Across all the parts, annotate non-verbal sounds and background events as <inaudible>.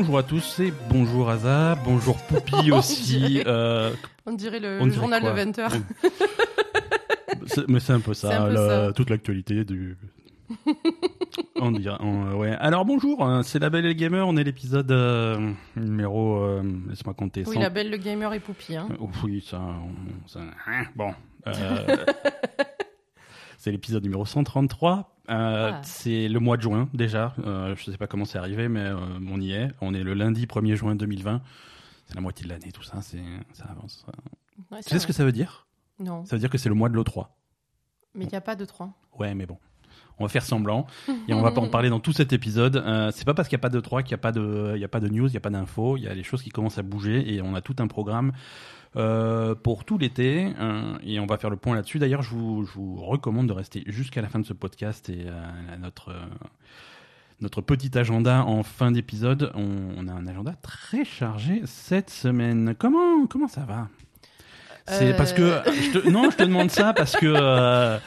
Bonjour à tous et bonjour Aza, bonjour Poupi <laughs> aussi. dirait. euh, On dirait le On dirait journal de 20h. <laughs> c'est- mais c'est un peu ça, un peu la- ça. toute l'actualité du. <laughs> on dirait, on- ouais. Alors bonjour, hein, c'est la Belle et le Gamer, on est l'épisode euh, numéro, euh, laisse-moi compter. Oui, 100. la belle, le gamer et Poupie. Hein. Euh, oui, ça, on- ça- hein, bon. euh, c'est l'épisode numéro 133. Euh, Ah. C'est le mois de juin déjà. Euh, je sais pas comment c'est arrivé, mais euh, on y est. On est le lundi 1er juin 2020. C'est la moitié de l'année, tout ça. C'est ça avance. Ouais, Tu sais ce que ça veut dire? Non, Ça veut dire que c'est le mois de l'O3. mais il n'y a pas de 3. Ouais, mais bon. On va faire semblant et on va pas en parler dans tout cet épisode. Euh, c'est pas parce qu'il n'y a pas de 3 qu'il n'y a pas de, il y a pas de news, il n'y a pas d'infos. Il y a des choses qui commencent à bouger et on a tout un programme euh, pour tout l'été euh, et on va faire le point là-dessus. D'ailleurs, je vous, recommande de rester jusqu'à la fin de ce podcast et euh, à notre notre petit agenda en fin d'épisode. On, a un agenda très chargé cette semaine. Comment comment ça va? C'est parce que non, je te demande ça parce que.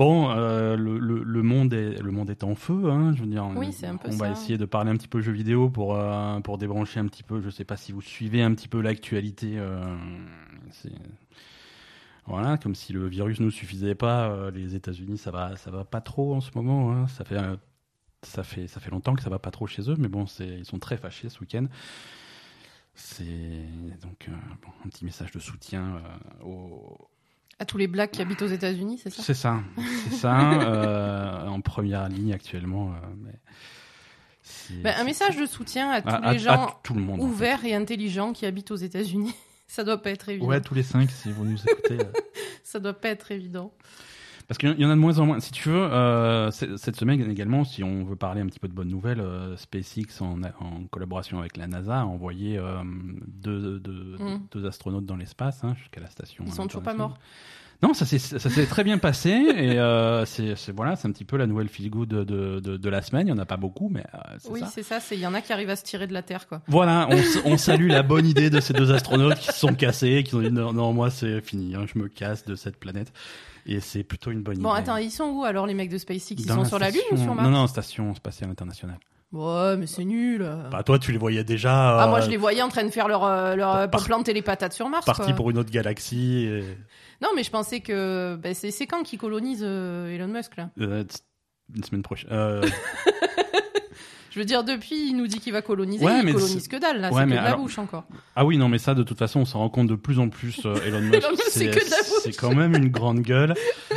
Bon, euh, le, le, le monde est le monde est en feu, hein, je veux dire. Oui, c'est un peu On va essayer de parler un petit peu jeux vidéo pour euh, pour débrancher un petit peu. Je sais pas si vous suivez un petit peu l'actualité. euh, voilà, comme si le virus nous suffisait pas. les États-Unis, ça va ça va pas trop en ce moment. hein. Ça fait ça fait ça fait longtemps que ça va pas trop chez eux, mais bon, ils sont très fâchés ce week-end. C'est donc bon, un petit message de soutien aux, À tous les blacks qui habitent aux États-Unis, c'est ça? C'est ça, c'est ça, <laughs> euh, en première ligne actuellement. euh, mais Ben, Un message de soutien à tous à, les à gens tout le monde. en fait. ouverts et intelligents qui habitent aux États-Unis. <laughs> Ça doit pas être évident. Ouais, tous les cinq, si vous nous écoutez. euh. <laughs> Ça doit pas être évident. Parce qu'il y en a de moins en moins. Si tu veux, euh, cette semaine également, si on veut parler un petit peu de bonnes nouvelles, euh, SpaceX, en, en collaboration avec la NASA, a envoyé euh, deux, deux, Mm. deux astronautes dans l'espace hein, jusqu'à la station. Ils sont toujours pas morts. Non, ça s'est très bien passé et euh, c'est voilà, c'est un petit peu la nouvelle feel good de, de, de, de la semaine. Il y en a pas beaucoup, mais euh, Oui, c'est ça. Il y en a qui arrivent à se tirer de la Terre, quoi. Voilà, on <laughs> salue la bonne idée de ces deux astronautes qui se sont cassés, qui ont dit non, non, moi c'est fini, hein, je me casse de cette planète. Et c'est plutôt une bonne idée. Bon, attends, ils sont où alors les mecs de SpaceX Ils Dans sont sur la Lune ou sur Mars Non, non, station spatiale internationale. Ouais, mais c'est nul. Bah toi, tu les voyais déjà. Ah, moi euh, je les voyais en train de faire leur, euh, leur euh, par- planter les patates sur Mars. partis quoi. pour une autre galaxie. et- Non, mais je pensais que ben, c'est quand qu'ils colonisent euh, Elon Musk là? euh, une semaine prochaine. Euh, <laughs> Je veux dire, depuis, il nous dit qu'il va coloniser, Ouais, il mais colonise que dalle là, Ouais, c'est que de la bouche encore. ah oui, non, mais ça, de toute façon, on s'en rend compte de plus en plus. euh, <laughs> Elon Musk, c'est que de la bouche. c'est quand même une grande gueule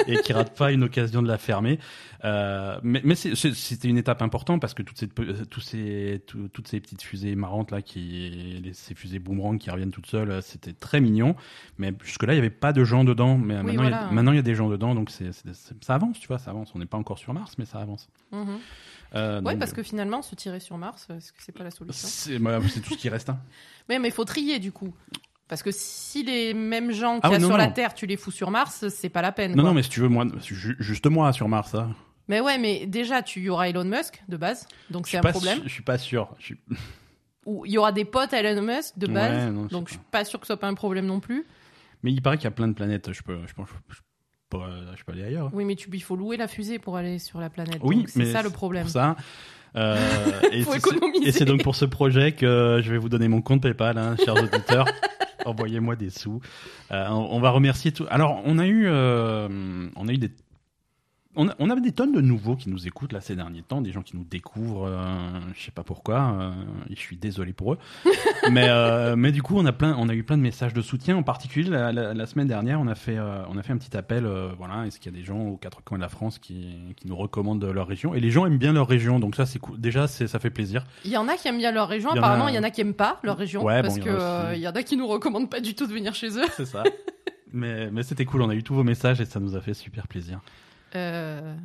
et qui rate pas une occasion de la fermer. Euh, mais c'était une étape importante parce que toutes ces, tous ces, tout- toutes ces petites fusées marrantes là, qui, les- ces fusées boomerang qui reviennent toutes seules, c'était très mignon. Mais jusque-là, il n'y avait pas de gens dedans. Mais Oui, maintenant, il y a- maintenant, il y a des gens dedans, donc c'est ça avance, tu vois, ça avance. On n'est pas encore sur Mars, mais ça avance. Mhm. Euh, Ouais, parce que finalement, se tirer sur Mars, est-ce que c'est pas la solution c'est bah, tout ce qui reste. hein. <laughs> Mais mais faut trier du coup. Parce que si les mêmes gens Ah qu'il y a oui, non, sur la. Terre, tu les fous sur Mars, c'est pas la peine. Non, quoi. non, mais si tu veux, moi, ju- juste moi sur Mars, hein. Mais ouais, mais déjà, tu y aura Elon Musk de base, donc c'est un problème. su- Je suis pas sûr. Je suis- <laughs> Ou il y aura des potes à Elon Musk de base, Ouais, non, donc je suis pas sûr que ce soit pas un problème non plus. Mais il paraît qu'il y a plein de planètes. Je peux, je pense, je je peux aller ailleurs. Oui, mais tu, il faut louer la fusée pour aller sur la planète. Oui, c'est ça le problème. Pour ça. Euh. <laughs> Et c'est donc pour ce projet que je vais vous donner mon compte PayPal, hein, chers auditeurs. <laughs> Envoyez-moi des sous. Euh, on, on va remercier tout. Alors, on a eu, euh, on a eu des, on, a- on avait des tonnes de nouveaux qui nous écoutent là ces derniers temps, des gens qui nous découvrent. euh, je sais pas pourquoi. euh, et je suis désolé pour eux. <laughs> mais, euh, mais du coup, on a plein, on a eu plein de messages de soutien. En particulier, la, la- la semaine dernière, on a fait, euh, on a fait un petit appel. euh, voilà, est-ce qu'il y a des gens aux quatre coins de la France qui, qui nous recommandent leur région? Et les gens aiment bien leur région, donc ça, c'est cool. Déjà, c'est, ça fait plaisir. Il y en a qui aiment bien leur région, Il a- apparemment il y en a qui aiment pas leur région, Ouais, parce bon, que euh, il y en a qui nous recommandent pas du tout de venir chez eux. C'est ça. <laughs> mais, mais c'était cool. On a eu tous vos messages et ça nous a fait super plaisir. Euh,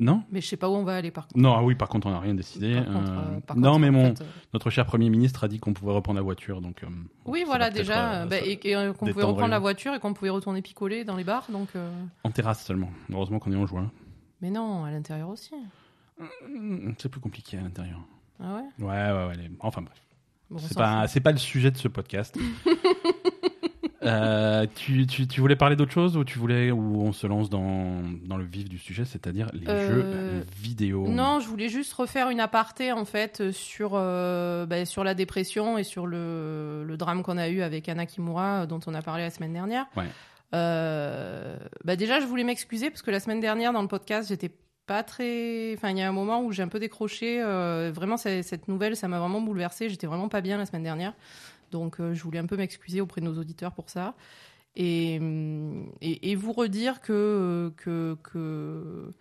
Non mais je sais pas où on va aller par contre. Non, ah oui, par contre, on n'a rien décidé. Par contre, Euh, euh, par non, contre, mais mon, fait, notre cher Premier ministre a dit qu'on pouvait reprendre la voiture. Donc, Oui, voilà, déjà, bah, et, et, qu'on pouvait reprendre la voiture et qu'on pouvait retourner picoler dans les bars, donc. En terrasse seulement. Heureusement qu'on est en juin. Mais non, à l'intérieur aussi. Hum, C'est plus compliqué à l'intérieur. Ah ouais? Ouais, ouais, ouais. les- Enfin bref. Bon, on C'est pas, c'est pas le sujet de ce podcast. <laughs> Euh, tu, tu, tu voulais parler d'autre chose ou tu voulais ou on se lance dans, dans le vif du sujet, c'est-à-dire les Euh, jeux vidéo? Non, je voulais juste refaire une aparté en fait sur euh, bah, sur la dépression et sur le, le drame qu'on a eu avec Anna Kimura dont on a parlé la semaine dernière. Ouais. Bah déjà, je voulais m'excuser parce que la semaine dernière dans le podcast, j'étais pas très. Enfin, il y a un moment où j'ai un peu décroché. vraiment, cette nouvelle, ça m'a vraiment bouleversée. J'étais vraiment pas bien la semaine dernière, donc euh, je voulais un peu m'excuser auprès de nos auditeurs pour ça. Et, hum, vous redire que, que, que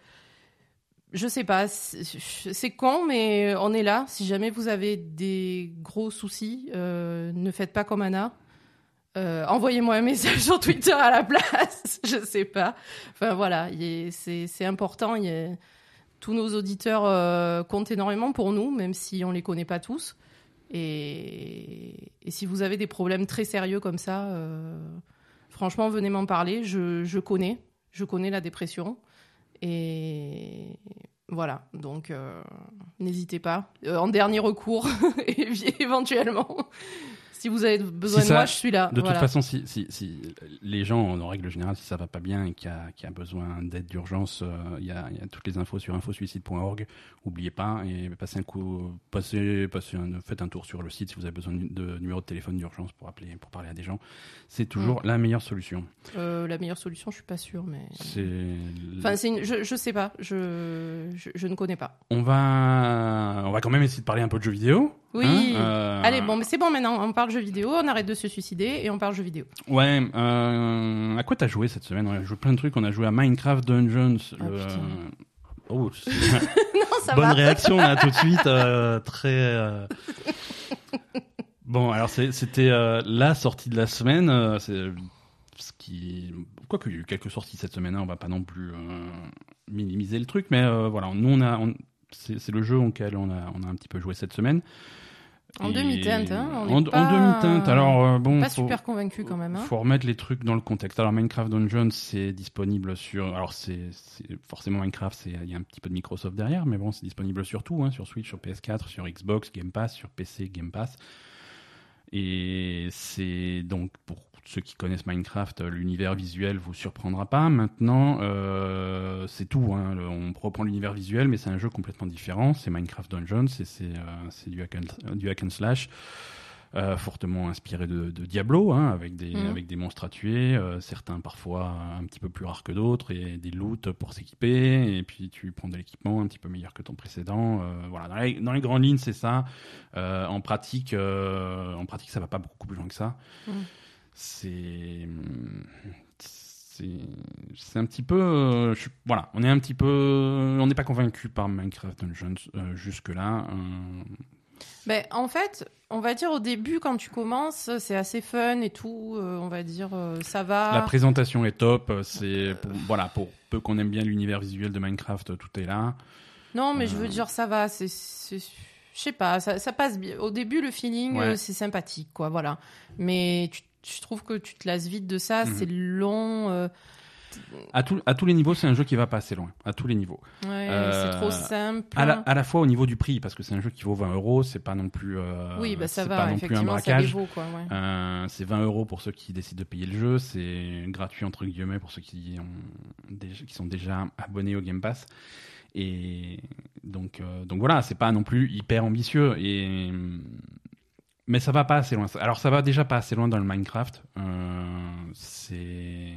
je sais pas, c'est con, mais on est là. Si jamais vous avez des gros soucis, euh, ne faites pas comme Anna. Euh, Envoyez-moi un message sur Twitter à la place. <laughs> je sais pas. Enfin voilà, il est- c'est important. tous nos auditeurs euh, comptent énormément pour nous, même si on les connaît pas tous. Et, si vous avez des problèmes très sérieux comme ça, euh, franchement, venez m'en parler. Je, je connais, je connais la dépression. Et voilà, donc euh, n'hésitez pas. Euh, en dernier recours, <laughs> éventuellement, si vous avez besoin Si de ça- moi, je suis là. De Voilà. toute façon, si, si, si les gens, en règle générale, si ça va pas bien et qu'il y a, qu'il y a besoin d'aide d'urgence, euh, il y, a, il y a toutes les infos sur infosuicide.org. Oubliez pas et passez un coup, passez, passez un- faites un tour sur le site si vous avez besoin de, numéro de téléphone d'urgence pour appeler, pour parler à des gens. C'est toujours la meilleure solution. Euh, la meilleure solution, je suis pas sûre, mais. C'est. Enfin, une- je, je sais pas, je, je, je ne connais pas. On va, on va quand même essayer de parler un peu de jeux vidéo. Oui. hein, euh, Allez, bon, mais c'est bon maintenant, on parle jeux vidéo, on arrête de se suicider et on parle jeux vidéo. Ouais, euh, à quoi t'as joué cette semaine? On a joué plein de trucs. On a joué à Minecraft Dungeons. Ah, le-. <laughs> Oh, c'est- <laughs> Non, ça bonne va. réaction là tout de suite. euh, <laughs> très. Bon, alors c'était la sortie de la semaine. c'est ce qui, quoi qu'il y ait eu quelques sorties cette semaine, hein, on va pas non plus euh, minimiser le truc, mais euh, voilà, nous on a, c'est c'est le jeu auquel on a, on a un petit peu joué cette semaine. En demi-teinte, hein, on en, demi-teinte. Alors euh, bon, Pas faut- super convaincu quand même. Hein. faut remettre les trucs dans le contexte. Alors Minecraft Dungeons, c'est disponible sur. Alors c'est forcément Minecraft, il y a un petit peu de Microsoft derrière, mais bon, c'est disponible sur tout, hein, sur Switch, sur PS4, sur Xbox, Game Pass, sur PC, Game Pass. Et c'est donc pour ceux qui connaissent Minecraft, euh, l'univers visuel vous surprendra pas. Maintenant, euh, c'est tout. hein. Le- On reprend l'univers visuel, mais c'est un jeu complètement différent. C'est Minecraft Dungeons et c'est euh, du, hack and- du hack and slash. euh, fortement inspiré de, de Diablo, hein, avec, des, Mhm. avec des monstres à tuer, euh, certains parfois un petit peu plus rares que d'autres, et des loots pour s'équiper, et puis tu prends de l'équipement un petit peu meilleur que ton précédent. euh, voilà, dans les, dans les grandes lignes, c'est ça. Euh, en pratique, euh, en pratique, ça va pas beaucoup plus loin que ça. Mhm. C'est c'est un petit peu euh, je voilà on est un petit peu on n'est pas convaincu par Minecraft Dungeons euh, jusque là Ben, en fait, on va dire au début, quand tu commences, c'est assez fun et tout. euh, on va dire, euh, ça va. la présentation est top euh, c'est voilà pour peu qu'on aime bien l'univers visuel de Minecraft tout est là Non, mais je Euh. veux dire, ça va. C'est, je sais pas, ça, ça passe bien. Au début, le feeling, Ouais. euh, c'est sympathique, quoi. Voilà. Mais tu, je trouve que tu te lasses vite de ça. Mhm. C'est long. euh, à, tout- à tous les niveaux c'est un jeu qui va pas assez loin à tous les niveaux ouais, Euh, c'est trop simple. à la, à la fois au niveau du prix parce que c'est un jeu qui vaut 20 euros c'est pas non plus euh, oui, bah ça va. pas non plus un braquage. Ouais. Euh, c'est 20 euros pour ceux qui décident de payer le jeu, c'est gratuit entre guillemets pour ceux qui, ont déjà- qui sont déjà abonnés au Game Pass. Et donc, donc voilà, c'est pas non plus hyper ambitieux. Et, mais ça va pas assez loin. Alors ça va déjà pas assez loin dans le Minecraft. Euh, c'est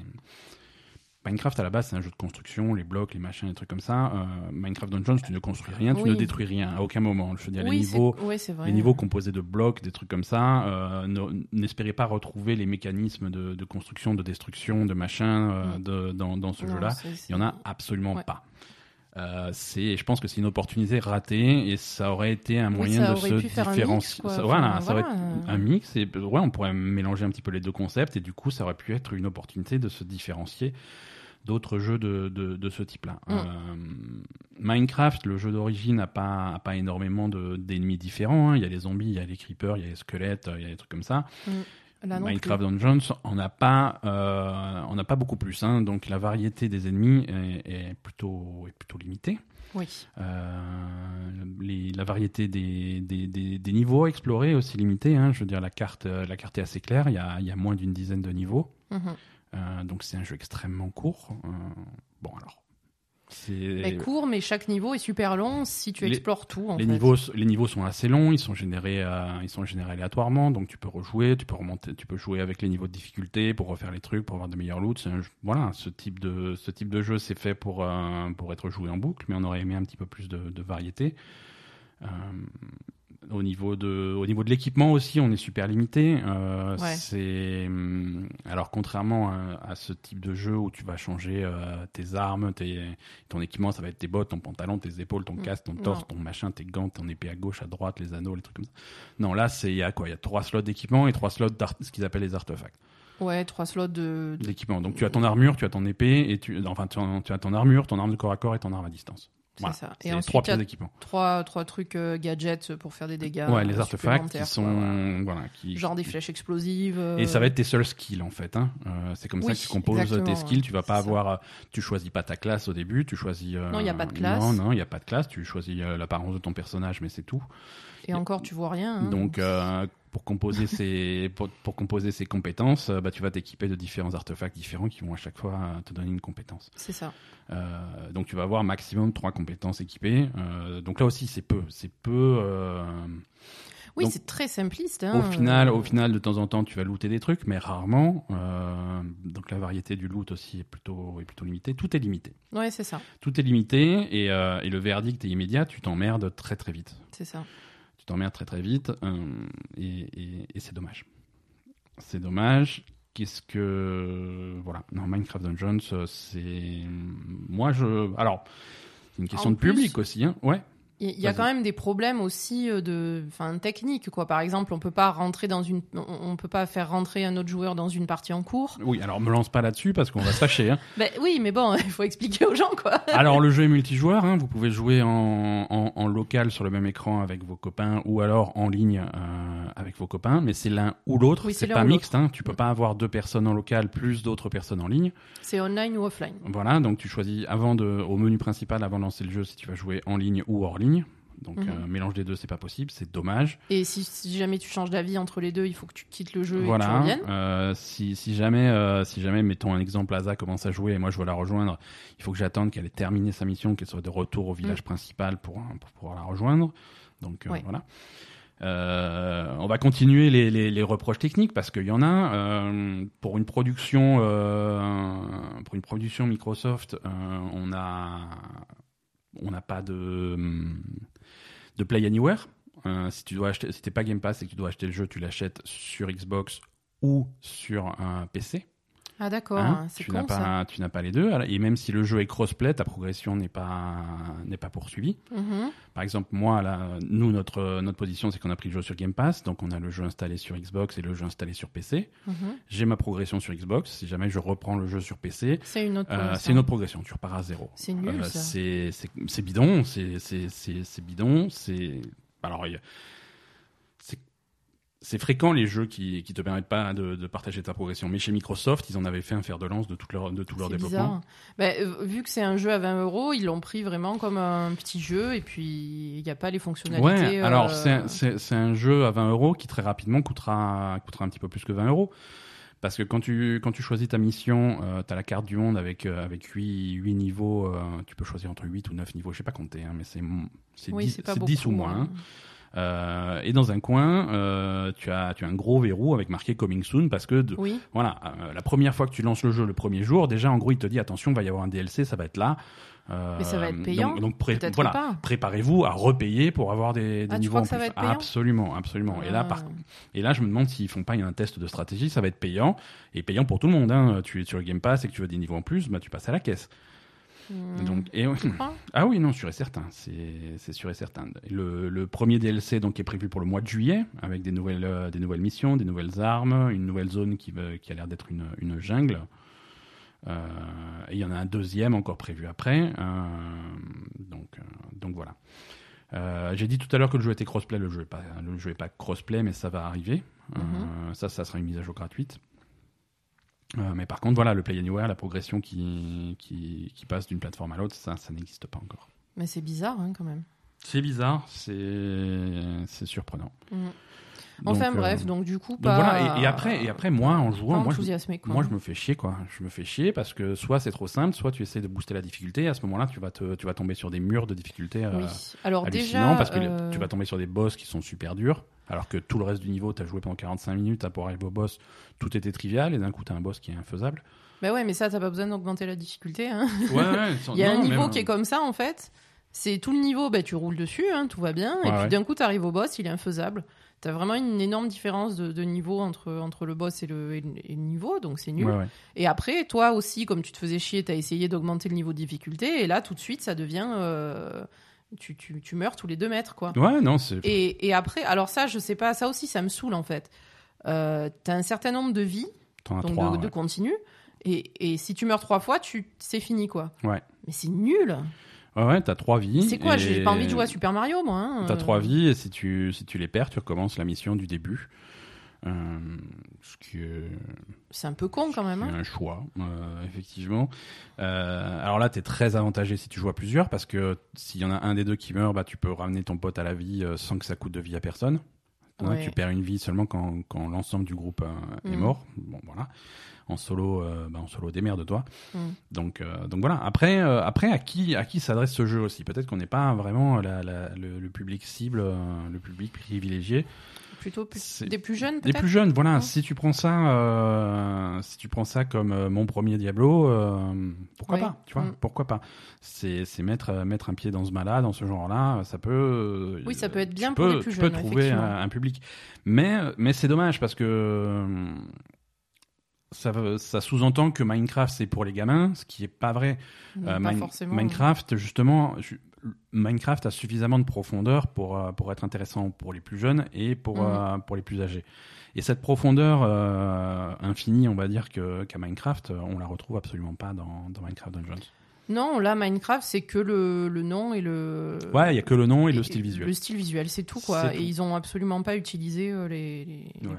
Minecraft à la base c'est un jeu de construction, les blocs, les machins, les trucs comme ça. Euh, Minecraft Dungeons, tu ne construis rien, tu Oui. ne détruis rien à aucun moment. Je veux dire, les niveaux, vrai. les niveaux composés de blocs, des trucs comme ça, euh, ne- n'espérez pas retrouver les mécanismes de, de construction, de destruction, de machin euh, Mm. de- dans, dans ce jeu-là. Il y en a absolument Ouais. pas. Euh, c'est, je pense que c'est une opportunité ratée et ça aurait été un moyen de se différencier. voilà, ça aurait été euh. un mix et ouais, on pourrait mélanger un petit peu les deux concepts et du coup, ça aurait pu être une opportunité de se différencier d'autres jeux de, de, de ce type-là. Mm. Euh, Minecraft, le jeu d'origine, n'a pas, a pas énormément de- d'ennemis différents. hein. Il y a les zombies, il y a les creepers, il y a les squelettes, il y a des trucs comme ça. Mm. Là Minecraft plus. Dungeons, on n'a pas, euh, on n'a pas beaucoup plus. hein. donc la variété des ennemis est, est plutôt, est plutôt limitée. Oui. Euh, les- la variété des, des, des- des niveaux à explorer est aussi limitée. hein. Je veux dire, la carte, la carte est assez claire. Il y a, il y a moins d'une dizaine de niveaux. Mhm. Euh, donc c'est un jeu extrêmement court. Bon alors, c'est court, mais chaque niveau est super long si tu Les- explores tout. En les fait. niveaux, les niveaux sont assez longs. Ils sont générés, euh, ils sont générés aléatoirement. Donc tu peux rejouer, tu peux remonter, tu peux jouer avec les niveaux de difficulté pour refaire les trucs, pour avoir de meilleurs loots. Voilà, ce type de ce type de jeu, c'est fait pour euh, pour être joué en boucle, mais on aurait aimé un petit peu plus de, de variété. Euh, au niveau de, au niveau de l'équipement aussi, on est super limité. Euh, Ouais. C'est hum, alors contrairement à, à ce type de jeu où tu vas changer euh, tes armes, tes, ton équipement, ça va être tes bottes, ton pantalon, tes épaules, ton Mm. casque, ton torse, Non. ton machin, tes gants, ton épée à gauche, à droite, les anneaux, les trucs comme ça. Non, là c'est il y a quoi? Il y a trois slots d'équipement et trois slots d'art, ce qu'ils appellent les artefacts Ouais, trois slots de. de- d'équipement. Donc tu as ton armure, tu as ton épée et tu, enfin tu as, tu as ton armure, ton arme de corps à corps et ton arme à distance. C'est Voilà. ça. Et ensuite, trois il pièces d'équipement. trois, trois trucs euh, gadgets pour faire des dégâts. Ouais, les euh, artefacts qui sont voilà. voilà, qui Genre des flèches explosives. euh, Et ça va être tes seuls skills en fait. Hein. Euh, c'est comme ça que tu composes tes skills. Tu vas pas avoir, euh, tu choisis pas ta classe au début. Tu choisis. euh, Non, y a pas de classe. Non, non, il y a pas de classe. Tu choisis euh, l'apparence de ton personnage, mais c'est tout. Et encore, tu vois rien. hein. Donc euh, pour composer <laughs> ces pour, pour composer ces compétences, euh, bah, tu vas t'équiper de différents artefacts différents qui vont à chaque fois euh, te donner une compétence. C'est ça. Euh, donc tu vas avoir maximum trois compétences équipées. Euh, donc là aussi c'est peu, c'est peu. euh, Oui, c'est très simpliste. hein. Au final, au final, de temps en temps, tu vas looter des trucs, mais rarement. Donc la variété du loot aussi est plutôt, est plutôt limitée. Tout est limité. Ouais, c'est ça. Tout est limité et, et le verdict est immédiat. Tu t'emmerdes très très vite. C'est ça. T'emmerdes très très vite euh, et, et- et c'est dommage. C'est dommage. Qu'est-ce que voilà Non, Minecraft Dungeons, euh, c'est moi je. Alors, c'est une question En de plus- public aussi, hein. Ouais. Il y a quand même des problèmes aussi euh, de, enfin, techniques, quoi. Par exemple, on peut pas rentrer dans une, on on peut pas faire rentrer un autre joueur dans une partie en cours. Oui. Alors, me lance pas là-dessus parce qu'on va se fâcher. Hein. <laughs> Ben oui, mais bon, il faut expliquer aux gens, quoi. <laughs> Alors le jeu est multijoueur, hein, vous pouvez jouer en, en, en local sur le même écran avec vos copains ou alors en ligne euh, avec vos copains, mais c'est l'un ou l'autre, Oui, c'est pas mixte, hein, tu peux pas avoir deux personnes en local plus d'autres personnes en ligne. C'est online ou offline. Voilà, donc tu choisis avant de, au menu principal avant de lancer le jeu si tu vas jouer en ligne ou hors ligne. Donc euh, mélange des deux c'est pas possible, c'est dommage. Et si, si jamais tu changes d'avis entre les deux, il faut que tu quittes le jeu et que tu Voilà. reviennes. Euh, si, si jamais, euh, si jamais, mettons un exemple, Asa commence à jouer et moi je veux la rejoindre, il faut que j'attende qu'elle ait terminé sa mission, qu'elle soit de retour au village principal pour, pour pouvoir la rejoindre. Donc Mm. Ouais. voilà. Euh, on va continuer les, les, les reproches techniques parce qu'il y en a euh, pour une production euh, pour une production Microsoft on a on n'a pas de de Play Anywhere. Euh, si tu dois acheter si t'es pas Game Pass et que tu dois acheter le jeu tu l'achètes sur Xbox ou sur un PC Ah d'accord, Hein, c'est tu n'as con ça. pas tu n'as pas les deux et même si le jeu est crossplay ta progression n'est pas n'est pas poursuivie Mhm. par exemple, moi, là, nous, notre, notre position, c'est qu'on a pris le jeu sur Game Pass, donc on a le jeu installé sur Xbox et le jeu installé sur PC. Mhm. J'ai ma progression sur Xbox. Si jamais je reprends le jeu sur PC, C'est une autre. euh, progression. c'est une autre progression. Tu repars à zéro. C'est nul Euh, ça. c'est c'est- c'est bidon. C'est c'est- bidon. C'est alors il y a- c'est c'est fréquent les jeux qui qui te permettent pas de, de partager ta progression. Mais chez Microsoft, ils en avaient fait un fer de lance de tout leur de tout leur développement. Bah, euh, vu que c'est un jeu à 20 euros, ils l'ont pris vraiment comme un petit jeu et puis il n'y a pas les fonctionnalités. Ouais, alors euh, c'est- c'est un jeu à 20 euros qui très rapidement coûtera, coûtera un petit peu plus que 20 euros. Parce que quand tu, quand tu choisis ta mission, euh, tu as la carte du monde avec, euh, avec 8, 8 niveaux. euh, tu peux choisir entre 8 ou 9 niveaux, je sais pas compter, hein, mais c'est oui, 10, c'est pas c'est 10 ou moins. hein. Euh, et dans un coin, euh, tu, as, tu as un gros verrou avec marqué Coming Soon parce que de, Oui, voilà, euh, la première fois que tu lances le jeu le premier jour, déjà en gros il te dit attention, il va y avoir un DLC, ça va être là. Euh, Mais ça va être payant Donc, donc pré- voilà, préparez-vous à repayer pour avoir des, des Ah, tu niveaux crois en que ça plus. va être payant? Absolument, absolument. Et là, par, Ah. et là, je me demande s'ils font pas un test de stratégie, ça va être payant et payant pour tout le monde. Hein. Tu es sur le Game Pass et que tu veux des niveaux en plus, bah tu passes à la caisse. Hmm. Donc, et, ah oui, non, sûr et certain, c'est sûr et certain. Le, le premier DLC donc est prévu pour le mois de juillet avec des nouvelles euh, des nouvelles missions, des nouvelles armes, une nouvelle zone qui veut- qui a l'air d'être une, une jungle. Euh, et il y en a un deuxième encore prévu après. Euh, donc donc voilà. J'ai dit tout à l'heure que le jeu était crossplay. Le jeu est pas, le jeu est pas crossplay, mais ça va arriver. Mhm. Ça, ça sera une mise à jour gratuite. Euh, mais par contre, voilà, le Play Anywhere, la progression qui, qui, qui passe d'une plateforme à l'autre, ça, ça n'existe pas encore. Mais c'est bizarre hein, quand même. C'est bizarre, c'est c'est surprenant. Mm. Donc, Enfin euh, bref, donc du coup, donc pas. voilà, et, et après, et après, moi, en jouant, moi, je, enthousiasmé, quoi. moi, je me fais chier, quoi. Je me fais chier parce que soit c'est trop simple, soit tu essaies de booster la difficulté. À ce moment-là, tu vas te, tu vas tomber sur des murs de difficulté euh, Oui. Alors déjà, parce que euh, tu vas tomber sur des boss qui sont super durs. Alors que tout le reste du niveau, tu as joué pendant 45 minutes pour arriver au boss, tout était trivial, et d'un coup, tu as un boss qui est infaisable. Bah ouais, mais ça, t'as pas besoin d'augmenter la difficulté. Hein. Ouais, ouais, <laughs> Il y a un niveau qui est comme ça en fait. C'est tout le niveau, bah, tu roules dessus, hein, tout va bien. et puis d'un coup, tu arrives au boss, il est infaisable. T'as vraiment une énorme différence de, de niveau entre, entre le boss et le, et niveau, donc c'est nul. Et après, toi aussi, comme tu te faisais chier, t'as essayé d'augmenter le niveau de difficulté. Et là, tout de suite, ça devient. euh, tu, tu, tu meurs tous les deux mètres, quoi. Ouais, non, c'est. Et, et après, alors ça, je sais pas, ça aussi, ça me saoule en fait. Euh, t'as un certain nombre de vies, donc de, de ouais. continu. Et, et si tu meurs trois fois, tu c'est fini, quoi. Ouais. Mais c'est nul. Ouais, ouais, t'as trois vies. C'est quoi J'ai pas envie de jouer à Super Mario, moi. hein. T'as Euh, trois vies et si tu, si tu les perds, tu recommences la mission du début. Euh, ce qui est, C'est un peu con quand même. hein. un choix, euh, effectivement. Euh, alors là, t'es très avantagé si tu joues à plusieurs parce que s'il y en a un des deux qui meurt, bah, tu peux ramener ton pote à la vie sans que ça coûte de vie à personne. Hein, Ouais. Tu perds une vie seulement quand, quand l'ensemble du groupe euh, est Mhm. mort. Bon, voilà. En solo, euh, bah, en solo, démerde-toi. Mhm. Donc, euh, donc voilà. Après, après, à qui, à qui s'adresse ce jeu aussi? Peut-être qu'on n'est pas vraiment la- la- le, le public cible, le public privilégié. Plutôt plus- des plus jeunes, Des plus jeunes, voilà. Ouais. Si tu prends ça, euh, si tu prends ça comme euh, mon premier Diablo, euh, pourquoi Ouais. pas Tu vois, Mm. pourquoi pas C'est mettre mettre un pied dans ce malade, dans ce genre-là, ça peut. Oui, ça peut être tu bien pour peux- les plus tu peux jeunes, trouver effectivement. un, un public, mais mais c'est dommage parce que ça, ça sous-entend que Minecraft c'est pour les gamins, ce qui est pas vrai. Euh, Pas Min- forcément. Minecraft, justement, ju- Minecraft a suffisamment de profondeur pour, euh, pour être intéressant pour les plus jeunes et pour, Mhm. euh, pour les plus âgés. Et cette profondeur euh, infinie, on va dire, que- qu'à Minecraft, euh, on la retrouve absolument pas dans, dans Minecraft Dungeons. Non, là, Minecraft, c'est que le, le nom et le. Ouais, il y a que le nom et le style visuel. Le style visuel, c'est tout, quoi. Et tout. ils ont absolument pas utilisé euh, les,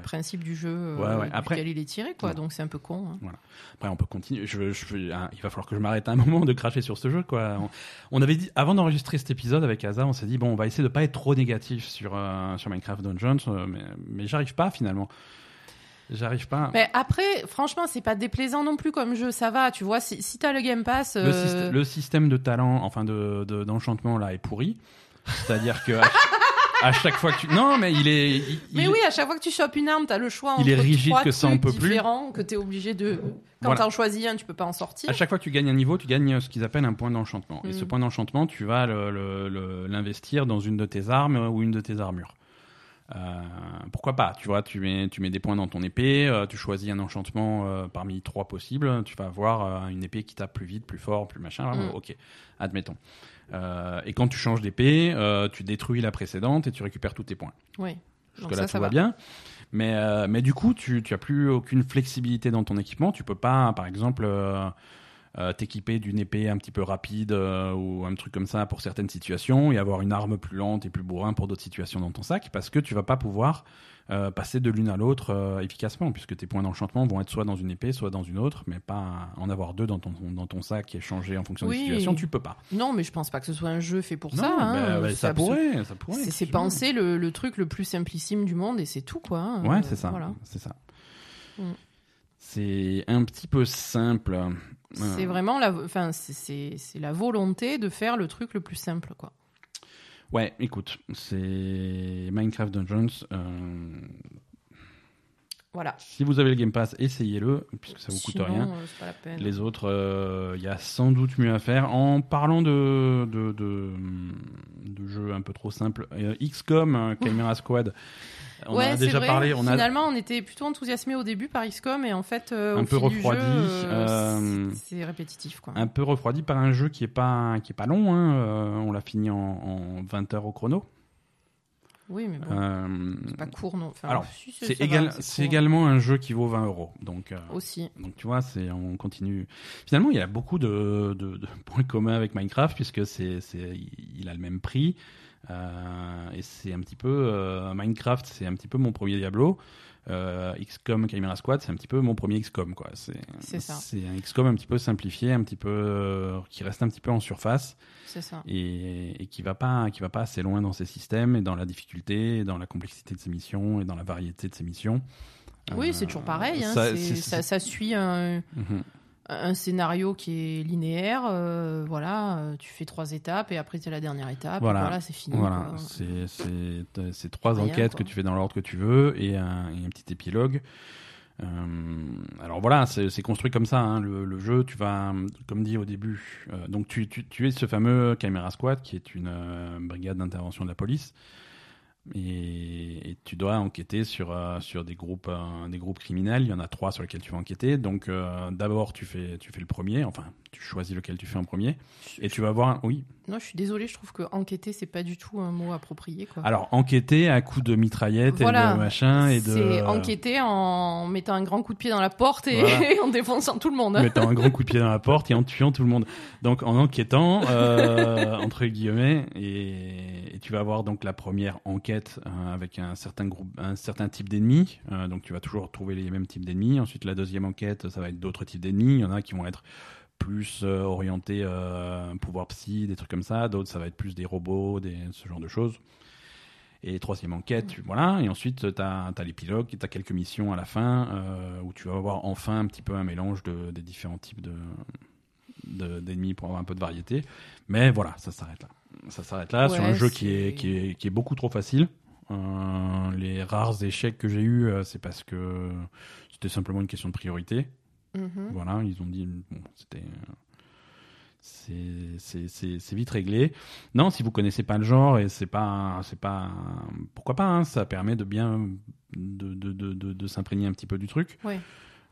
principes du jeu euh, Ouais, ouais. Après- il est tiré, quoi. Donc c'est un peu con. hein. Après, on peut continuer. Je, je- hein, il va falloir que je m'arrête un <laughs> moment de cracher sur ce jeu, quoi. On, on avait dit, avant d'enregistrer cet épisode avec Asa, on s'est dit, bon, on va essayer de pas être trop négatif sur, euh, sur Minecraft Dungeons, mais, mais j'arrive pas finalement. J'arrive pas. Mais après, franchement, c'est pas déplaisant non plus comme jeu, ça va. Tu vois, si, si t'as le Game Pass. Le, euh, syst- le système de talent, enfin de de- d'enchantement là est pourri. C'est-à-dire que à, chaque fois que tu, non mais il est, il, Mais il- oui, à chaque fois que tu chopes une arme, t'as le choix Il entre est rigide trois que ça trucs peut plus. différents que t'es obligé de. Quand Voilà. t'en choisis un, tu peux pas en sortir. à chaque fois que tu gagnes un niveau, tu gagnes ce qu'ils appellent un point d'enchantement. Et Mm. ce point d'enchantement, tu vas l'investir dans une de tes armes ou une de tes armures. Euh, pourquoi pas Tu vois, tu mets, tu mets des points dans ton épée, euh, tu choisis un enchantement euh, parmi trois possibles, tu vas avoir une épée qui tape plus vite, plus fort, plus machin. Mm. Ok, admettons. Et quand tu changes d'épée, tu détruis la précédente et tu récupères tous tes points. Oui. Jusque Donc là, ça, tout ça va va. bien. Mais, mais du coup, tu, tu as plus aucune flexibilité dans ton équipement. Tu peux pas, par exemple, euh, t'équiper d'une épée un petit peu rapide euh, ou un truc comme ça pour certaines situations et avoir une arme plus lente et plus bourrin pour d'autres situations dans ton sac parce que tu vas pas pouvoir euh, passer de l'une à l'autre efficacement puisque tes points d'enchantement vont être soit dans une épée, soit dans une autre, mais pas en avoir deux dans ton, dans ton sac et changer en fonction Oui. des situations. Tu peux pas. Non, mais je pense pas que ce soit un jeu fait pour non, ça. hein. bah, bah, ça pourrait, ça pourrait. C'est penser le, le truc le plus simplissime du monde et c'est tout, quoi. hein. Ouais, c'est ça. Voilà. C'est ça. Mm. C'est un petit peu simple. C'est Euh, vraiment la, enfin, c'est- c'est c'est la volonté de faire le truc le plus simple, quoi. Ouais, écoute, c'est Minecraft Dungeons. euh, Voilà. Si vous avez le Game Pass, essayez-le, puisque ça vous coûte Sinon, rien. euh, c'est pas la peine. Les autres, il y a sans doute mieux à faire. En parlant de, de, de, de jeux un peu trop simples, euh, XCOM, euh, Chimera Squad, on ouais, a déjà vrai. parlé. On a Finalement, on était plutôt enthousiasmé au début par XCOM et en fait, euh, Un au peu fil refroidi, euh, euh, c'est répétitif, quoi. un peu refroidi par un jeu qui est pas, qui est pas long. Hein. euh, on l'a fini en, en 20 heures au chrono. Oui, mais bon, Euh, c'est pas court, non. Enfin, alors, si, c'est égal- également un jeu qui vaut 20 euros. Donc, euh, Aussi. Donc tu vois, c'est on continue. Finalement, il y a beaucoup de, de- de points communs avec Minecraft puisque c'est il a le même prix. Euh, et c'est un petit peu euh, Minecraft, c'est un petit peu mon premier Diablo. Euh, XCOM Chimera Squad, c'est un petit peu mon premier XCOM quoi. C'est C'est ça. c'est un XCOM un petit peu simplifié, un petit peu qui reste un petit peu en surface ça. et, et qui va pas qui va pas assez loin dans ses systèmes et dans la difficulté, et dans la complexité de ses missions et dans la variété de ses missions. Oui, Euh, c'est toujours pareil. hein. ça suit un, Mhm. Un scénario qui est linéaire. euh, voilà, euh, tu fais trois étapes et après tu as la dernière étape. Voilà. Voilà, c'est fini. Voilà, c'est c'est c'est trois Rien, enquêtes quoi. que tu fais dans l'ordre que tu veux et un, et un petit épilogue. Euh, alors voilà, c'est c'est construit comme ça. hein, le, le jeu, tu vas, comme dit au début, euh, donc tu, tu, tu es ce fameux Chimera Squad qui est une brigade d'intervention de la police. Et, et tu dois enquêter sur, euh, sur des, groupes, euh, des groupes criminels. Il y en a trois sur lesquels tu vas enquêter. Donc euh, d'abord, tu fais, tu fais le premier. Enfin, tu choisis lequel tu fais en premier. Et tu vas voir. Oui, Non, je suis désolée, je trouve que enquêter, c'est pas du tout un mot approprié. Quoi. Alors, enquêter à coups de mitraillette Voilà. et de machin et de. C'est enquêter en mettant un grand coup de pied dans la porte et Voilà. <laughs> en défonçant tout le monde. En mettant un grand coup de pied dans la porte et en tuant tout le monde. Donc, en enquêtant, euh, entre guillemets, et, et tu vas avoir donc la première enquête euh, avec un certain groupe, un certain type d'ennemis. Euh, donc, tu vas toujours trouver les mêmes types d'ennemis. Ensuite, la deuxième enquête, ça va être d'autres types d'ennemis. Il y en a qui vont être plus euh, orientés euh, pouvoir psy, des trucs comme ça. D'autres, ça va être plus des robots, des, ce genre de choses. Et troisième enquête, voilà. Et ensuite, tu as, l'épilogue, tu as quelques missions à la fin euh, où tu vas avoir enfin un petit peu un mélange de, des différents types de de- d'ennemis pour avoir un peu de variété. Mais voilà, ça s'arrête là. Ça s'arrête là sur un jeu qui est, qui, est, qui est beaucoup trop facile. Euh, les rares échecs que j'ai eus, c'est parce que c'était simplement une question de priorité. Mhm. Voilà, ils ont dit, bon, c'était. c'est- vite réglé. Non, si vous connaissez pas le genre et c'est pas, c'est pas, pourquoi pas hein, Ça permet de bien, de, de, de, de, de s'imprégner un petit peu du truc. Ouais.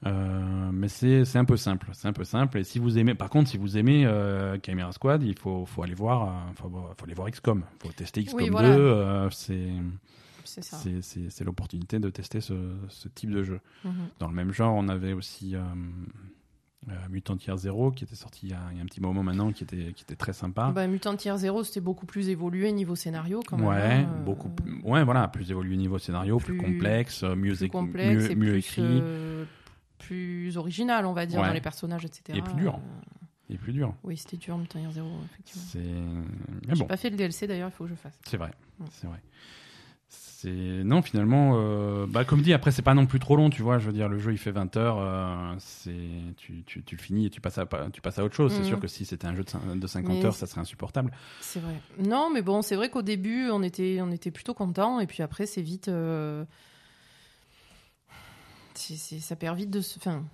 Euh, mais c'est un peu simple, c'est un peu simple. Et si vous aimez, par contre, si vous aimez euh, Chimera Squad, il faut faut aller voir, euh, faut, faut aller voir XCOM, faut tester XCOM 2. voilà. euh, c'est C'est l'opportunité de tester ce, ce type de jeu. Mhm. Dans le même genre, on avait aussi euh, euh, Mutant Year Zero qui était sorti il y, a, il y a un petit moment maintenant, qui était, qui était très sympa. Bah, Mutant Tier 0, c'était beaucoup plus évolué niveau scénario quand même. ouais, hein, euh, beaucoup ouais, voilà, plus évolué niveau scénario, plus, plus- complexe, mieux, plus complexe mieux, et mieux plus, écrit plus original, on va dire, Ouais. dans les personnages, etc. Et plus dur. Et plus dur. oui, c'était dur, Mutant Year 0, effectivement. C'est, J'ai bon, pas fait le DLC d'ailleurs, il faut que je fasse. c'est vrai, Ouais. c'est vrai. C'est non finalement, euh, bah comme dit, après c'est pas non plus trop long, tu vois. Je veux dire, le jeu il fait 20 heures, euh, c'est tu, tu, tu le finis et tu passes à tu passes à autre chose. C'est sûr que si c'était un jeu de, cin- de 50 Mais heures, ça serait insupportable. C'est vrai. Non, mais bon, c'est vrai qu'au début, on était, on était plutôt contents, et puis après, c'est vite. euh, ça perd vite de. Enfin,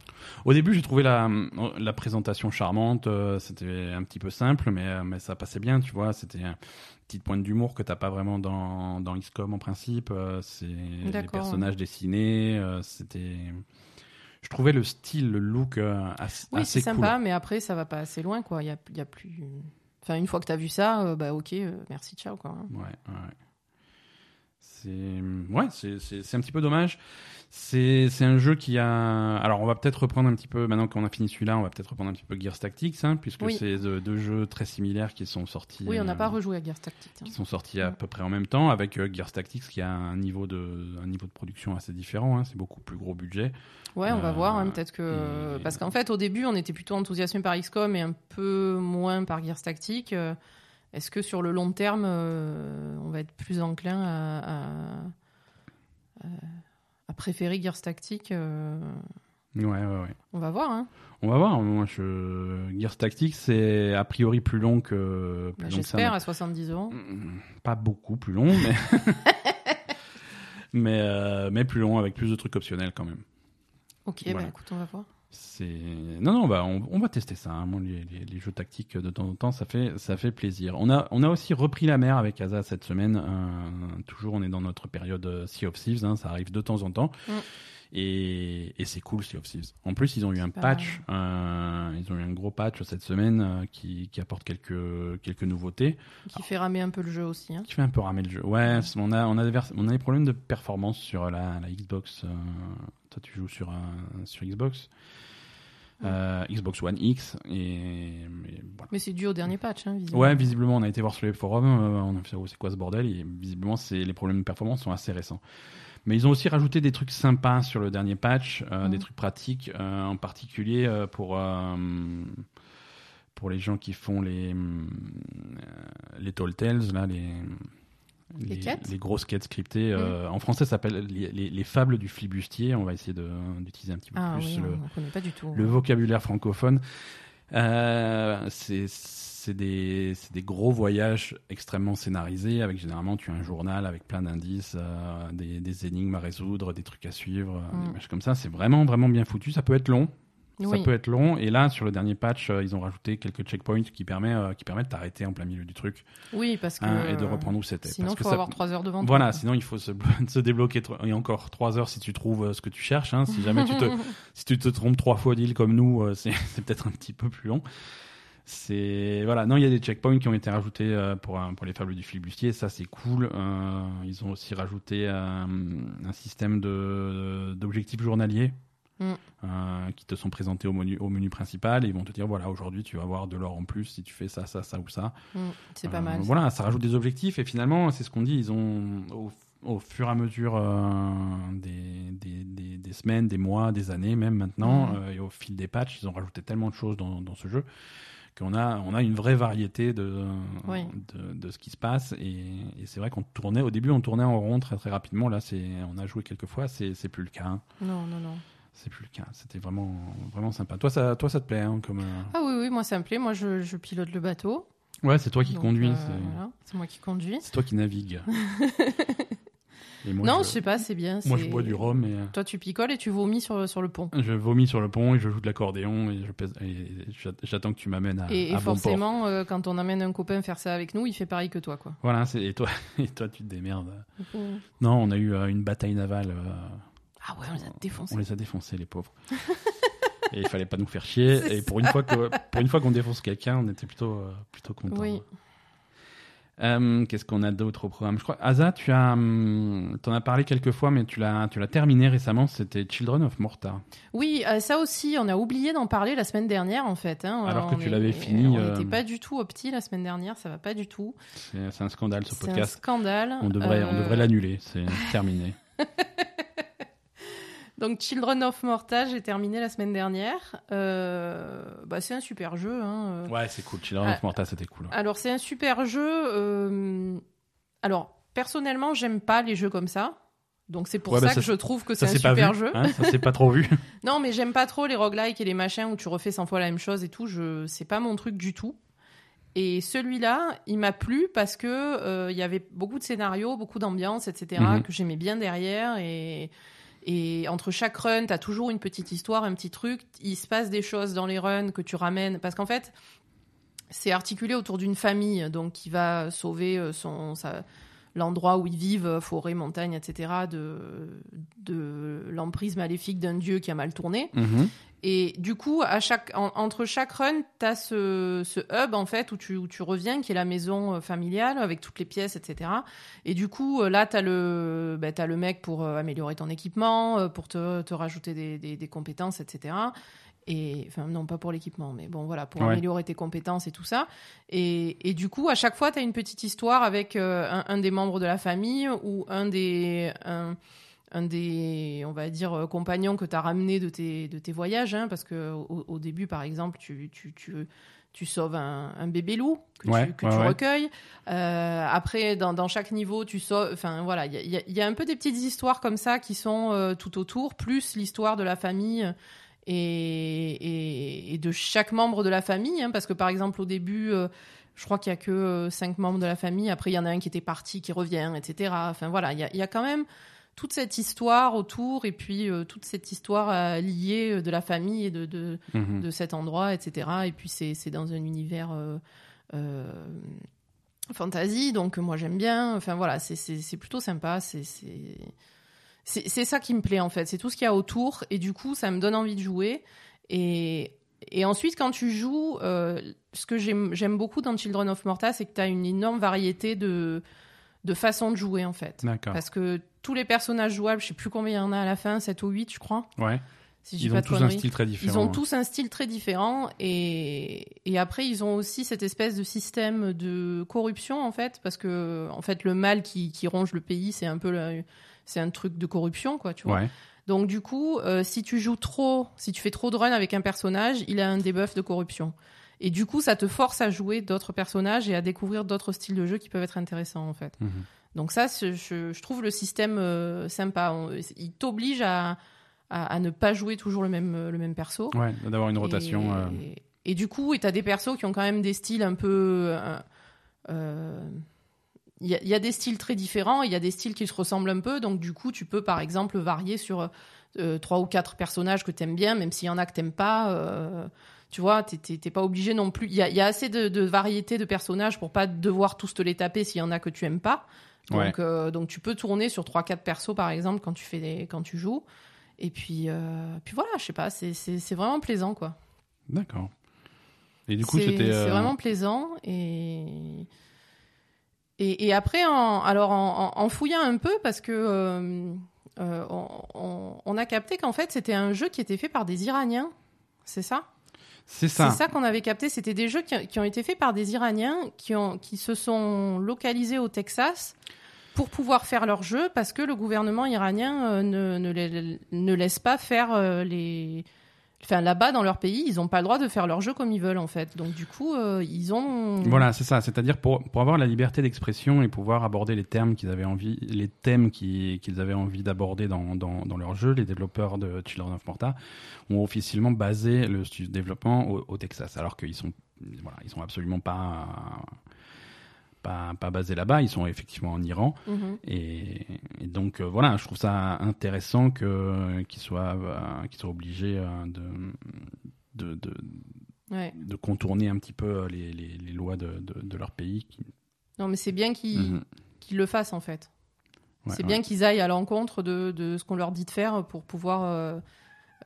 Au début, j'ai trouvé la, la présentation charmante. euh, C'était un petit peu simple, mais, mais ça passait bien, tu vois. C'était petite pointe d'humour que t'as pas vraiment dans, dans XCOM en principe. euh, C'est les personnages dessinés. euh, C'était. Je trouvais le style, le look euh, assez, oui, c'est cool. sympa, mais après, ça va pas assez loin, quoi. Il y a, il y a plus. Enfin, une fois que t'as vu ça, euh, bah ok, euh, merci, ciao, quoi. hein. Ouais, ouais. C'est ouais, c'est- un petit peu dommage. C'est un jeu qui a. Alors, on va peut-être reprendre un petit peu maintenant qu'on a fini celui-là, on va peut-être reprendre un petit peu Gears Tactics, hein, puisque Oui. c'est deux, deux jeux très similaires qui sont sortis. Oui, on n'a euh, pas rejoué à Gears Tactics. hein. qui sont sortis à peu près en même temps, avec euh, Gears Tactics qui a un niveau de un niveau de production assez différent. hein, c'est beaucoup plus gros budget. Ouais, on va Euh, voir, hein, peut-être que. et- Parce qu'en fait, au début, on était plutôt enthousiasmé par XCOM et un peu moins par Gears Tactics. Est-ce que sur le long terme, euh, on va être plus enclin à, à, à- à préférer Gears Tactics euh, Ouais, ouais, ouais. On va voir, hein. On va voir. Moi, je... Gears Tactics, c'est a priori plus long que. Bah, J'espère, à 70 euros. Mm, Pas beaucoup plus long, mais. <laughs> mais, euh, mais plus long, avec plus de trucs optionnels quand même. Ok, Voilà. bah écoute, on va voir. Non non bah on, va tester ça. hein. Les jeux tactiques de temps en temps ça fait ça fait plaisir. On a on a aussi repris la mer avec Asa cette semaine. Euh, toujours on est dans notre période euh, Sea of Thieves. hein, ça arrive de temps en temps. Mm. Et, et c'est cool Sea of Thieves. En plus ils ont eu un patch. euh, ils ont eu un gros patch cette semaine euh, qui, qui apporte quelques quelques nouveautés. Qui fait ramer un peu le jeu aussi. Hein. Qui fait un peu ramer le jeu. Ouais, on a on a des on a des problèmes de performance sur la, la Xbox. euh, toi tu joues sur un- sur Xbox. euh, Xbox One X. Et, mais voilà. Mais c'est dû au dernier patch, hein, visiblement. Ouais, visiblement, on a été voir sur les forums, euh, on a fait oh, c'est quoi ce bordel? Et visiblement, c'est les problèmes de performance sont assez récents. Mais ils ont aussi rajouté des trucs sympas sur le dernier patch, euh, Mhm. des trucs pratiques, euh, en particulier euh, pour pour les gens qui font les les tall tales là, les Les grosses quêtes scriptées. euh, En français, ça s'appelle les, les- les fables du flibustier. On va essayer d'utiliser un petit peu Ah plus oui, le, on ne connaît pas du tout. le vocabulaire francophone. C'est c'est des, gros voyages extrêmement scénarisés avec généralement tu as un journal avec plein d'indices, euh, des, des énigmes à résoudre, des trucs à suivre, euh, Mm. des images comme ça. C'est vraiment vraiment bien foutu. Ça peut être long, ça peut être long. Et là sur le dernier patch, euh, ils ont rajouté quelques checkpoints qui permet euh, qui permettent de t'arrêter en plein milieu du truc Oui, parce que. hein, et de reprendre où c'était. Sinon, il que faut ça- avoir 3 heures devant toi. voilà, sinon il faut se, <laughs> se débloquer et encore trois heures si tu trouves ce que tu cherches. hein. Si jamais tu te, <laughs> si tu te trompes trois fois d'île comme nous, <laughs> c'est peut-être un petit peu plus long. C'est voilà, non, il y a des checkpoints qui ont été rajoutés euh, pour pour les fables du flibustier, ça c'est cool. Euh, ils ont aussi rajouté euh, un système de d'objectifs journaliers. Mm. euh, qui te sont présentés au menu, au menu principal et ils vont te dire voilà aujourd'hui tu vas avoir de l'or en plus si tu fais ça ça ça ou ça Mm, c'est pas mal. Voilà, ça rajoute des objectifs et finalement, c'est ce qu'on dit, ils ont au, au fur et à mesure euh, des, des, des- des semaines, des mois, des années, même maintenant, euh, et au fil des patchs, ils ont rajouté tellement de choses dans, dans ce jeu qu'on a, on a une vraie variété de, Oui. de, de ce qui se passe. Et, et c'est vrai qu'on tournait, au début, on tournait en rond très très rapidement. Là, on a joué quelques fois, c'est, plus le cas. hein. Non, non, non. C'est plus le cas. C'était vraiment, vraiment sympa. Toi, ça, toi, ça te plaît hein, comme. euh, Ah oui, oui, moi ça me plaît. Moi je, je pilote le bateau. Ouais, c'est toi qui conduis. euh, c'est... voilà, moi qui conduis. c'est toi qui navigues. <laughs> Moi, non, je- je sais pas, c'est bien. Moi, je bois du rhum et euh, Toi, tu picoles et tu vomis sur, sur le pont. je vomis sur le pont et je joue de l'accordéon et j'attends que tu m'amènes à, Et, et à bon port. forcément, euh, quand on amène un copain faire ça avec nous, il fait pareil que toi, quoi. Voilà, et toi, <laughs> et toi, tu te démerdes. Non, on a eu euh, une bataille navale. euh, Ah ouais, on les a défoncés. on les a défoncés, les pauvres. <laughs> et il fallait pas nous faire chier. Et pour une fois que, pour une fois qu'on défonce quelqu'un, on était plutôt, plutôt content. Oui. Euh, Qu'est-ce qu'on a d'autre au programme? Je crois, Asa, tu as, hum, t'en as parlé quelques fois, mais tu l'as, tu l'as terminé récemment. C'était Children of Morta. Oui, euh, ça aussi, on a oublié d'en parler la semaine dernière, en fait. hein. Alors que tu l'avais fini, On euh, n'était pas du tout opti la semaine dernière, ça va pas du tout. C'est, un scandale ce C'est un podcast. scandale. On devrait, on Euh, devrait l'annuler. C'est terminé. <laughs> Donc, Children of Morta, j'ai terminé la semaine dernière. Euh, bah, c'est un super jeu. Hein. Ouais, c'est cool. Children Ah. of Morta, c'était cool. Alors, c'est un super jeu. euh, Alors, personnellement, j'aime pas les jeux comme ça. Donc, c'est pour Ouais, ça bah, que je trouve que c'est un super vu. jeu. hein, ça s'est pas trop vu. <laughs> Non, mais j'aime pas trop les roguelikes et les machins où tu refais 100 fois la même chose et tout. Je... C'est pas mon truc du tout. Et celui-là, il m'a plu parce que euh, il y avait beaucoup de scénarios, beaucoup d'ambiance, etc. Mhm. que j'aimais bien derrière. Et, et entre chaque run, t'as toujours une petite histoire, un petit truc. Il se passe des choses dans les runs que tu ramènes. Parce qu'en fait, c'est articulé autour d'une famille donc qui va sauver euh, son, sa- l'endroit où ils vivent, euh, forêt, montagne, etc., de, de l'emprise maléfique d'un dieu qui a mal tourné. Mhm. Et du coup, à chaque, en- entre chaque run, tu as ce, ce hub en fait où tu, où tu reviens, qui est la maison euh, familiale avec toutes les pièces, etc. Et du coup, euh, là, tu as, le bah, t'as le mec pour euh, améliorer ton équipement, pour te, te rajouter des, des, des compétences, etc. Et enfin, non, pas pour l'équipement, mais bon, voilà, pour Ouais. améliorer tes compétences et tout ça. Et, et du coup, à chaque fois, tu as une petite histoire avec euh, un, un des membres de la famille ou un des. un- un des, on va dire, euh, compagnons que tu as ramené de tes, de tes voyages, hein, parce que au, au début, par exemple, tu, tu, tu, tu sauves un, un bébé loup que Ouais, tu, que ouais, tu ouais. recueilles. Euh, après, dans, dans chaque niveau, tu sauves. Enfin, voilà, il y a, y un peu des petites histoires comme ça qui sont euh, tout autour, plus l'histoire de la famille. Et, et, et de chaque membre de la famille, hein, parce que par exemple au début, euh, je crois qu'il y a que euh, cinq membres de la famille. Après, il y en a un qui était parti, qui revient, etc. Enfin voilà, il y a, il y a quand même toute cette histoire autour et puis euh, toute cette histoire liée de la famille et de, de, Mhm. de cet endroit, etc. Et puis c'est dans un univers fantasy, donc moi j'aime bien. Enfin voilà, c'est plutôt sympa. C'est c'est ça qui me plaît en fait. C'est tout ce qu'il y a autour et du coup ça me donne envie de jouer. Et et ensuite quand tu joues, euh, ce que j'aime beaucoup dans Children of Morta, c'est que tu as une énorme variété de de façons de jouer en fait. Parce que tous les personnages jouables, je sais plus combien il y en a à la fin, 7 ou 8 je crois. Ouais. Si Ils ont tous un style très différent. Ils ont tous un style très différent et, et après ils ont aussi cette espèce de système de corruption en fait parce que en fait le mal qui, qui ronge le pays c'est un peu le- c'est un truc de corruption quoi tu vois. Ouais. Donc du coup euh, si tu joues trop si tu fais trop de run avec un personnage il a un debuff de corruption et du coup ça te force à jouer d'autres personnages et à découvrir d'autres styles de jeu qui peuvent être intéressants en fait. Mhm. Donc ça, je, je trouve le système euh, sympa. On- il t'oblige à, à, à ne pas jouer toujours le même, le même perso. Ouais, d'avoir une rotation. Et, euh, et du coup, tu as des persos qui ont quand même des styles un peu... euh, Il y, a- il y a des styles très différents, il y a des styles qui se ressemblent un peu, donc du coup, tu peux par exemple varier sur euh, trois ou quatre personnages que t'aimes bien, même s'il y en a que t'aimes pas. euh, tu vois, t'es- pas obligé non plus. Il y a, y a assez de, de variété de personnages pour pas devoir tous te les taper s'il y en a que tu aimes pas. Donc, Ouais. euh, donc tu peux tourner sur trois quatre persos par exemple quand tu fais des, quand tu joues. Et puis, euh, puis voilà, je sais pas, c'est- vraiment plaisant quoi. D'accord. Et du coup, c'était. euh, c'est vraiment plaisant et et, et après en alors en, fouillant un peu parce que euh, euh, on, a capté qu'en fait c'était un jeu qui était fait par des Iraniens, c'est ça? C'est ça. C'est ça qu'on avait capté. C'était des jeux qui, qui ont été faits par des Iraniens qui ont qui se sont localisés au Texas pour pouvoir faire leurs jeux parce que le gouvernement iranien euh, ne, ne, les- ne laisse pas faire les. Enfin, là-bas, dans leur pays, ils n'ont pas le droit de faire leurs jeux comme ils veulent, en fait. Donc, du coup, euh, ils ont. Voilà, c'est ça. C'est-à-dire pour, pour avoir la liberté d'expression et pouvoir aborder les termes qu'ils avaient envie, les thèmes qui- qu'ils avaient envie d'aborder dans, dans, dans leur jeu, les développeurs de Children of Morta ont officiellement basé le développement au, au Texas, alors qu'ils sont, voilà, ils sont absolument pas, pas, pas basés là-bas. Ils sont effectivement en Iran. Mhm. Et, et donc euh, voilà, je trouve ça intéressant que qu'ils soient euh, qu'ils soient obligés euh, de, de, de, Ouais. de contourner un petit peu les, les, les lois de, de, leur pays. qui- Non, mais c'est bien qu'ils Mhm. le fassent, en fait. Ouais, c'est ouais. bien qu'ils aillent à l'encontre de, de ce qu'on leur dit de faire pour pouvoir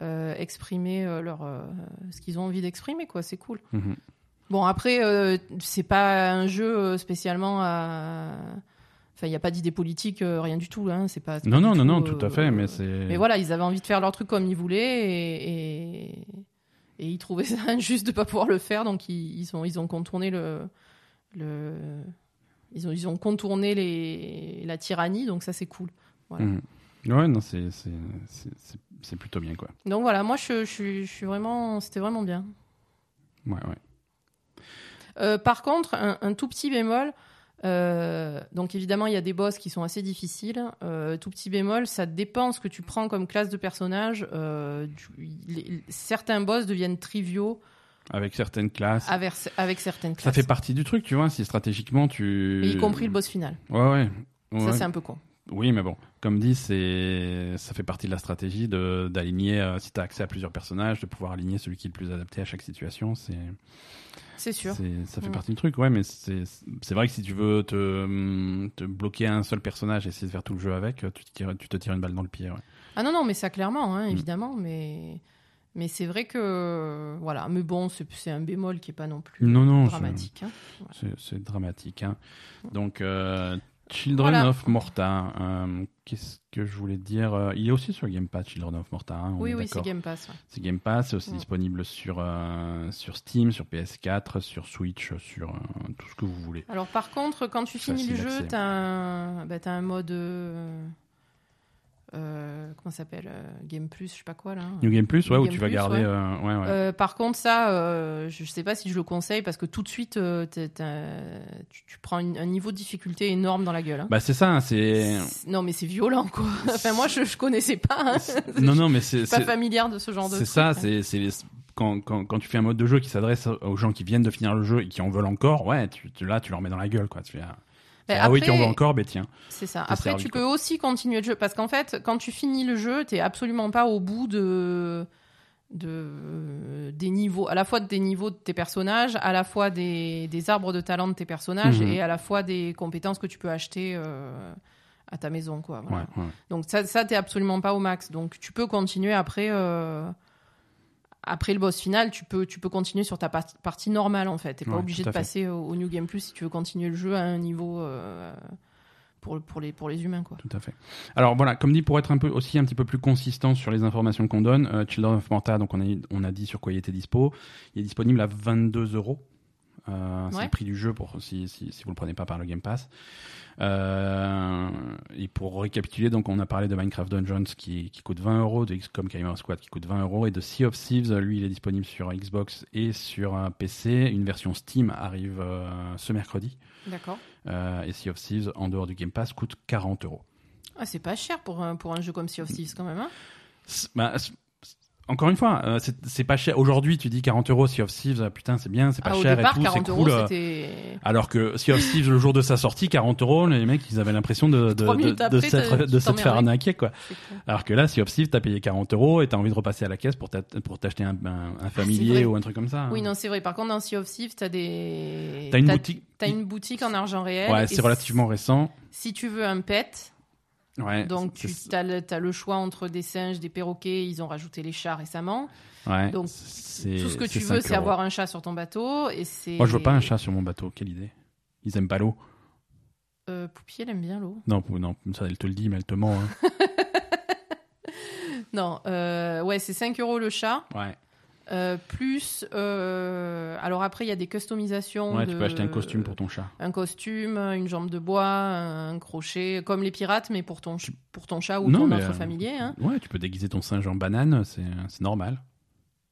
exprimer leur, ce qu'ils ont envie d'exprimer, quoi. C'est cool. Mhm. Bon, après, euh, c'est pas un jeu euh, spécialement à. Enfin, il n'y a pas d'idée politique, euh, rien du tout. Hein. C'est pas. Non, pas non, non, non, tout à fait, euh, mais c'est. Mais voilà, ils avaient envie de faire leur truc comme ils voulaient et, et, et ils trouvaient ça <laughs> injuste de pas pouvoir le faire, donc ils, ils ont, ils ont contourné le. le ils, ont, ils ont contourné les, la tyrannie, donc ça c'est cool. Voilà. Mhm. Ouais, non, c'est c'est- c'est- c'est- c'est plutôt bien, quoi. Donc voilà, moi je, je, suis- je suis vraiment. C'était vraiment bien. Ouais, ouais. Euh, par contre, un, un tout petit bémol. euh, donc évidemment, il y a des boss qui sont assez difficiles. Euh, tout petit bémol, ça dépend ce que tu prends comme classe de personnage. Les- certains boss deviennent triviaux Avec certaines classes. avec, avec certaines Ça classes. fait partie du truc, tu vois, si stratégiquement tu. Et y compris le boss final. Ouais, ouais. Ça, Ouais. c'est un peu con. Oui, mais bon, comme dit, c'est ça fait partie de la stratégie de d'aligner. euh, si tu as accès à plusieurs personnages, de pouvoir aligner celui qui est le plus adapté à chaque situation. C'est C'est sûr. c'est- ça fait Mm. partie du truc, ouais. Mais c'est c'est vrai que si tu veux te hum, te bloquer à un seul personnage et essayer de faire tout le jeu avec, tu te tires, tu te tires une balle dans le pied. Ouais. Ah non, non, mais ça clairement, hein, Mm. évidemment. Mais, mais c'est vrai que. Voilà. Mais bon, c'est c'est un bémol qui est pas non plus Non, non, dramatique. hein. C'est c'est dramatique. Hein. Donc, euh, Children Voilà. of Morta. euh, Qu'est-ce que je voulais dire euh, Il est aussi sur Game Pass, Children of Morta. hein, Oui, oui, c'est. Game Pass. ouais. C'est Game Pass, c'est aussi disponible sur, euh, sur Steam, sur PS4, sur Switch, sur euh, tout ce que vous voulez. Alors par contre, quand tu finis le jeu, un, bah, t'as un mode, euh, comment ça s'appelle, euh, Game Plus, je sais pas quoi là. New Game Plus, ouais, New où Game tu vas Plus, garder. ouais. euh, ouais, ouais. Euh, par contre, ça, je sais pas si je le conseille parce que tout de suite, t'es- tu, tu prends une- un niveau de difficulté énorme dans la gueule. hein. Bah, c'est ça, hein, c'est. C'est- Non, mais c'est violent quoi. <laughs> enfin, moi, je, je connaissais pas. hein. non, non, mais c'est. Je suis pas familière de ce genre de. C'est truc, ça, hein. c'est c'est les- quand, quand, quand tu fais un mode de jeu qui s'adresse aux gens qui viennent de finir le jeu et qui en veulent encore, ouais, tu, tu- là tu leur mets dans la gueule quoi. Tu fais, ah, Mais ah oui, qui en veut encore, ben tiens. C'est ça. Après, servi, tu quoi. peux aussi continuer le jeu parce qu'en fait, quand tu finis le jeu, t'es absolument pas au bout de de des niveaux, à la fois des niveaux de tes personnages, à la fois des, des arbres de talent de tes personnages Mhm. et à la fois des compétences que tu peux acheter euh, à ta maison, quoi. voilà. Ouais, ouais. Donc ça, ça t'es absolument pas au max. Donc tu peux continuer après. euh, Après le boss final, tu peux, tu peux continuer sur ta par- partie normale en fait. T'es pas Ouais, obligé de passer au, au New Game Plus si tu veux continuer le jeu à un niveau euh, pour, pour, les, pour les humains. Quoi. Tout à fait. Alors voilà, comme dit, pour être un peu aussi un petit peu plus consistant sur les informations qu'on donne, euh, Children of Morta, donc on a, on a dit sur quoi il était dispo. Il est disponible à 22 euros. Euh, c'est Ouais. le prix du jeu pour si, si, si vous le prenez pas par le Game Pass. Euh, et pour récapituler, donc on a parlé de Minecraft Dungeons qui, qui coûte 20 euros, de XCOM Gamer Squad qui coûte 20 euros, et de Sea of Thieves, lui il est disponible sur Xbox et sur un PC. Une version Steam arrive euh, ce mercredi. D'accord. Et Sea of Thieves en dehors du Game Pass coûte 40 euros. Ah, c'est pas cher pour un, pour un jeu comme Sea of Thieves quand même. Hein bah, encore une fois, euh, c'est pas cher. Aujourd'hui, tu dis 40 euros Sea of Thieves, ah, putain, c'est bien, c'est pas Ah, cher départ, et tout, 40 c'est euros, cool. Alors que Sea of Thieves, le jour de sa sortie, 40 euros, les mecs, ils avaient l'impression de, de, de, de s'être t'emmerdais. arnaquer, quoi. Alors que là, Sea of Thieves, t'as payé 40 euros et t'as envie de repasser à la caisse pour t'a- pour t'acheter un, un, un familier ou un truc comme ça. Oui, hein. non, c'est vrai. Par contre, dans Sea of Thieves, t'as des. T'as une boutique. T'as une boutique en argent réel. Ouais, c'est relativement récent. Si tu veux un pet, Ouais. donc tu as le, choix entre des singes, des perroquets. Ils ont rajouté les chats récemment. ouais, donc, Tout ce que tu veux, 5 c'est avoir un chat sur ton bateau. Et. Moi, je veux pas un chat sur mon bateau. Quelle idée. Ils aiment pas l'eau. Euh, Poupie, elle aime bien l'eau. Non, non, ça, elle te le dit, mais elle te ment. hein. <laughs> Non, euh, ouais, c'est 5 euros le chat. Ouais. Euh, plus. euh, alors après, il y a des customisations. Ouais, tu peux acheter un costume pour ton chat. Un costume, une jambe de bois, un crochet, comme les pirates, mais pour ton, pour ton chat ou Non, ton autre euh, familier. Hein. Ouais, tu peux déguiser ton singe en banane, c'est normal.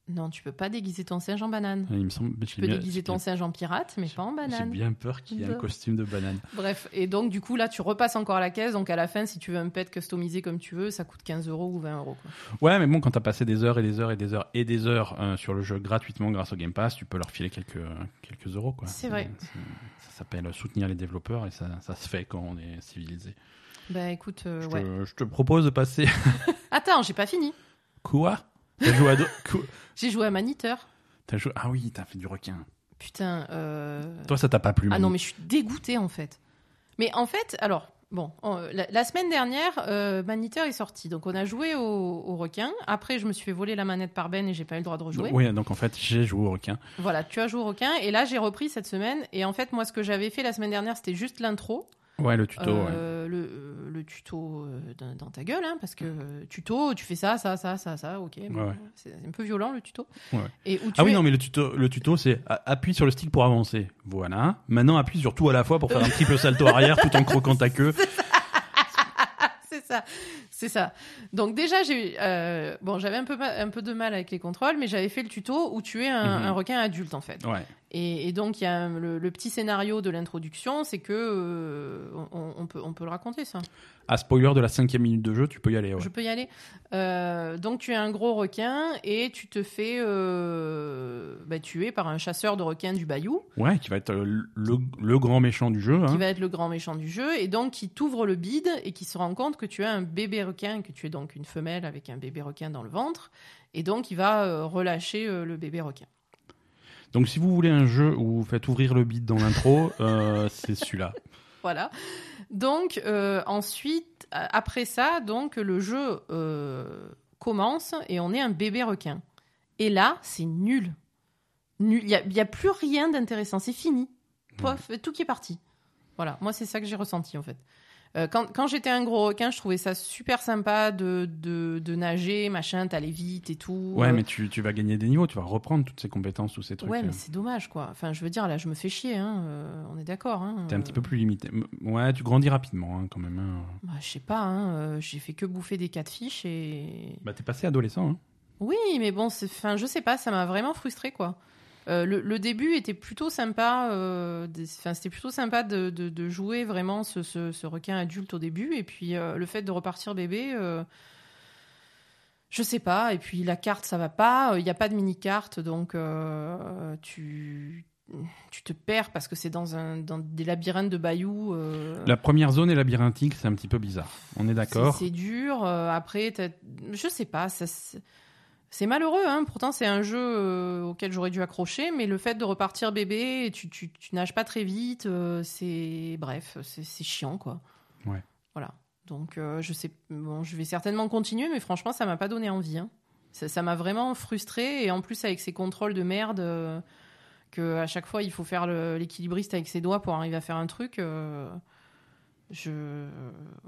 Non, tu peux pas déguiser ton singe en banane. Il me semble. Tu peux déguiser ton singe en pirate, mais pas en J'ai banane. bien peur qu'il y ait un costume de banane. Bref, et donc du coup là, tu repasses encore à la caisse. Donc à la fin, si tu veux un pet customisé comme tu veux, ça coûte 15 euros ou 20 euros. quoi. Ouais, mais bon, quand t'as passé des heures et des heures et des heures et des heures euh, sur le jeu gratuitement grâce au Game Pass, tu peux leur filer quelques, quelques euros. quoi. C'est vrai. Ça s'appelle soutenir les développeurs et ça, ça se fait quand on est civilisé. Bah écoute, euh, je, ouais. te, je te propose de passer. <laughs> Attends, j'ai pas fini. Quoi? T'as joué à. do- <laughs> Quoi J'ai joué à Maniteur. T'as joué... Ah oui, t'as fait du requin. Putain. euh, Toi, ça t'a pas plu Ah non, mais je suis dégoûtée en fait. Mais en fait, alors, bon, on- la, la semaine dernière, euh, Maniteur est sorti. Donc on a joué au, au requin. Après, je me suis fait voler la manette par Ben et j'ai pas eu le droit de rejouer. Oui, donc en fait, j'ai joué au requin. Voilà, tu as joué au requin. Et là, j'ai repris cette semaine. Et en fait, moi, ce que j'avais fait la semaine dernière, c'était juste l'intro. Ouais, le tuto. ouais. Euh, le, le tuto euh, dans, dans ta gueule, hein, parce que euh, tuto, tu fais ça, ça, ça, ça, ça, ok. bon, ouais. C'est un peu violent le tuto. Ouais. Et où tu Ah oui, es- non, mais le tuto, le tuto c'est appuie sur le stick pour avancer. Voilà. Maintenant, appuie sur tout à la fois pour faire un triple salto arrière tout en croquant ta queue. <laughs> <laughs> c'est ça, c'est ça. Donc déjà, j'ai eu, euh, bon, j'avais un peu un peu de mal avec les contrôles, mais j'avais fait le tuto où tu es un, Mhm. un requin adulte en fait. Ouais. Et, et donc il y a un- le, le petit scénario de l'introduction, c'est que euh, on, on peut on peut le raconter ça. À spoiler de la cinquième minute de jeu, tu peux y aller. Ouais. Je peux y aller. Euh, donc tu es un gros requin et tu te fais euh, bah, tuer par un chasseur de requins du Bayou, Ouais, qui va être euh, le, le grand méchant du jeu. qui hein. va être le grand méchant du jeu, et donc qui t'ouvre le bide et qui se rend compte que tu as un bébé requin, que tu es donc une femelle avec un bébé requin dans le ventre, et donc il va relâcher le bébé requin. Donc, si vous voulez un jeu où vous faites ouvrir le beat dans l'intro, euh, <laughs> c'est celui-là. Voilà. Donc euh, ensuite, a- après ça, donc le jeu euh, commence et on est un bébé requin. Et là, c'est nul. Nul. Il y a, a plus rien d'intéressant. C'est fini. Pof, tout qui est parti. Voilà. Moi, c'est ça que j'ai ressenti en fait. Euh, quand quand j'étais un gros requin, je trouvais ça super sympa de, de, de nager, machin, t'allais vite et tout. Ouais, mais tu, tu vas gagner des niveaux, tu vas reprendre toutes ces compétences, tous ces trucs. Ouais, euh. mais c'est dommage, quoi. Enfin, je veux dire, là, je me fais chier, hein. euh, on est d'accord. Hein. T'es un petit peu plus limité. Ouais, tu grandis rapidement hein, quand même. hein. Bah, je sais pas, hein, j'ai fait que bouffer des catfish et. Bah, t'es passé adolescent. Hein. Oui, mais bon, enfin, je sais pas, ça m'a vraiment frustré quoi. Euh, le, le début était plutôt sympa, euh, enfin, c'était plutôt sympa de, de- de jouer vraiment ce, ce- ce requin adulte au début, et puis euh, le fait de repartir bébé, je sais pas, et puis la carte ça va pas, il n'y a pas de mini-carte, donc tu, tu te perds parce que c'est dans, un, dans des labyrinthes de bayou. euh, La première zone est labyrinthique, c'est un petit peu bizarre. On est d'accord. c'est dur. euh, après, je sais pas. ça, c'est malheureux. Hein. Pourtant, c'est un jeu euh, auquel j'aurais dû accrocher. Mais le fait de repartir bébé, tu, tu, tu nages pas très vite. euh, c'est bref, c'est chiant, quoi. Ouais. Voilà. Donc, euh, je sais. Bon, je vais certainement continuer, mais franchement, ça m'a pas donné envie. hein. Ça m'a vraiment frustré. Et en plus, avec ces contrôles de merde. que à chaque fois il faut faire l'équilibriste avec ses doigts pour arriver à faire un truc. Je,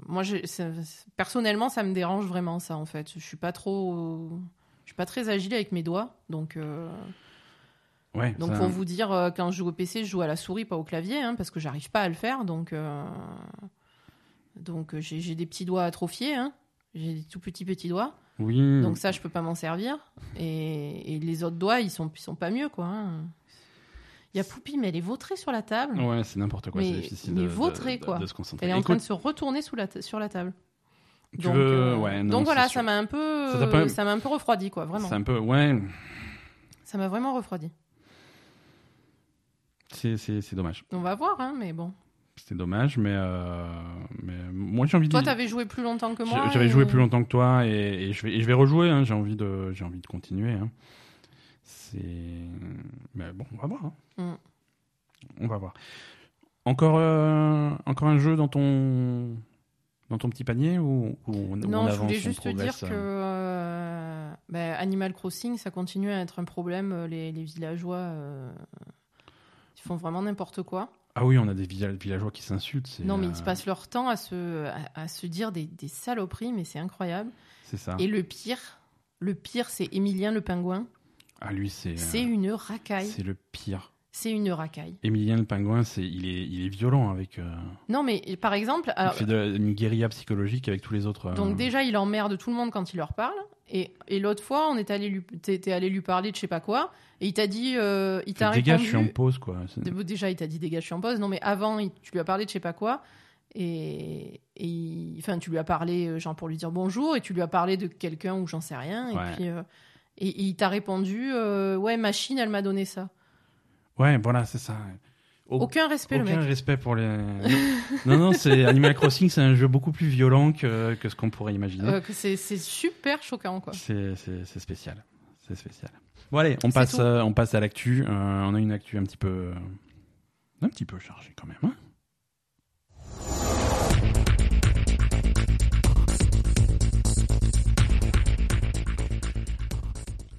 moi, personnellement, ça me dérange vraiment ça en fait. Je suis pas trop, suis pas très agile avec mes doigts, donc. euh, Ouais. Donc ça- pour vous dire, euh, quand je joue au PC, je joue à la souris, pas au clavier, hein, parce que j'arrive pas à le faire. Donc, euh, donc j'ai des petits doigts atrophiés, hein. j'ai des tout petits petits doigts. Oui. Donc ça, je peux pas m'en servir. Et, et les autres doigts, ils sont, ils sont pas mieux, quoi. hein. Il y a Poupie, mais elle est vautrée sur la table. Ouais, c'est n'importe quoi. C'est difficile mais de, quoi. de se concentrer. Elle est en train de se retourner sous la ta- sur la table. Donc, veux- euh, ouais, non, donc c'est voilà, sûr. ça m'a un peu, Ça pas- m'a un peu refroidi, quoi. Vraiment, C'est un peu. Ouais. ça m'a vraiment refroidi. C'est dommage. On va voir, hein, mais bon. C'est dommage, mais, euh, mais moi j'ai envie de. Toi, t'avais joué plus longtemps que moi. J'avais et- joué plus longtemps que toi et, et je vais et je vais rejouer. hein, J'ai envie de j'ai envie de continuer. hein. C'est mais bon, on va voir. hein. Mm. On va voir. Encore euh, encore un jeu dans ton dans ton petit panier ou, ou on, ou on Non, je voulais juste te dire que euh, euh, ben, Animal Crossing, ça continue à être un problème. euh, Les, les villageois, euh, ils font vraiment n'importe quoi. Ah oui, on a des villa- villageois qui s'insultent. Non, mais euh, ils passent leur temps à se, à, à se dire des, des saloperies, mais c'est incroyable. C'est ça. Et le pire, le pire, c'est Émilien le pingouin. Ah lui c'est C'est une racaille. c'est le pire. C'est une racaille. Émilien le pingouin, c'est il est il est violent avec. euh, Non, mais par exemple, alors, il fait de- une guérilla psychologique avec tous les autres. euh, donc déjà, il emmerde tout le monde quand il leur parle. Et, et l'autre fois, on est allé lui, t'es, allé lui parler de je sais pas quoi, et il t'a dit, euh, il t'a dégage, répondu. je suis en pause quoi. Déjà, il t'a dit dégage, je suis en pause. Non, mais avant, il- tu lui as parlé de je sais pas quoi. Et, et il- enfin, tu lui as parlé, genre pour lui dire bonjour, et tu lui as parlé de quelqu'un ou j'en sais rien. Et puis, et, et il t'a répondu, ouais, machine, elle m'a donné ça. Ouais, voilà, c'est ça. Au- Aucun respect, Aucun le mec. respect pour les. <laughs> non, non, c'est Animal Crossing, c'est un jeu beaucoup plus violent que, que ce qu'on pourrait imaginer. Euh, c'est, super choquant, quoi. C'est spécial. C'est spécial. Bon, allez, on passe, euh, on passe à l'actu. Euh, on a une actu un petit peu. un petit peu chargée quand même. hein.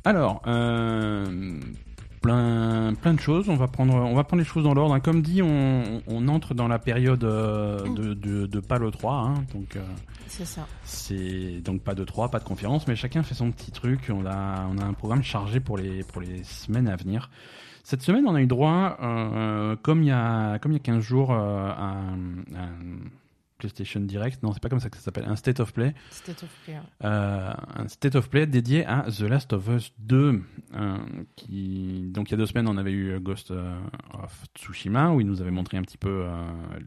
Alors, plein, plein de choses. On va prendre, on va prendre les choses dans l'ordre. hein. Comme dit, on, on entre dans la période euh, de, de, de pas le 3. hein. donc, euh, C'est ça. c'est donc pas de 3, pas de conférence, mais chacun fait son petit truc. On a, on a un programme chargé pour les, pour les semaines à venir. Cette semaine, on a eu droit, euh, comme il y a, comme il y a 15 jours, euh, à PlayStation Direct. Non, c'est pas comme ça que ça s'appelle. Un State of Play. State of Play. ouais. Euh, un State of Play dédié à The Last of Us 2. euh, qui, donc il y a deux semaines, on avait eu Ghost euh, of Tsushima, où il nous avait montré un petit peu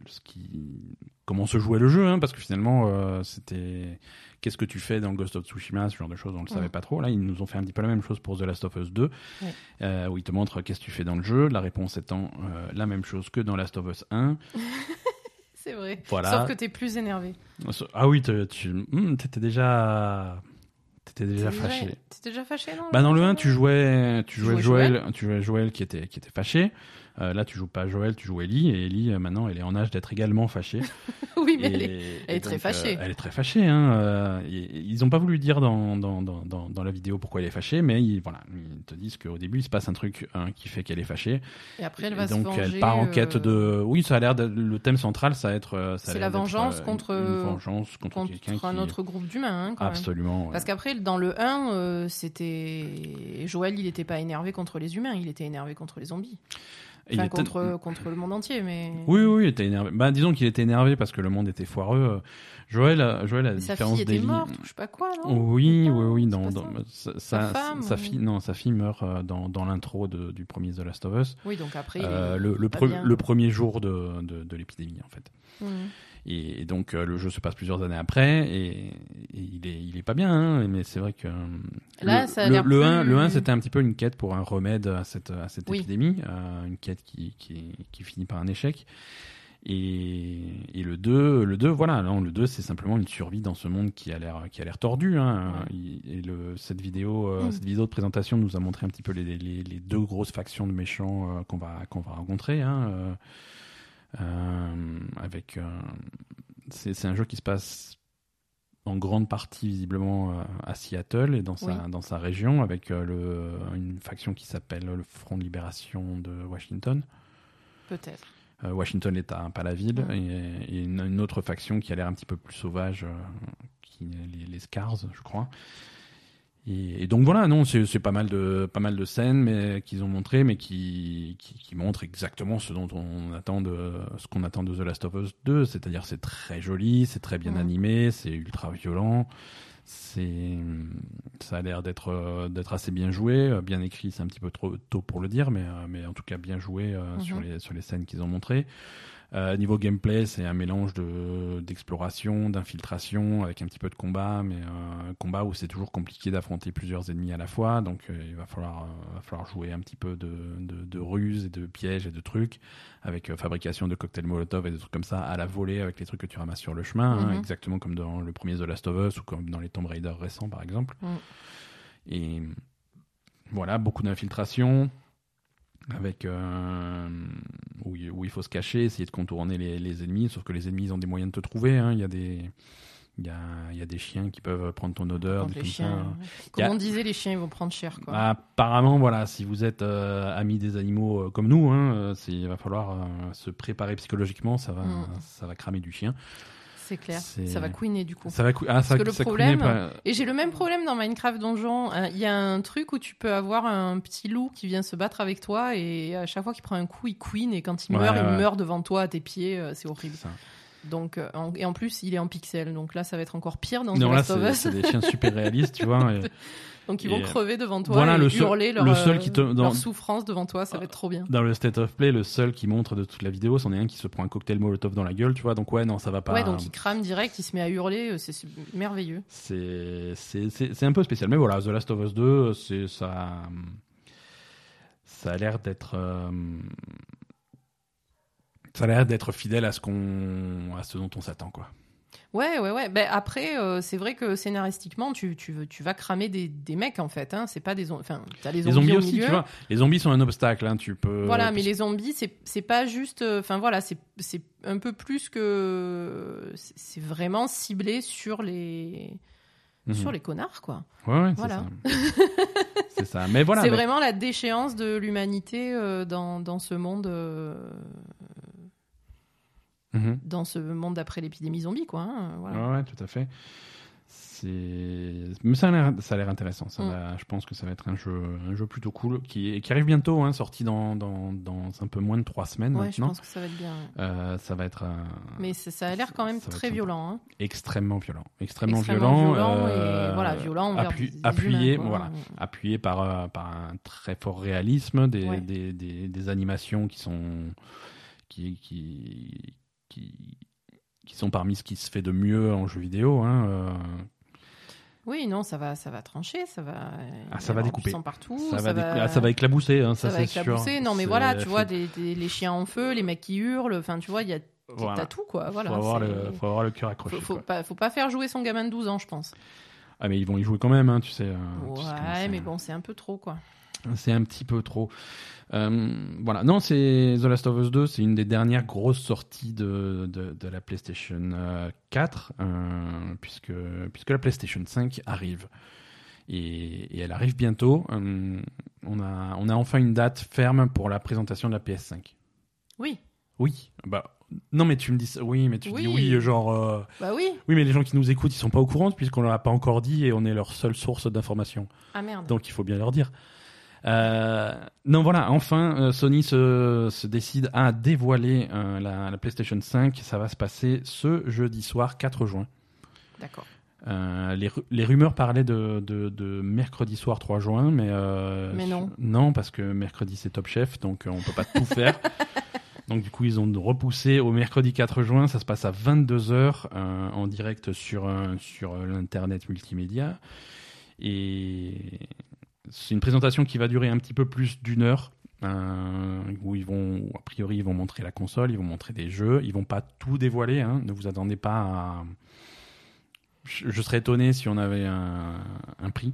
ce qui, comment se jouait le jeu, hein, parce que finalement, c'était qu'est-ce que tu fais dans Ghost of Tsushima, ce genre de choses, on le savait Mhm. pas trop. Là, ils nous ont fait un petit peu la même chose pour The Last of Us 2, Ouais. euh, où ils te montrent qu'est-ce que tu fais dans le jeu. La réponse étant euh, la même chose que dans Last of Us 1. <laughs> C'est vrai. Voilà. Sauf que t'es plus énervé. Ah oui, te- tu hum, t'étais déjà, t'étais déjà fâché. T'étais déjà fâché, non? Bah dans le 1, tu jouais, tu jouais Joël, tu jouais Joël qui était qui était fâché. Euh, là, tu joues pas Joël, tu joues Ellie et Ellie euh, maintenant, elle est en âge d'être également fâchée. <laughs> Oui, mais Et- elle est... et elle est très donc, fâchée. euh, elle est très fâchée. Hein, euh, et- ils ont pas voulu dire dans dans, dans, dans la vidéo pourquoi elle est fâchée, mais ils, voilà, ils te disent qu'au début il se passe un truc hein, qui fait qu'elle est fâchée. Et après, elle va donc se venger. elle part en quête euh, de. Oui, ça a l'air le thème central, ça va être. euh, C'est la vengeance euh, une- contre- une vengeance contre, quelqu'un contre un qui. autre groupe d'humains, hein. Absolument. ouais. Parce qu'après, dans le 1, euh, c'était. Joël, il n'était pas énervé contre les humains, il était énervé contre les zombies. Et il Enfin, était- contre, contre le monde entier, mais. Oui, oui, il était énervé. Bah, disons qu'il était énervé parce que le monde était foireux. Joël, euh, Joël, à la sa différence fille était morte, ou je sais pas quoi, non Oui, Putain, oui, oui. c'est Dans, sa, femme, sa ou- fille, non, sa fille meurt euh, dans, dans l'intro du premier The Last of Us. Oui, donc après. Euh, le, le, pre- le premier jour de, de, de l'épidémie, en fait. Mhm. Et, et donc euh, le jeu se passe plusieurs années après et, et il est il est pas bien hein, mais c'est vrai que Là, le, ça a le, le 1 plus- le 1 c'était un petit peu une quête pour un remède à cette à cette Oui. épidémie euh, une quête qui, qui qui finit par un échec et, et le 2 le 2 voilà non, le 2 c'est simplement une survie dans ce monde qui a l'air qui a l'air tordu hein. Et le cette vidéo euh, Mm. cette vidéo de présentation nous a montré un petit peu les, les, les deux grosses factions de méchants euh, qu'on va qu'on va rencontrer hein, avec euh, c'est c'est un jeu qui se passe en grande partie visiblement euh, à Seattle et dans sa Oui. dans sa région avec euh, le une faction qui s'appelle le Front de libération de Washington Peut-être. Euh, Washington l'État, pas la ville, et, et une, une autre faction qui a l'air un petit peu plus sauvage, euh, qui, les, les Scars, je crois. Et, et donc voilà, non, c'est pas mal de pas mal de scènes, mais qu'ils ont montré, mais qui, qui qui montrent exactement ce dont on attend de ce qu'on attend de The Last of Us 2, c'est-à-dire c'est très joli, c'est très bien Mhm. animé, c'est ultra violent, c'est ça a l'air d'être d'être assez bien joué, bien écrit, c'est un petit peu trop tôt pour le dire, mais mais en tout cas bien joué euh, Mhm. sur les sur les scènes qu'ils ont montrées. Euh, niveau gameplay, c'est un mélange de d'exploration, d'infiltration, avec un petit peu de combat, mais euh, combat où c'est toujours compliqué d'affronter plusieurs ennemis à la fois, donc euh, il va falloir euh, va falloir jouer un petit peu de, de, de ruses et de pièges et de trucs, avec euh, fabrication de cocktails Molotov et des trucs comme ça à la volée avec les trucs que tu ramasses sur le chemin, hein, Mhm. exactement comme dans le premier The Last of Us ou comme dans les Tomb Raider récents par exemple. Mhm. Et voilà, beaucoup d'infiltration avec euh, où, il- où il faut se cacher, essayer de contourner les, les ennemis, sauf que les ennemis ils ont des moyens de te trouver. hein. Il y a des il y a, il y a des chiens qui peuvent prendre ton odeur, des les chiens, Comme a- on disait, les chiens ils vont prendre cher. Quoi. Apparemment, voilà, si vous êtes euh, amis des animaux euh, comme nous, hein, euh, c'est- il va falloir se préparer psychologiquement. Ça va, Mm. ça va cramer du chien. C'est clair. Ça va couiner du coup. Ça va cou- ah, ça, que le ça problème- pas- Et j'ai le même problème dans Minecraft Donjon. Euh, Il y a un truc où tu peux avoir un petit loup qui vient se battre avec toi et à chaque fois qu'il prend un coup, il queen et quand il Ouais, meurt, ouais. il meurt devant toi à tes pieds. euh, C'est horrible. Donc, euh, en- et en plus, il est en pixel. Donc là, ça va être encore pire dans Non, The là, Last of Us. c'est des chiens super réalistes, tu vois. et- <laughs> Donc ils vont euh, crever devant toi voilà, et le seul- hurler leur, le seul euh, qui te- dans- leur souffrance devant toi. Ça va être trop bien. Dans le state of play, le seul qui montre de toute la vidéo, c'en est un qui se prend un cocktail Molotov dans la gueule, tu vois. Donc ouais, non, ça va pas. Ouais, donc il crame direct, il se met à hurler. euh, C'est merveilleux. C'est c'est c'est c'est un peu spécial, mais voilà, The Last of Us 2, c'est ça. Ça a l'air d'être. euh, ça a l'air d'être fidèle à ce qu'on à ce dont on s'attend quoi. Ouais, ouais, ouais. Ben, après, euh, c'est vrai que scénaristiquement, tu, tu, tu vas cramer des, des mecs, en fait. Hein. C'est pas des. Enfin, t'as les Les zombies, zombies au aussi, milieu. tu vois. Les zombies sont un obstacle, hein, tu peux. Voilà, mais les zombies, c'est c'est pas juste. euh, Enfin, voilà, c'est c'est un peu plus que. c'est- vraiment ciblé sur les. Mhm. Sur les connards, quoi. Ouais, ouais, c'est Voilà. ça. <laughs> c'est ça. Mais voilà. c'est mais- vraiment la déchéance de l'humanité euh, dans, dans ce monde. euh, Mhm. dans ce monde d'après l'épidémie zombie, quoi. hein, voilà. Ouais, ouais, tout à fait. Mais ça a l'air, intéressant. Ça Mm. va- je pense que ça va être un jeu, un jeu plutôt cool qui, arrive bientôt, hein, sorti dans, dans, dans un peu moins de trois semaines Ouais, je pense que ça va être bien. Euh, ça va être euh, Mais ça a l'air quand même Ça très violent. Hein. extrêmement violent, extrêmement, Extrêmement violent, et euh, voilà, violent appu- des- appuyé, humains, voilà, appuyé par, euh, par un très fort réalisme, des, Ouais. des, des, des animations qui sont qui, qui, qui, qui sont parmi ce qui se fait de mieux en jeu vidéo. Hein, euh, Oui, non, ça va, ça va trancher, ça va. Ah, ça va découper. partout. ça, va décou- ah, ça va éclabousser, hein, ça, ça va c'est sûr. Non, mais voilà, tu vois, des, des- les chiens en feu, les mecs qui hurlent. Enfin, tu vois, il y a voilà. t'as tout, quoi. Voilà. faut, avoir le, faut avoir le cœur accroché. faut, faut quoi. pas, faut pas faire jouer son gamin de 12 ans, je pense. Ah, mais ils vont y jouer quand même, hein, tu sais. euh, tu sais comment ouais, mais bon, c'est un peu trop, quoi. C'est un petit peu trop. Euh, voilà, non, c'est The Last of Us 2, c'est une des dernières grosses sorties de, de, de la PlayStation euh, 4, euh, puisque, puisque la PlayStation 5 arrive. Et, et elle arrive bientôt. Euh, on, a, on a enfin une date ferme pour la présentation de la PS5. Oui, Oui, bah. Non, mais tu me dis. Oui, mais tu dis Oui. oui, genre. euh, bah oui. oui, mais les gens qui nous écoutent, ils sont pas au courant puisqu'on leur a pas encore dit et on est leur seule source d'information. Ah merde. Donc il faut bien leur dire. Euh, non, voilà, enfin, euh, Sony se, se décide à dévoiler euh, la, la PlayStation 5. Ça va se passer ce jeudi soir, 4 juin. D'accord. Les, les rumeurs parlaient de, de, de mercredi soir 3 juin, mais, Mais non. non, parce que mercredi c'est Top Chef, donc on peut pas tout faire. <laughs> Donc du coup ils ont repoussé au mercredi 4 juin, ça se passe à 22h en direct sur, euh, sur l'internet multimédia. Et c'est une présentation qui va durer un petit peu plus d'une heure. euh, où ils vont, a priori, ils vont montrer la console, ils vont montrer des jeux, ils vont pas tout dévoiler. Hein, ne vous attendez pas à. Je, serais étonné si on avait un prix.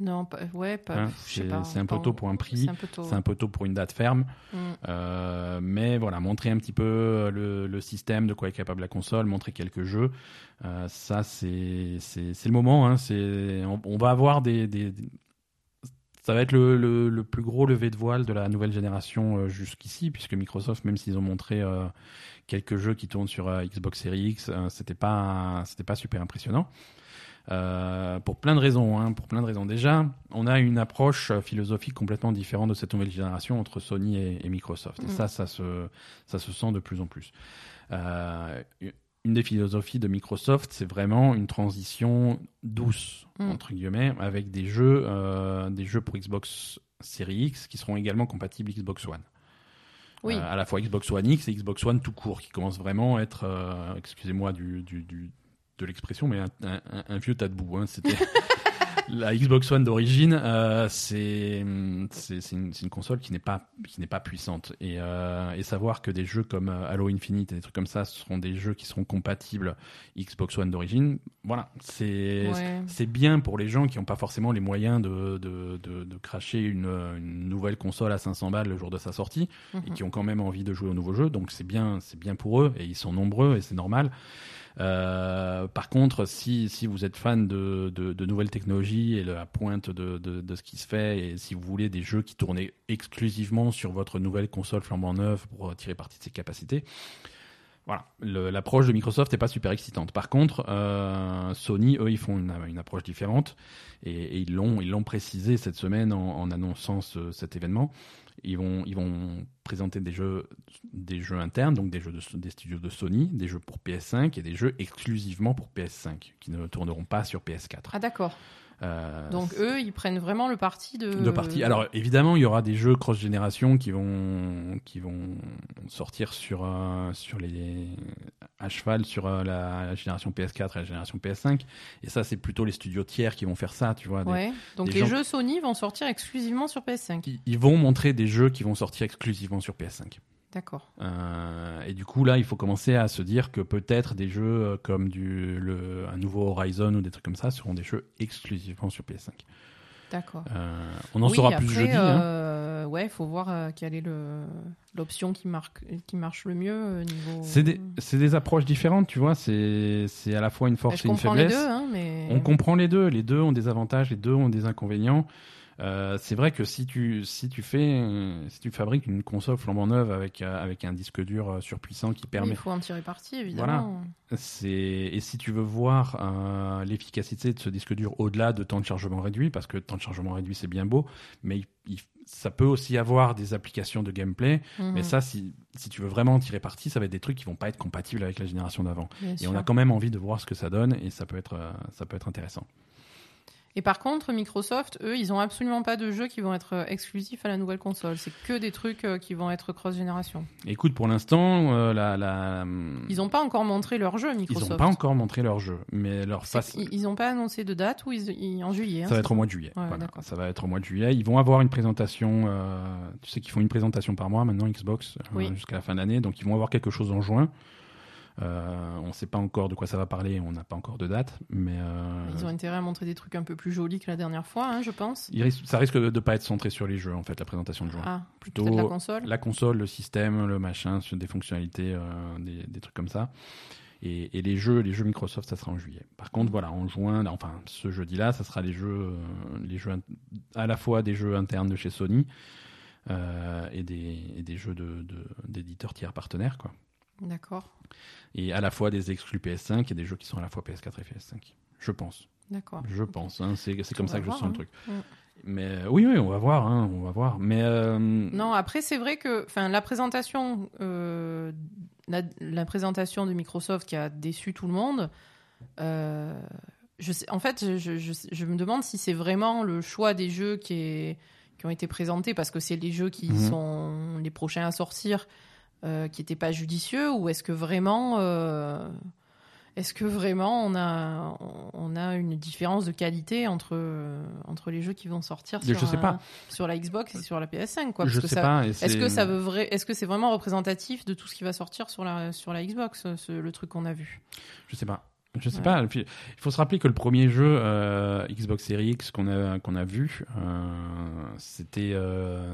Non, pas, ouais, pas. hein. C'est pas, c'est un peu tôt pour un prix. C'est un peu tôt. C'est un peu tôt pour une date ferme. Mm. Euh, mais voilà, montrer un petit peu le, le système, de quoi est capable la console, montrer quelques jeux. Euh, ça, c'est c'est le moment. Hein, c'est on, on va avoir des, des, des- ça va être le, le, le, plus gros lever de voile de la nouvelle génération euh, jusqu'ici, puisque Microsoft, même s'ils ont montré euh, quelques jeux qui tournent sur euh, Xbox Series X, c'était pas c'était pas super impressionnant. Pour plein de raisons, hein, pour plein de raisons. Déjà, on a une approche philosophique complètement différente de cette nouvelle génération entre Sony et, et Microsoft. Et mm. ça, ça se, ça se sent de plus en plus une des philosophies de Microsoft, c'est vraiment une transition douce mm. entre guillemets, avec des jeux, euh, des jeux pour Xbox Series X qui seront également compatibles Xbox One. Oui. Euh, à la fois Xbox One X et Xbox One tout court, qui commence vraiment à être, euh, excusez-moi du, du, du, de l'expression, mais un, un, vieux tas de boue. Hein. C'était <laughs> la Xbox One d'origine, euh, c'est une, une, console qui n'est pas qui n'est pas puissante et, euh, et savoir que des jeux comme euh, Halo Infinite et des trucs comme ça seront des jeux qui seront compatibles Xbox One d'origine, voilà, c'est c'est bien pour les gens qui n'ont pas forcément les moyens de de, de, de cracher une, une, nouvelle console à 500 balles le jour de sa sortie et mhm. qui ont quand même envie de jouer au nouveau jeu, donc c'est bien c'est bien pour eux et ils sont nombreux et c'est normal. Euh, par contre, si, si vous êtes fan de, de, nouvelles technologies et la pointe de, de, ce qui se fait, et si vous voulez des jeux qui tournent exclusivement sur votre nouvelle console flambant neuve pour tirer parti de ses capacités, voilà, l'approche de Microsoft n'est pas super excitante. Par contre, euh, Sony, eux, ils font une, approche différente et, ils l'ont précisé cette semaine en, annonçant ce, cet événement. Ils vont, ils vont présenter des jeux, des jeux internes, donc des jeux de, des studios de Sony, des jeux pour PS5 et des jeux exclusivement pour PS5 qui ne tourneront pas sur PS4. Ah d'accord. Euh, Donc eux, ils prennent vraiment le parti de. De parti. Alors évidemment, il y aura des jeux cross génération qui vont qui vont sortir sur euh, sur les à cheval sur euh, la, génération PS4 et la génération PS5. Et ça, c'est plutôt les studios tiers qui vont faire ça, tu vois. ouais. Donc les jeux Sony vont sortir exclusivement sur PS5. ils vont montrer des jeux qui vont sortir exclusivement sur PS5. D'accord. Euh, et du coup, là, il faut commencer à se dire que peut-être des jeux euh, comme du, le, un nouveau Horizon ou des trucs comme ça seront des jeux exclusivement sur PS5. D'accord. Euh, on en saura plus jeudi. Hein. Ouais, il faut voir quelle est l'option qui, marque, qui marche le mieux niveau. C'est des, des, approches différentes, tu vois. C'est à la fois une force et une faiblesse. Les deux, hein, mais... On comprend les deux. Les deux ont des avantages, les deux ont des inconvénients. Euh, c'est vrai que si tu si tu fais si tu fabriques une console flambant neuve avec euh, avec un disque dur euh, surpuissant qui permet, il faut en tirer parti évidemment. Voilà. C'est et si tu veux voir l'efficacité de ce disque dur au-delà de temps de chargement réduit, parce que temps de chargement réduit c'est bien beau, mais ça peut aussi avoir des applications de gameplay. Mhm. Mais ça, si, si tu veux vraiment en tirer parti, ça va être des trucs qui vont pas être compatibles avec la génération d'avant. Et on a quand même envie de voir ce que ça donne et ça peut être, ça peut être intéressant. Et par contre, Microsoft, eux, ils ont absolument pas de jeux qui vont être euh, exclusifs à la nouvelle console. C'est que des trucs euh, qui vont être cross-génération. Écoute, pour l'instant, euh, la, la, Ils n'ont pas encore montré leur jeu, Microsoft. Ils n'ont pas encore montré leur jeu, mais leur face. Ils n'ont pas annoncé de date ou ils... en juillet. Hein, ça va être au mois de juillet. voilà. Ça va être au mois de juillet. Ils vont avoir une présentation. Euh... Tu sais qu'ils font une présentation par mois maintenant Xbox jusqu'à la fin de l'année, donc ils vont avoir quelque chose en juin. Euh, on ne sait pas encore de quoi ça va parler, on n'a pas encore de date, mais euh, ils ont intérêt à montrer des trucs un peu plus jolis que la dernière fois, hein, je pense. ça risque de ne pas être centré sur les jeux en fait, la présentation de jeux. Ah, plutôt la console. La console, le système, le machin, des fonctionnalités, euh, des, trucs comme ça. Et, les jeux, les jeux Microsoft, ça sera en juillet. Par contre, voilà, en juin, enfin, ce jeudi-là, ça sera les jeux, les jeux à la fois des jeux internes de chez Sony et des, des jeux d'éditeurs de, tiers partenaires, quoi. D'accord. Et à la fois des exclus PS5 et des jeux qui sont à la fois PS4 et PS5. Je pense. D'accord. Je pense. Hein, c'est comme ça que je sens le hein. truc. Mais euh, oui, oui, on va voir, hein, on va voir. Mais euh, non, après c'est vrai que, enfin, la présentation, euh, la, présentation de Microsoft qui a déçu tout le monde. je sais, en fait, je, je, je, me demande si c'est vraiment le choix des jeux qui, est, qui ont été présentés parce que c'est les jeux qui mhm. sont les prochains à sortir euh, qui n'était pas judicieux ou est-ce que vraiment euh, est-ce que vraiment on a on a une différence de qualité entre entre les jeux qui vont sortir sur, je sais pas. sur la Xbox et sur la PS5 quoi? je sais pas est-ce que ça veut vrai est-ce que c'est vraiment représentatif de tout ce qui va sortir sur la sur la Xbox le truc qu'on a vu? Je sais pas je sais pas. Il faut se rappeler que le premier jeu euh, Xbox Series X qu'on a qu'on a vu, c'était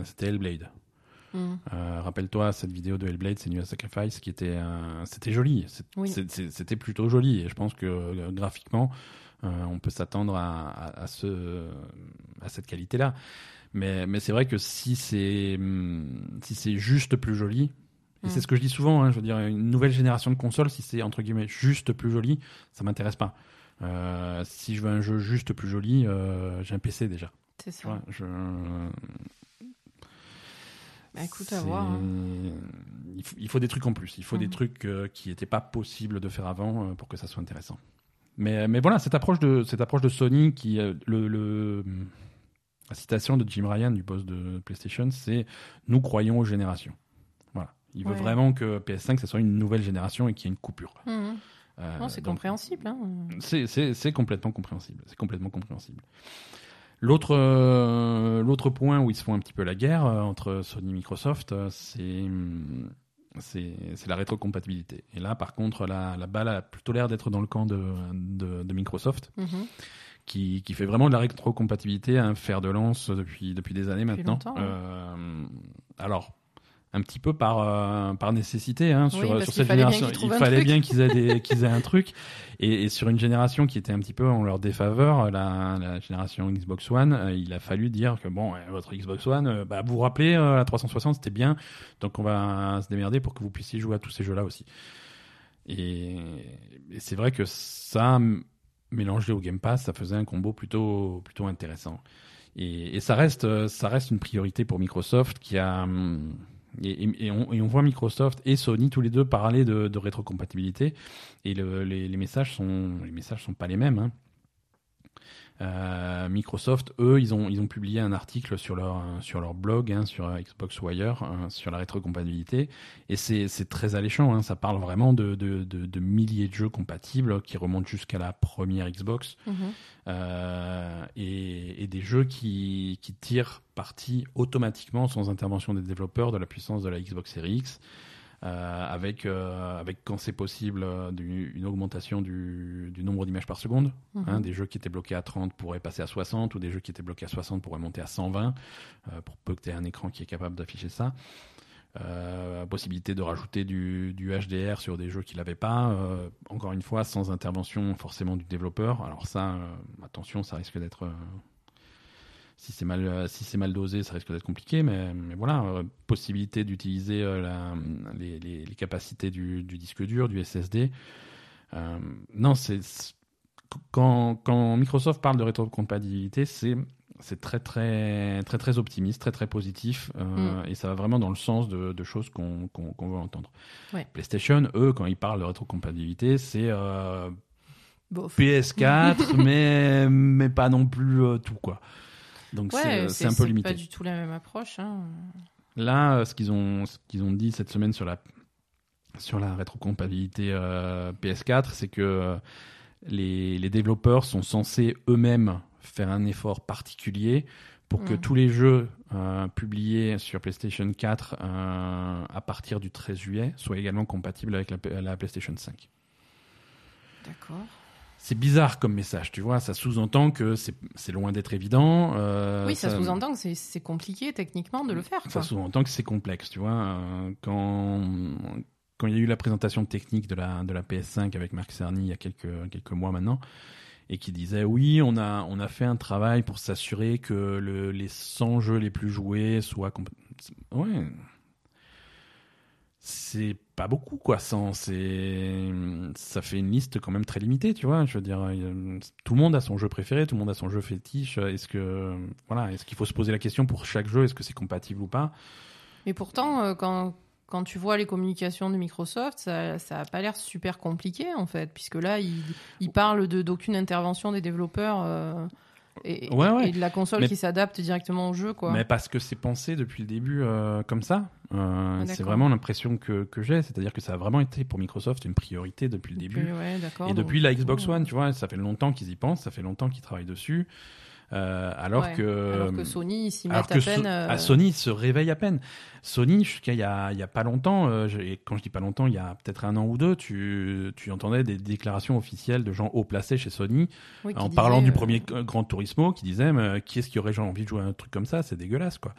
c'était Hellblade. Mm. Euh, rappelle-toi cette vidéo de Hellblade, c'est New Sacrifice, qui était, c'était joli. C'était plutôt joli. Et je pense que euh, graphiquement, euh, on peut s'attendre à, ce, à cette qualité-là. Mais, mais c'est vrai que si c'est hum, si c'est juste plus joli, et Mm. c'est ce que je dis souvent, hein, je veux dire, une nouvelle génération de consoles, si c'est entre guillemets juste plus joli, ça m'intéresse pas. Euh, si je veux un jeu juste plus joli, euh, j'ai un PC déjà. C'est ça. je... Bah, écoute, à C'est- voir. hein. Il, faut, il faut des trucs en plus. Il faut des Mhm. trucs euh, qui n'étaient pas possibles de faire avant euh, pour que ça soit intéressant. Mais, mais voilà, cette approche de, cette approche de Sony, qui, euh, le, le- la citation de Jim Ryan, du boss de PlayStation, c'est Nous croyons aux générations. Voilà. Il veut vraiment que PS5, ça soit une nouvelle génération et qu'il y ait une coupure. Euh, Non, c'est compréhensible. Hein. c'est complètement compréhensible. C'est complètement compréhensible. L'autre euh, l'autre point où ils se font un petit peu la guerre euh, entre Sony et Microsoft, euh, c'est hum, c'est c'est la rétrocompatibilité. Et là, par contre, la, la balle a plutôt l'air d'être dans le camp de, de, de Microsoft, Mhm. qui, qui fait vraiment de la rétrocompatibilité un fer de lance depuis, depuis des années Depuis maintenant. ouais. Alors, un petit peu par, euh, par nécessité, hein, sur, Oui, cette fallait génération. Il fallait bien qu'ils aient, des- <laughs> qu'ils aient un truc. Et, et sur une génération qui était un petit peu en leur défaveur, la, la génération Xbox One, euh, il a fallu dire que bon, ouais, votre Xbox One, euh, bah, vous vous rappelez, euh, la 360 c'était bien, donc on va se démerder pour que vous puissiez jouer à tous ces jeux-là aussi. Et, et c'est vrai que ça, mélangé au Game Pass, ça faisait un combo plutôt, plutôt intéressant. Et, et ça reste, euh, ça reste une priorité pour Microsoft qui a. hum, Et, on, voit Microsoft et Sony tous les deux parler de, rétrocompatibilité et le- les, les messages sont les messages sont pas les mêmes. hein. Euh, Microsoft, eux, ils ont ils ont publié un article sur leur sur leur blog, hein, sur Xbox Wire, hein, sur la rétrocompatibilité et c'est très alléchant. hein. Ça parle vraiment de, de, de, de milliers de jeux compatibles qui remontent jusqu'à la première Xbox Mhm. euh, et, et des jeux qui, qui tirent parti automatiquement sans intervention des développeurs de la puissance de la Xbox Series X, avec, euh, avec quand c'est possible euh, du- une augmentation du, du nombre d'images par seconde. Mhm. Hein, des jeux qui étaient bloqués à 30 pourraient passer à 60 ou des jeux qui étaient bloqués à 60 pourraient monter à 120 euh, pour peu que tu aies un écran qui est capable d'afficher ça. Euh, possibilité de rajouter du, du HDR sur des jeux qui l'avaient pas. euh, encore une fois, sans intervention forcément du développeur. Alors ça, euh, attention, ça risque d'être euh, si c'est mal euh, si c'est mal dosé, ça risque d'être compliqué. Mais, mais voilà, euh, possibilité d'utiliser euh, les, les- les capacités du, du disque dur, du SSD. Euh, non, c'est quand, quand Microsoft parle de rétrocompatibilité, c'est c'est très très très très optimiste, très très positif, euh, et ça va vraiment dans le sens de, de choses qu'on veut entendre. Ouais. PlayStation, eux, quand ils parlent de rétrocompatibilité, c'est euh, Bof. PS4, <laughs> mais mais pas non plus euh, tout quoi. Donc c'est Ouais, c'est un peu limité. pas du tout la même approche. Hein. Là, euh, ce qu'ils ont, qu'ils ont dit cette semaine sur la, sur la rétrocompatibilité euh, PS4, c'est que euh, les, les développeurs sont censés eux-mêmes faire un effort particulier pour que Mhm. tous les jeux euh, publiés sur PlayStation 4 euh, à partir du 13 juillet soient également compatibles avec la, la PlayStation 5. D'accord. C'est bizarre comme message, tu vois, ça sous-entend que c'est loin d'être évident. euh, oui, ça, sous-entend que c'est- compliqué techniquement de le faire. Ça sous-entend que c'est complexe, tu vois. euh, quand quand il y a eu la présentation technique de la de la PS5 avec Marc Cerny il y a quelques quelques mois maintenant, et qui disait oui, on a on a fait un travail pour s'assurer que le, les 100 jeux les plus joués soient ouais. C'est pas beaucoup quoi, 100, c'est ça fait une liste quand même très limitée, tu vois. Je veux dire, il tout le monde a son jeu préféré, tout le monde a son jeu fétiche. Est-ce que voilà, est-ce qu'il faut se poser la question pour chaque jeu, est-ce que c'est compatible ou pas? Mais pourtant, euh, quand, quand tu vois les communications de Microsoft, ça n'a pas l'air super compliqué en fait, puisque là, ils ils parlent d'aucune intervention des développeurs euh, et, Ouais, ouais. et de la console Mais- qui s'adapte directement au jeu. Quoi. Mais parce que c'est pensé depuis le début euh, comme ça. Euh, Ah, c'est vraiment l'impression que, que j'ai. C'est-à-dire que ça a vraiment été pour Microsoft une priorité depuis le début. ouais, Et donc, depuis la Xbox euh, One, tu vois, ça fait longtemps qu'ils y pensent, ça fait longtemps qu'ils travaillent dessus. Euh, alors, ouais. que, alors que Sony, s'y à peine. So- euh, à Sony se réveille à peine. Sony, jusqu'à il y a, il y a pas longtemps, euh, et quand je dis pas longtemps, il y a peut-être un an ou deux, tu, tu entendais des déclarations officielles de gens haut placés chez Sony oui, qui en disaient, parlant du euh, premier euh, Grand Turismo qui disaient mais, qui est-ce qui aurait envie de jouer à un truc comme ça? C'est dégueulasse quoi.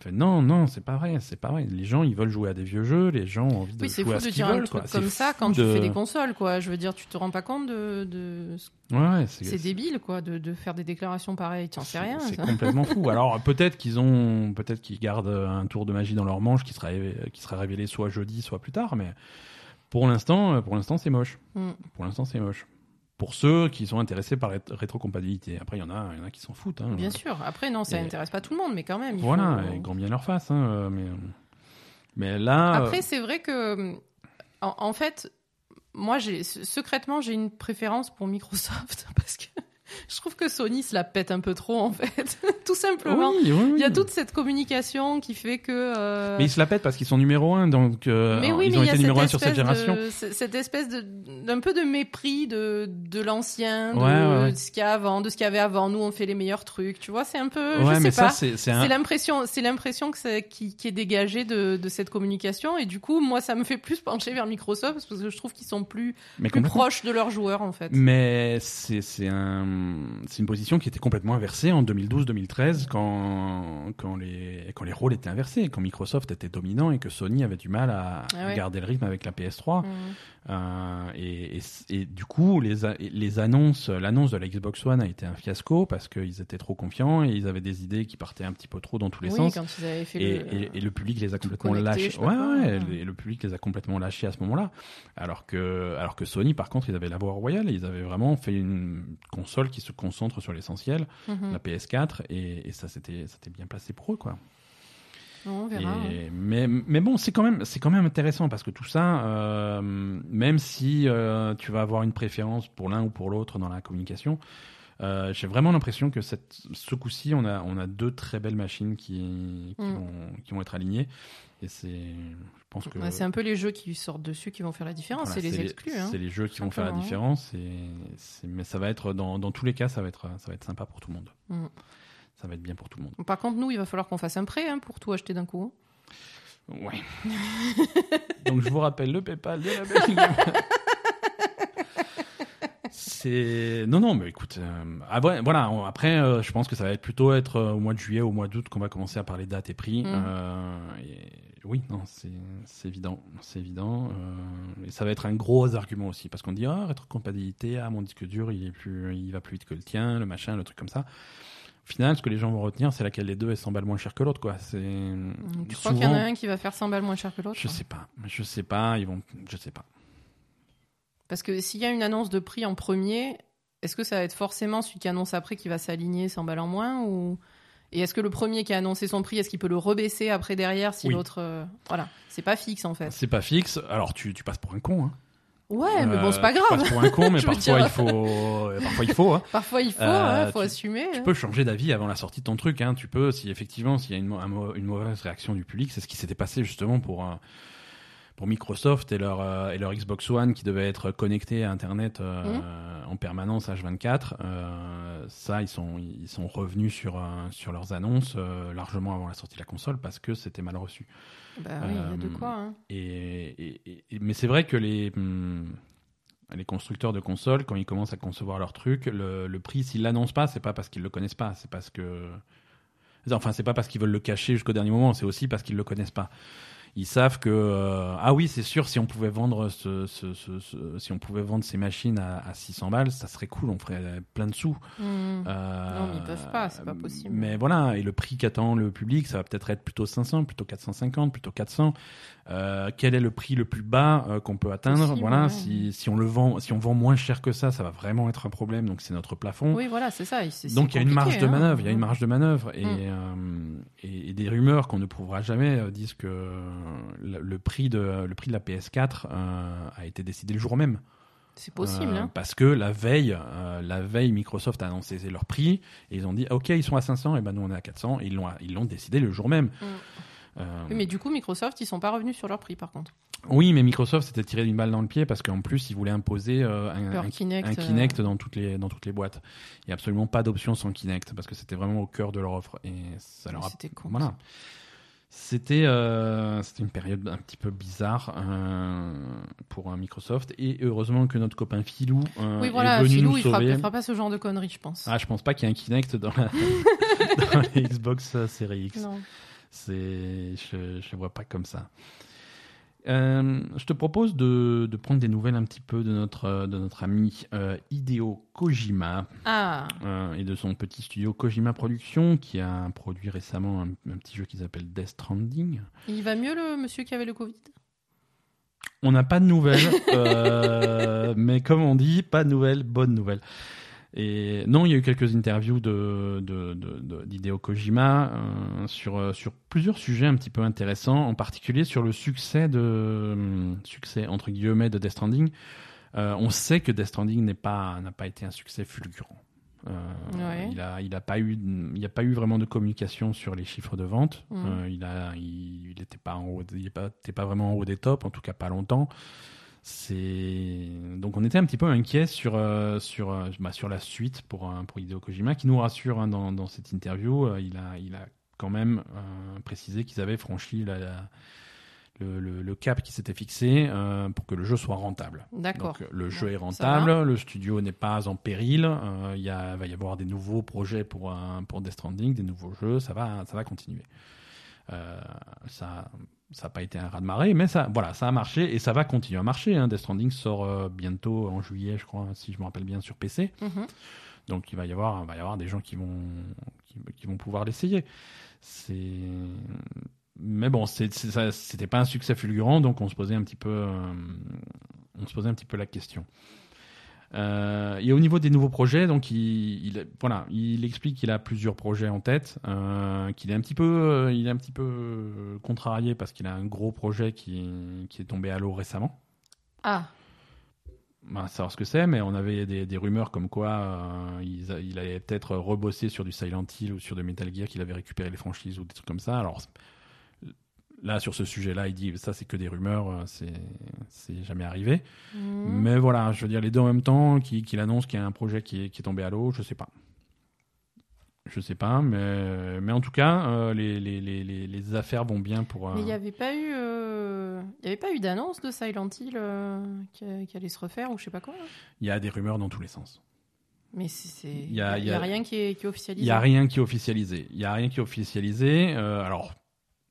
Fait, non, non, c'est pas vrai, c'est pas vrai. Les gens, ils veulent jouer à des vieux jeux, les gens ont envie de Oui, jouer fou à ce de qu'ils dire un veulent. truc quoi. Comme ça quand de- tu fais des consoles, quoi. Je veux dire, tu te rends pas compte de, de Ouais, C'est débile, quoi, de, de faire des déclarations pareilles. Tu n'en sais rien. C'est complètement fou. <laughs> Alors peut-être qu'ils ont, peut-être qu'ils gardent un tour de magie dans leur manche qui sera, qui sera révélé soit jeudi, soit plus tard. Mais pour l'instant, pour l'instant, c'est moche. Mm. Pour l'instant, c'est moche. Pour ceux qui sont intéressés par la rét- rétrocompatibilité. Après, il y en a, y en a qui s'en foutent. hein. Bien sûr. Après, non, ça n'intéresse pas tout le monde, mais quand même. il Voilà, faut- et grand bien leur face. hein, euh, mais, mais là, Après, c'est vrai que, en, en fait, moi, j'ai secrètement, j'ai une préférence pour Microsoft <laughs> parce que <laughs> je trouve que Sony se la pète un peu trop, en fait, <laughs> tout simplement. oui, oui, oui. Il y a toute cette communication qui fait que. euh, Mais ils se la pètent parce qu'ils sont numéro un, donc euh, mais oui, ils mais ont il y a été numéro un cette sur cette espèce génération. de- cette espèce d'un peu de mépris de de l'ancien, de, Ouais, ouais, ouais. de ce qu'il y a avant, de ce qu'il y avait avant. Nous, on fait les meilleurs trucs, tu vois. C'est un peu, ouais, je mais pas. c'est un. L'impression, c'est l'impression que c'est qui, qui est dégagée de, de cette communication et du coup, moi, ça me fait plus pencher vers Microsoft parce que je trouve qu'ils sont plus, mais plus proches de leurs joueurs en fait. Mais c'est un c'est une position qui était complètement inversée en 2012-2013 quand quand les quand les rôles étaient inversés, quand Microsoft était dominant et que Sony avait du mal à, Ah à garder le rythme avec la PS3. Mm. Euh, et, et, et du coup, les, annonces, l'annonce de la Xbox One a été un fiasco parce qu'ils étaient trop confiants et ils avaient des idées qui partaient un petit peu trop dans tous les Oui, sens. quand ils avaient fait Et, le. et- et le public les a complètement lâchés. Ouais, ouais, ouais. et le public les a complètement lâchés à ce moment-là. Alors que, alors que Sony, par contre, ils avaient la voie royale. Ils avaient vraiment fait une console qui se concentre sur l'essentiel, Mhm. la PS4, et, et ça s'était, ça s'était bien placé pour eux, quoi. On verra. hein. Mais, mais bon, c'est quand même, quand même intéressant parce que tout ça, euh, même si euh, tu vas avoir une préférence pour l'un ou pour l'autre dans la communication, euh, j'ai vraiment l'impression que cette, ce coup-ci, on a, on a deux très belles machines qui, qui, Mm. vont, qui vont être alignées. Et c'est, je pense que Ouais, c'est un peu les jeux qui sortent dessus qui vont faire la différence, voilà, c'est les exclus. hein. c'est les jeux qui vont faire la Simplement. différence. Et mais ça va être dans, dans tous les cas, ça va être, ça va être sympa pour tout le monde. Mm. Ça va être bien pour tout le monde. Par contre, nous, il va falloir qu'on fasse un prêt hein, pour tout acheter d'un coup. Ouais. <laughs> Donc je vous rappelle le PayPal de la Belgique. C'est non non mais écoute euh, ah, ouais, voilà on- après euh, je pense que ça va être plutôt être euh, au mois de juillet au mois d'août qu'on va commencer à parler dates et prix Mm. Euh, et oui non c'est évident c'est évident euh, et ça va être un gros argument aussi parce qu'on dit ah rétrocompatibilité ah mon disque dur il est plus il va plus vite que le tien le machin le truc comme ça au final ce que les gens vont retenir c'est laquelle des deux est 100 balles moins cher que l'autre quoi c'est Tu crois qu'il y en a un qui va faire 100 balles moins cher que l'autre je sais pas, je sais pas, ils vont, je sais pas. Parce que s'il y a une annonce de prix en premier, est-ce que ça va être forcément celui qui annonce après qui va s'aligner 100 balles en moins ou... Et est-ce que le premier qui a annoncé son prix, est-ce qu'il peut le rebaisser après derrière si Oui. l'autre. euh, Voilà, c'est pas fixe en fait. C'est pas fixe, alors tu, tu passes pour un con. Hein. Ouais, mais bon, Euh, c'est pas Tu grave. passes pour un con, <laughs> mais parfois il faut, euh, parfois il faut. Hein. Parfois il faut, Euh, hein, faut tu- assumer. Tu hein. peux changer d'avis avant la sortie de ton truc. Hein. Tu peux, si effectivement, s'il y a une, mauvaise réaction du public, c'est ce qui s'était passé justement pour euh, pour Microsoft et leur euh, et leur Xbox One qui devait être connecté à Internet euh, Mmh. en permanence H24. Euh, ça, ils sont ils sont revenus sur euh, sur leurs annonces euh, largement avant la sortie de la console parce que c'était mal reçu. Bah oui, il y a de Euh, quoi. hein. Et, et- et- mais c'est vrai que les, hum, les constructeurs de consoles, quand ils commencent à concevoir leur truc, le, le prix, s'ils l'annoncent pas, c'est pas parce qu'ils le connaissent pas, c'est parce que. Enfin, c'est pas parce qu'ils veulent le cacher jusqu'au dernier moment, c'est aussi parce qu'ils le connaissent pas. Ils savent que euh, ah oui c'est sûr si on pouvait vendre ce, ce- ce- ce- si on pouvait vendre ces machines à, à 600 balles ça serait cool on ferait plein de sous Mmh. euh, Non, mais ils peuvent pas, c'est pas possible. Mais voilà, et le prix qu'attend le public, ça va peut-être être plutôt 500, plutôt 450, plutôt 400. Euh, quel est le prix le plus bas euh, qu'on peut atteindre Voilà, ouais. si, si on le vend, si on vend moins cher que ça, ça va vraiment être un problème. Donc c'est notre plafond. Oui, voilà, c'est ça. Donc il y a une marge de hein. manœuvre, il y a une marge de manœuvre et, Mm. euh, et, et des rumeurs qu'on ne prouvera jamais disent que le, le prix de le prix de la PS4 euh, a été décidé le jour même. C'est possible. Euh, hein. Parce que la veille, euh, la veille, Microsoft a annoncé leur prix et ils ont dit OK, ils sont à 500 et ben nous on est à 400 et ils l'ont ils l'ont décidé le jour même. Mm. Euh, Oui, mais du coup, Microsoft, ils sont pas revenus sur leur prix, par contre. oui, mais Microsoft s'était tiré d'une balle dans le pied parce qu'en plus ils voulaient imposer euh, un, Kinect. un euh, Kinect dans toutes les dans toutes les boîtes. Il y a absolument pas d'option sans Kinect parce que c'était vraiment au cœur de leur offre et ça leur a C'était con. voilà. C'était euh, c'était une période un petit peu bizarre euh, pour Microsoft et heureusement que notre copain Filou Oui, voilà, est venu Philou, nous il fera, sauver. il fera pas ce genre de conneries, je pense. Ah, je pense pas qu'il y ait un Kinect dans la, <laughs> dans la Xbox Series X. non. C'est, je, je le vois pas comme ça. Euh, je te propose de, de prendre des nouvelles un petit peu de notre, de notre ami euh, Hideo Kojima Ah, euh, et de son petit studio Kojima Productions qui a produit récemment un, un petit jeu qui s'appelle Death Stranding. il va mieux le monsieur qui avait le Covid? On n'a pas de nouvelles, euh, <laughs> mais comme on dit, pas de nouvelles, bonne nouvelle. Et non, il y a eu quelques interviews de, de, de- de- d'Hideo Kojima euh, sur, euh, sur plusieurs sujets un petit peu intéressants, en particulier sur le succès de euh, succès entre guillemets de Death Stranding. Euh, on sait que Death Stranding n'est pas n'a pas été un succès fulgurant. Ouais. Il a il a pas eu il a pas eu vraiment de communication sur les chiffres de vente. Euh, il a il, il était pas en haut il était pas, était pas vraiment en haut des tops en tout cas pas longtemps. C'est donc on était un petit peu inquiet sur euh, sur euh, bah, sur la suite pour euh, pour Hideo Kojima qui nous rassure hein, dans, dans cette interview. Euh, il a il a quand même précisé qu'ils avaient franchi la, la- le, le- le cap qui s'était fixé pour que le jeu soit rentable. D'accord. Donc le jeu Ouais, est rentable, le studio n'est pas en péril. Il va y avoir des nouveaux projets pour un- pour Death Stranding, des nouveaux jeux. Ça va ça va continuer. Euh, ça ça n'a pas été un raz de marée, mais ça voilà ça a marché et ça va continuer à marcher. Hein. Death Stranding sort euh, bientôt en juillet, je crois, si je me rappelle bien, sur PC. Mhm. Donc il va y avoir, il va y avoir des gens qui vont, qui, qui vont pouvoir l'essayer. C'est, mais bon, c'était pas un succès fulgurant, donc on se posait un petit peu, euh, on se posait un petit peu la question. Euh, et au niveau des nouveaux projets, donc il, il- voilà, il explique qu'il a plusieurs projets en tête, euh, qu'il est un petit peu, euh, il est un petit peu contrarié parce qu'il a un gros projet qui, qui est tombé à l'eau récemment Ah, bah, savoir ce que c'est, mais on avait des, des rumeurs comme quoi euh, il allait peut-être rebosser sur du Silent Hill ou sur de Metal Gear, qu'il avait récupéré les franchises ou des trucs comme ça. Alors là, sur ce sujet-là, il dit ça, c'est que des rumeurs, euh, c'est c'est jamais arrivé. Mhm. Mais voilà, je veux dire, les deux en même temps, qu'il qu'il annonce qu'il y a un projet qui est, qui est tombé à l'eau, je sais pas. Je sais pas, mais, mais en tout cas, euh, les, les, les, les, les affaires vont bien pour. euh, mais il n'y avait pas eu, euh, il y avait pas eu d'annonce de Silent Hill qui, qui allait se refaire ou je sais pas quoi. là Il y a des rumeurs dans tous les sens. Mais Il il y a- rien qui est, qui est Il officialisé. n'y a rien qui est officialisé. Il n'y a rien qui est officialisé. Alors,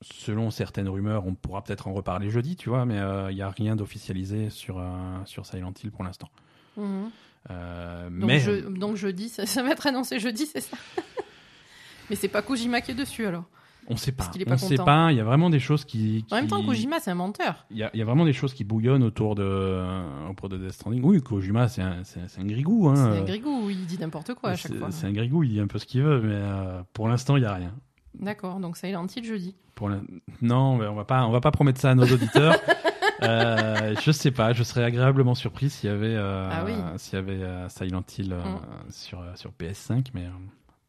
selon certaines rumeurs, on pourra peut-être en reparler jeudi, tu vois, mais euh, il n'y a rien d'officialisé sur, euh, sur Silent Hill pour l'instant. Mhm. Euh, Donc, mais je- donc jeudi, ça, ça va être annoncé jeudi, c'est ça? <laughs> Mais c'est pas Kojima qui est dessus alors. on ne sait pas. On ne sait content. pas. Il y a vraiment des choses qui. En même temps, Kojima, c'est un menteur. Il y, a, il y a vraiment des choses qui bouillonnent autour de, euh, autour de Death Stranding. Oui, Kojima, c'est un, un grigou. Hein. C'est un grigou, il dit n'importe quoi à chaque fois. c'est un grigou, il dit un peu ce qu'il veut, mais euh, pour l'instant, il n'y a rien. D'accord, donc Silent Hill jeudi. Pour non, mais on va pas, on va pas promettre ça à nos auditeurs. <laughs> euh, je sais pas, je serais agréablement surpris s'il y avait, euh, Ah oui. s'il y avait euh, Silent Hill euh, Mm. sur euh, sur PS5, mais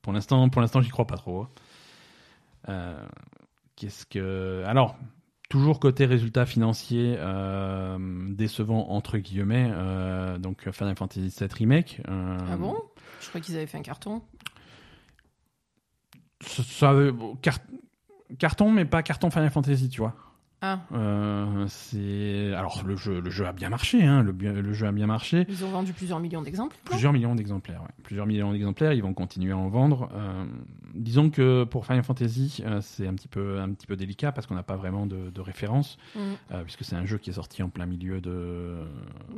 pour l'instant, pour l'instant, j'y crois pas trop. Euh, Qu'est-ce que, alors. Toujours côté résultat financier euh, décevant entre guillemets, donc Final Fantasy VII remake. Ah bon? Je crois qu'ils avaient fait un carton. Ça, carton, mais pas carton Final Fantasy, tu vois. Ah, Euh, c'est alors le jeu, le jeu a bien marché, hein, le, jeu a bien marché. ils ont vendu plusieurs millions d'exemplaires. Plusieurs millions d'exemplaires, ouais. plusieurs millions d'exemplaires. Ils vont continuer à en vendre. Euh, disons que pour Final Fantasy, euh, c'est un petit peu un petit peu délicat parce qu'on n'a pas vraiment de, de référence, Mm. puisque c'est un jeu qui est sorti en plein milieu de.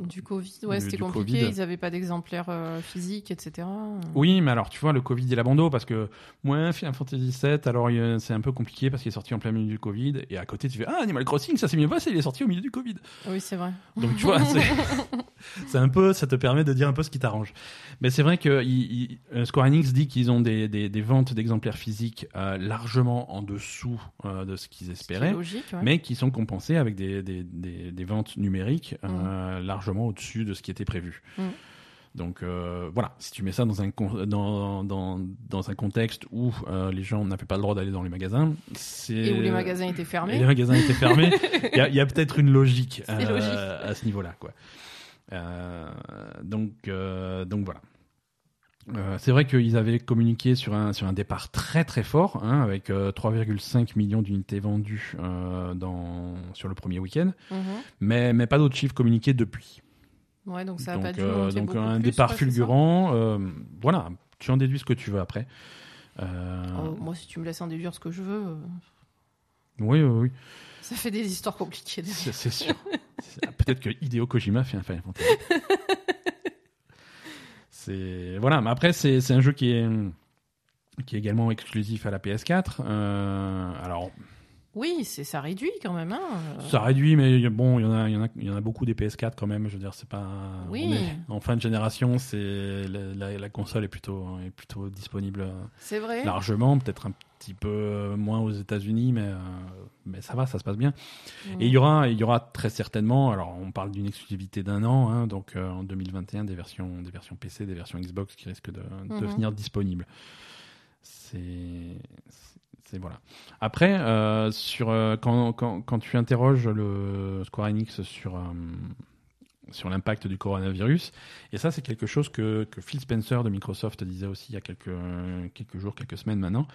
Du Covid, ouais, c'était compliqué. Covid. Ils n'avaient pas d'exemplaires physiques, etc. Oui, mais alors tu vois le Covid et l'abandon parce que moi Final Fantasy VII, alors il y a- c'est un peu compliqué parce qu'il est sorti en plein milieu du Covid et à côté tu fais ah Animal Crossing, ça s'est mieux passé, il est sorti au milieu du Covid. Oui, c'est vrai. Donc tu vois, <laughs> c'est un peu, ça te permet de dire un peu ce qui t'arrange. Mais c'est vrai que il- il- euh, Square Enix dit qu'ils ont des, des, des ventes d'exemplaires physiques euh, largement en dessous euh, de ce qu'ils espéraient, logique. ouais. mais qui sont compensées avec des, des, ventes numériques euh, largement au-dessus de ce qui était prévu. Mm. Donc euh, voilà, si tu mets ça dans un, dans, dans, dans un contexte où euh, les gens n'avaient pas le droit d'aller dans les magasins, c'est Et où les magasins étaient et fermés. les magasins étaient fermés. Il y a, peut-être une logique, <laughs> logique. à ce niveau-là, quoi. Euh, donc, euh, donc voilà. Euh, c'est vrai qu'ils avaient communiqué sur un, sur un départ très très fort, hein, avec euh, 3,5 millions d'unités vendues euh, dans, sur le premier week-end, Mhm. mais, mais pas d'autres chiffres communiqués depuis. Ouais, donc ça a donc pas dû euh, donc un plus, départ fulgurant, euh, voilà, tu en déduis ce que tu veux après. Euh, Oh, moi, si tu me laisses en déduire ce que je veux. Oui, oui, oui. Ça fait des histoires compliquées. C'est sûr. <laughs> C'est- Peut-être que Hideo Kojima fait un Final Fantasy. <laughs> c'est voilà, mais après c'est c'est un jeu qui est qui est également exclusif à la PS4. Euh, alors Oui, c'est ça réduit quand même. Hein. ça réduit, mais bon, il y en a il y en a il y en a beaucoup des PS4 quand même. Je veux dire, c'est pas Oui. on est en fin de génération, c'est la, la- la console est plutôt est plutôt disponible C'est vrai. largement, peut-être un petit peu moins aux États-Unis, mais euh, mais ça va, ça se passe bien. Et il y aura, il y aura très certainement, alors on parle d'une exclusivité d'un an, hein, donc euh, en 2021, des versions, des versions PC, des versions Xbox qui risquent de devenir disponibles. C'est, c'est- c'est voilà. Après, euh, sur euh, quand, quand, quand tu interroges le Square Enix sur euh, sur l'impact du coronavirus, et ça c'est quelque chose que, que Phil Spencer de Microsoft disait aussi il y a quelques quelques jours, quelques semaines maintenant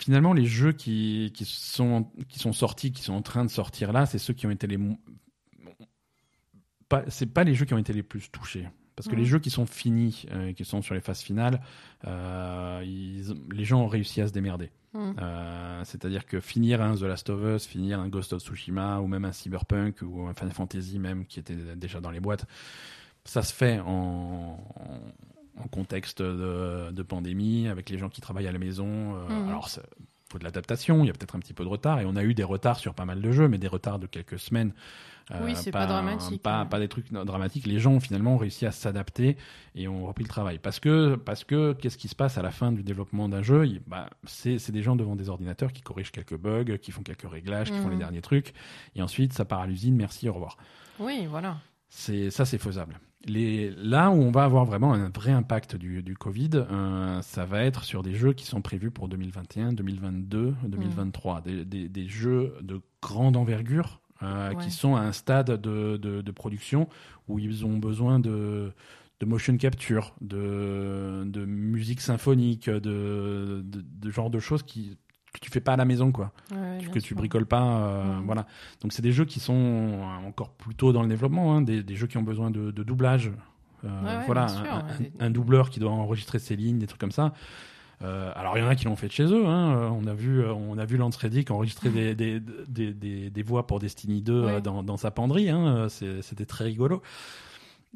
finalement, les jeux qui, qui, sont, qui sont sortis, qui sont en train de sortir là, c'est ceux qui ont été les. Pas, c'est pas les jeux qui ont été les plus touchés. Parce que les jeux qui sont finis, qui sont sur les phases finales, ils- les gens ont réussi à se démerder. Mm. Euh, C'est-à-dire que finir un The Last of Us, finir un Ghost of Tsushima, ou même un Cyberpunk, ou un Final Fantasy même, qui était déjà dans les boîtes, ça se fait en, contexte de, de pandémie, avec les gens qui travaillent à la maison. Euh, Mhm. Alors, il faut de l'adaptation, il y a peut-être un petit peu de retard, et on a eu des retards sur pas mal de jeux, mais des retards de quelques semaines. Euh, Oui, c'est pas dramatique, Pas, ouais. pas des trucs dramatiques. Les gens ont finalement réussi à s'adapter et ont repris le travail. Parce que, parce que qu'est-ce qui se passe à la fin du développement d'un jeu? Bah, C'est des gens devant des ordinateurs qui corrigent quelques bugs, qui font quelques réglages, qui font Mhm. les derniers trucs, et ensuite ça part à l'usine, merci, au revoir. Oui, voilà. C'est ça, c'est faisable. Les, là où on va avoir vraiment un vrai impact du, du Covid, euh, ça va être sur des jeux qui sont prévus pour 2021, 2022, 2023, des, des, des jeux de grande envergure euh, Ouais. qui sont à un stade de, de, de production où ils ont besoin de, de motion capture, de, de musique symphonique, de, de, genre de choses qui que tu fais pas à la maison quoi Ouais, que tu sûr. bricoles pas. euh. Voilà. Donc c'est des jeux qui sont encore plus tôt dans le développement, hein, des, des jeux qui ont besoin de, de doublage. Euh, voilà, un, un- un doubleur qui doit enregistrer ses lignes, des trucs comme ça. Euh, alors il y en a qui l'ont fait de chez eux. Hein. Euh, On a vu, euh, on a vu Lance Reddick enregistrer des, des, des, des, des voix pour Destiny 2 euh, Ouais. dans, dans sa penderie. Hein. C'était très rigolo.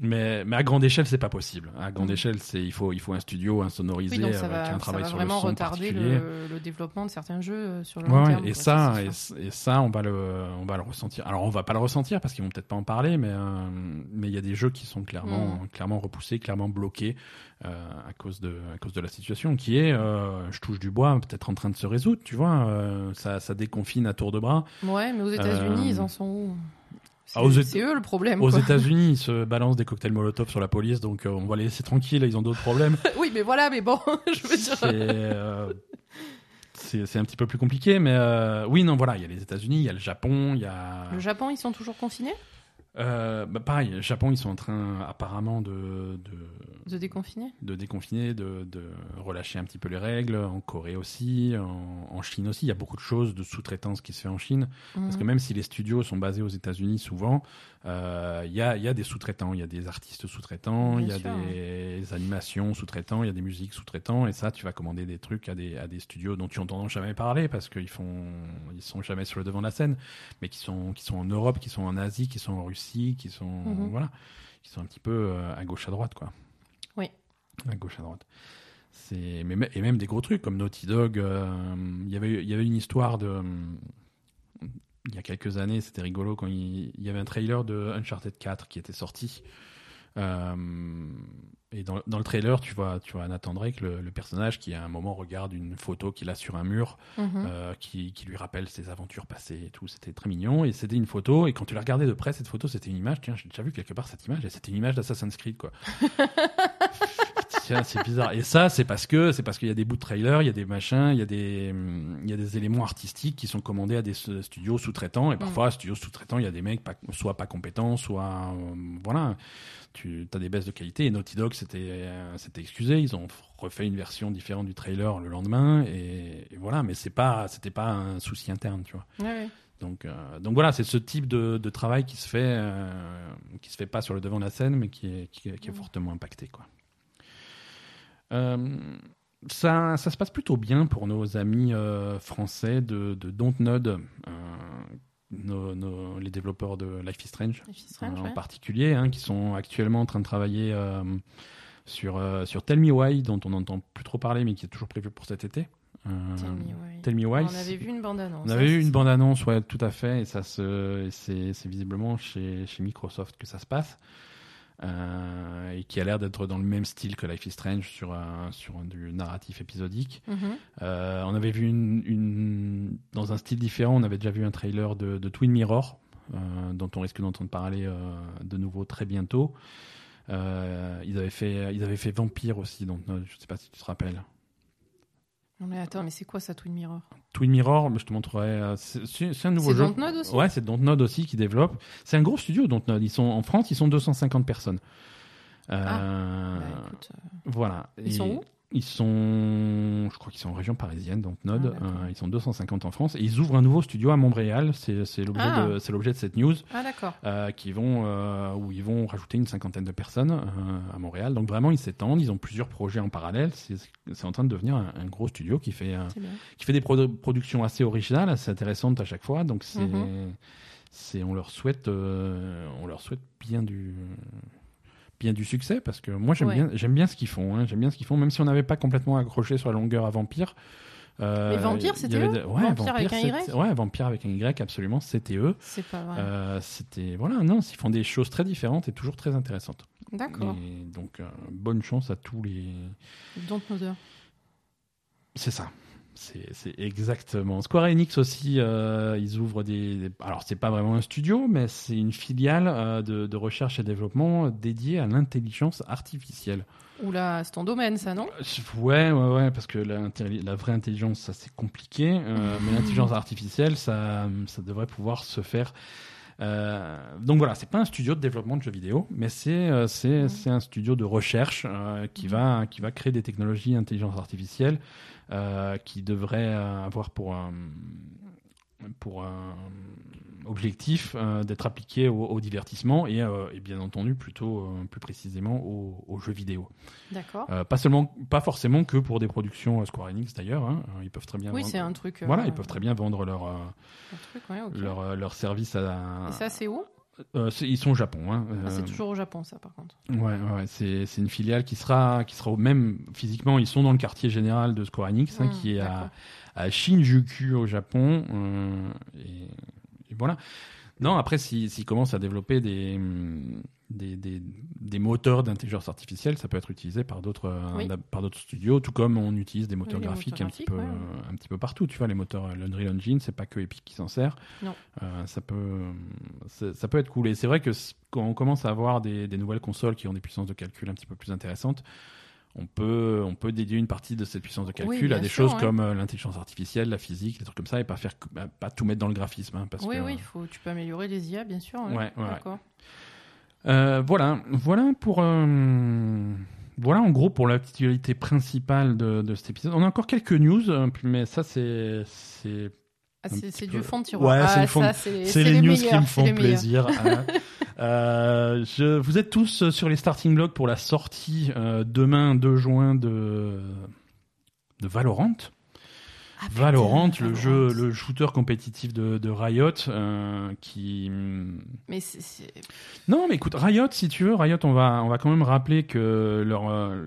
Mais, mais à grande échelle, c'est pas possible. À grande Mhm. échelle, c'est il faut il faut un studio, un sonorisé Oui, donc ça avec va, un ça travail va sur vraiment le son retarder particulier. le, le développement de certains jeux euh, sur le Ouais, long ouais, terme. et quoi, ça, et, ça, on va le, on va le ressentir. Alors, on va pas le ressentir parce qu'ils vont peut-être pas en parler, mais euh, mais il y a des jeux qui sont clairement, Mm. clairement repoussés, clairement bloqués euh, à cause de, à cause de la situation qui est, euh, je touche du bois, peut-être en train de se résoudre. Tu vois, euh, ça, ça déconfine à tour de bras. Ouais, mais aux États-Unis, Euh, ils en sont où? C'est ah, aux c'est eux le problème. Aux quoi. États-Unis, ils se balancent des cocktails Molotov sur la police, donc euh, on va les laisser tranquilles. Ils ont d'autres problèmes. <laughs> oui, mais voilà, mais bon, <laughs> je veux dire. C'est euh, c'est c'est un petit peu plus compliqué, mais euh, oui, non, voilà, il y a les États-Unis, il y a le Japon, il y a. Le Japon, ils sont toujours confinés? Euh, bah pareil, Japon, ils sont en train apparemment de, de, De déconfiner de déconfiner, de, de relâcher un petit peu les règles. En Corée aussi, en, en Chine aussi. Il y a beaucoup de choses de sous-traitance qui se fait en Chine. Parce que Mhm. même si les studios sont basés aux États-Unis souvent, euh, il y, a, y a des sous-traitants, il y a des artistes sous-traitants, il y a sûr. des animations sous-traitants, il y a des musiques sous-traitants. Et ça, tu vas commander des trucs à des, à des studios dont tu n'entends jamais parler parce qu'ils font, ils sont jamais sur le devant de la scène, mais qui sont, qui sont en Europe, qui sont en Asie, qui sont en Russie, qui sont, Mhm. voilà, qui sont un petit peu euh, à gauche à droite, quoi. Oui. À gauche à droite. C'est et même des gros trucs comme Naughty Dog. euh, Il y avait il y avait une histoire de il y a quelques années, c'était rigolo quand il, il y avait un trailer de Uncharted 4 qui était sorti. Euh, et dans, dans le trailer, tu vois, tu vois Nathan Drake, le, le personnage, qui à un moment regarde une photo qu'il a sur un mur, Mhm. euh, qui, qui lui rappelle ses aventures passées et tout. C'était très mignon. Et c'était une photo. Et quand tu la regardais de près, cette photo, c'était une image. Tiens, j'ai déjà vu quelque part cette image. Et c'était une image d'Assassin's Creed, quoi. <laughs> Tiens, c'est bizarre. Et ça, c'est parce que c'est parce qu'il y a des bouts de trailer, il y a des machins, il y a des il y a des éléments artistiques qui sont commandés à des studios sous-traitants. Et parfois, studios sous-traitants, il y a des mecs pas, soit pas compétents, soit euh, voilà. Tu as des baisses de qualité. Et Naughty Dog s'était euh, s'était excusé. Ils ont refait une version différente du trailer le lendemain. Et, et voilà. Mais c'est pas c'était pas un souci interne, tu vois. Ouais, ouais. Donc, euh, donc voilà, c'est ce type de, de travail qui se fait, euh, qui se fait pas sur le devant de la scène, mais qui est, qui est, qui est fortement impacté, quoi. Euh, ça, ça se passe plutôt bien pour nos amis euh, français de, de Dontnod, euh, nos, nos- les développeurs de Life is Strange, Life is Strange, euh, en ouais. particulier, hein, qui sont actuellement en train de travailler euh, sur, euh, sur Tell Me Why, dont on n'entend plus trop parler, mais qui est toujours prévu pour cet été. Tell me why. Tell Me Why. On avait vu une bande-annonce. On hein, avait eu c'est une bande-annonce, ouais, tout à fait, et ça se, c'est, c'est visiblement chez, chez Microsoft que ça se passe, et qui a l'air d'être dans le même style que Life is Strange sur un, sur un- du narratif épisodique. Mhm. Euh, on avait vu une, une- dans un style différent, on avait déjà vu un trailer de, de Twin Mirror, euh, dont on risque d'entendre parler euh, de nouveau très bientôt. Euh, ils avaient fait, ils avaient fait Vampire aussi, donc euh, je sais pas si tu te rappelles. Non mais attends, mais c'est quoi ça, Twin Mirror? Twin Mirror, je te montrerai. euh, C'est c'est- c'est un nouveau C'est jeu. Dontnod aussi? Ouais, c'est Dontnod aussi qui développe. C'est un gros studio Dontnod. Ils sont en France, ils sont 250 personnes. Euh, Bah, écoute, euh, Voilà. Ils sont où? Ils sont, je crois qu'ils sont en région parisienne, Dontnod. Ah, d'accord. Euh, ils sont 250 en France et ils ouvrent un nouveau studio à Montréal. C'est l'objet Ah. de, l'objet de cette news. Ah d'accord. Euh, qui vont euh, où ils vont rajouter une cinquantaine de personnes euh, à Montréal. Donc vraiment ils s'étendent, ils ont plusieurs projets en parallèle. C'est en train de devenir un, un gros studio qui fait qui fait des produ- productions assez originales, assez intéressantes à chaque fois. Donc c'est, c'est, on leur souhaite, on leur souhaite bien du, bien du succès parce que moi j'aime Ouais. bien, j'aime bien ce qu'ils font. hein. J'aime bien ce qu'ils font, même si on n'avait pas complètement accroché sur la longueur à Vampire. Euh, Mais Vampire, c'était eux de- ouais, Vampire avec un Y Ouais, Vampire avec un Y, absolument, c'était eux. C'est pas vrai. Euh, c'était voilà, non, ils font des choses très différentes et toujours très intéressantes. D'accord. Donc euh, bonne chance à tous les, Dontnodder. C'est ça. C'est exactement. Square Enix aussi, euh, ils ouvrent des. des- Alors, c'est pas vraiment un studio, mais c'est une filiale euh, de, de recherche et développement dédiée à l'intelligence artificielle. Oula, c'est ton domaine ça, non? Euh, Ouais, ouais, ouais, parce que la, vraie intelligence, ça c'est compliqué, euh, mais l'intelligence artificielle, ça, ça devrait pouvoir se faire. Donc voilà, c'est pas un studio de développement de jeux vidéo, mais c'est c'est Mhm. c'est un studio de recherche qui va qui va créer des technologies intelligence artificielle qui devraient euh, avoir pour un pour un objectif euh, d'être appliqué au, au divertissement et, euh, et bien entendu plutôt euh, plus précisément aux- aux jeux vidéo. D'accord. Euh, pas seulement, pas forcément que pour des productions euh, Square Enix d'ailleurs. hein. Euh, Ils peuvent très bien. Oui, vendre- c'est un truc. euh, Voilà, ils peuvent très bien vendre leur euh, truc, ouais, leur, euh, leur service à. Et ça, c'est où? Euh, ils sont au Japon. Hein. Ah, C'est Euh, toujours au Japon, ça, par contre. Ouais, ouais, c'est c'est une filiale qui sera qui sera au même physiquement. Ils sont dans le quartier général de Square Enix, hein, Hmm, qui est à, à Shinjuku au Japon. euh, et, et voilà. Non, après, s'ils s'ils commencent à développer des, hum, des, des, des moteurs d'intelligence artificielle, ça peut être utilisé par d'autres euh, Oui. da- par d'autres studios, tout comme on utilise des moteurs graphiques moteurs un petit graphiques, peu ouais, un petit peu partout. Tu vois, les moteurs euh, l'Unreal Engine, c'est pas que Epic qui s'en sert. Non. Euh, ça peut ça peut être cool. Et c'est vrai que quand on commence à avoir des, des nouvelles consoles qui ont des puissances de calcul un petit peu plus intéressantes, on peut, on peut dédier une partie de cette puissance de calcul à des sûr, choses comme euh, l'intelligence artificielle, la physique, des trucs comme ça, et pas faire, bah, pas tout mettre dans le graphisme, hein, parce Oui, que, oui, faut, tu peux améliorer les IA, bien sûr. hein. Ouais, ouais, ouais. Euh, voilà, voilà pour, euh, voilà en gros pour l'actualité principale de, de cet épisode. On a encore quelques news, euh, mais ça c'est, c'est, Ah, du fond de tiroir. Ouais, ah, c'est le de- c'est les, news meilleurs, qui me font plaisir. hein. <laughs> Euh, je, vous êtes tous sur les starting blocks pour la sortie euh, demain 2 juin de de Valorant. Ah, Valorant, le jeu, le shooter compétitif de, de Riot, euh, qui. Mais c'est- c'est. Non, mais écoute, Riot, si tu veux, Riot, on va, on va quand même rappeler que leur euh,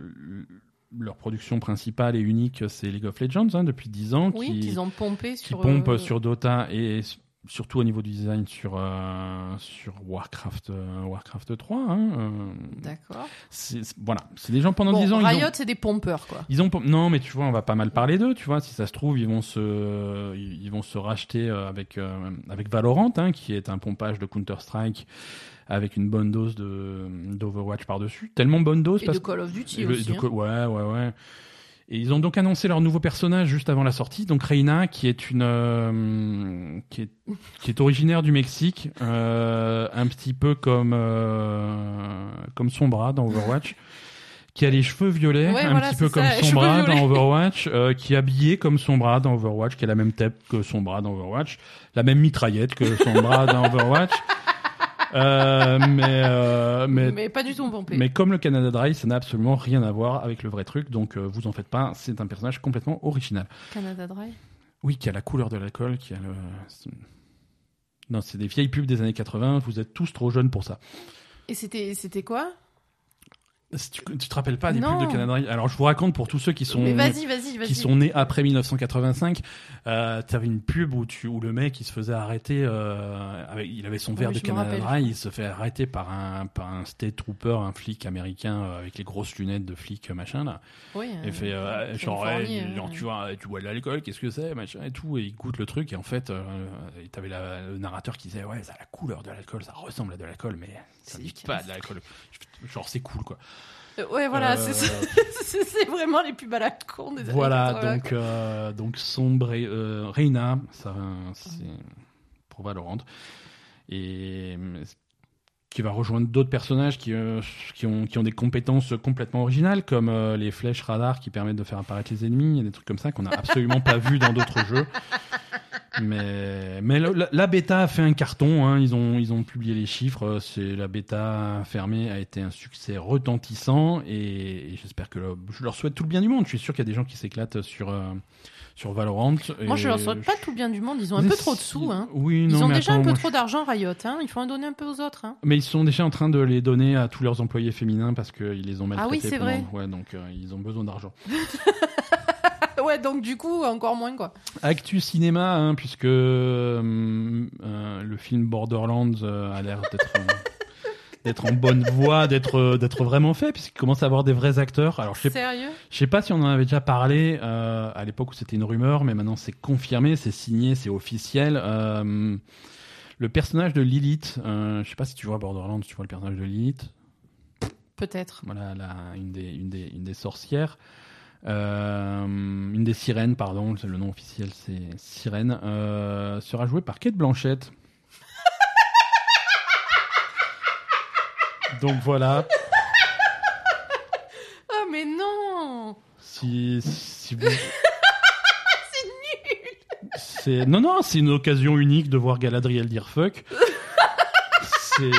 leur production principale et unique, c'est League of Legends hein, depuis 10 ans, Oui, qui, qu'ils ont pompé qui sur. pompe euh, sur Dota et surtout au niveau du design sur euh, sur Warcraft euh, Warcraft 3. hein, euh, D'accord. voilà, c'est des gens pendant Bon, 10 ans. Riot, c'est des pompeurs, quoi. ils ont non mais tu vois on va pas mal parler d'eux tu vois si ça se trouve ils vont se ils vont se racheter euh, avec avec Valorant hein, qui est un pompage de Counter Strike avec une bonne dose d'Overwatch par dessus tellement bonne dose Et parce de Call of Duty aussi. de hein. ouais ouais ouais et ils ont donc annoncé leur nouveau personnage juste avant la sortie donc Reina qui est une euh, qui est qui est originaire du Mexique euh, un petit peu comme euh, comme son bras dans Overwatch qui a les cheveux violets, Ouais, un voilà, petit peu comme <laughs> son bras violets. dans Overwatch, euh, qui est habillé comme son bras dans Overwatch, qui a la même tête que son bras dans Overwatch, la même mitraillette que son bras dans Overwatch. <laughs> Euh, mais, euh, mais, Mais pas du tout pompé. mais comme le Canada Dry, ça n'a absolument rien à voir avec le vrai truc, donc euh, vous en faites pas, c'est un personnage complètement original. Canada Dry? Oui, qui a la couleur de l'alcool, qui a le... Non, c'est des vieilles pubs des années 80, vous êtes tous trop jeunes pour ça. Et c'était quoi? Si tu, tu te rappelles pas des Non. pubs de Canada Alors je vous raconte pour tous ceux qui sont... Qui sont nés après 1985. Euh, T'avais une pub où, tu, où le mec il se faisait arrêter, euh, avec, il avait son verre de Canada. Dry, il se fait arrêter par un, par un state trooper, un flic américain euh, avec les grosses lunettes de flic machin là. Oui. Et euh, fait euh, genre, ouais, genre euh, tu vois, tu vois de l'alcool, qu'est-ce que c'est machin et tout, et il goûte le truc et en fait, euh, t'avais la- le narrateur qui disait ouais ça a la couleur de l'alcool, ça ressemble à de l'alcool, mais ça efficace. pas de l'alcool. Genre c'est cool quoi. euh, Ouais, voilà, Euh, <laughs> c'est vraiment les pubs à la con des Voilà, 80, donc, quoi. euh, donc Sombre et, euh, Reina, ça, c'est pour Valorant. Et qui va rejoindre d'autres personnages qui, qui, ont, qui ont des compétences complètement originales, comme les flèches radar qui permettent de faire apparaître les ennemis, des trucs comme ça qu'on n'a absolument pas vu dans d'autres jeux. Mais, mais la, la bêta a fait un carton, hein, ils, ont, ils ont publié les chiffres, c'est la bêta fermée a été un succès retentissant et, et j'espère que le- je leur souhaite tout le bien du monde. Je suis sûr qu'il y a des gens qui s'éclatent sur, euh, sur Valorant. Moi, je leur souhaite pas tout le bien du monde. Ils ont un peu trop de sous. Hein. Oui, Ils ont mais déjà attends, un peu trop d'argent, Riot. Hein. Il faut en donner un peu aux autres. Hein. mais ils sont déjà en train de les donner à tous leurs employés féminins parce qu'ils les ont maltraités. Ah oui, c'est pendant- vrai. Ouais, donc euh, ils ont besoin d'argent. <laughs> ouais, donc du coup, encore moins, quoi. Actu cinéma, hein, puisque euh, euh, le film Borderlands euh, a l'air d'être d'être en bonne voie, d'être d'être vraiment fait, puisqu'il commence à avoir des vrais acteurs. Alors je sais, Sérieux? je sais pas si on en avait déjà parlé à l'époque où c'était une rumeur, mais maintenant c'est confirmé, c'est signé, c'est officiel. Le personnage de Lilith, je sais pas si tu vois Borderlands, tu vois le personnage de Lilith? Peut-être. voilà, une, des, une, des, une des sorcières, euh, une des sirènes, pardon, le nom officiel c'est Sirène, euh, sera jouée par Kate Blanchett. <laughs> Donc voilà, Ah, mais non si, si vous... <laughs> c'est Non, non, c'est une occasion unique de voir Galadriel dire fuck. <laughs> c'est...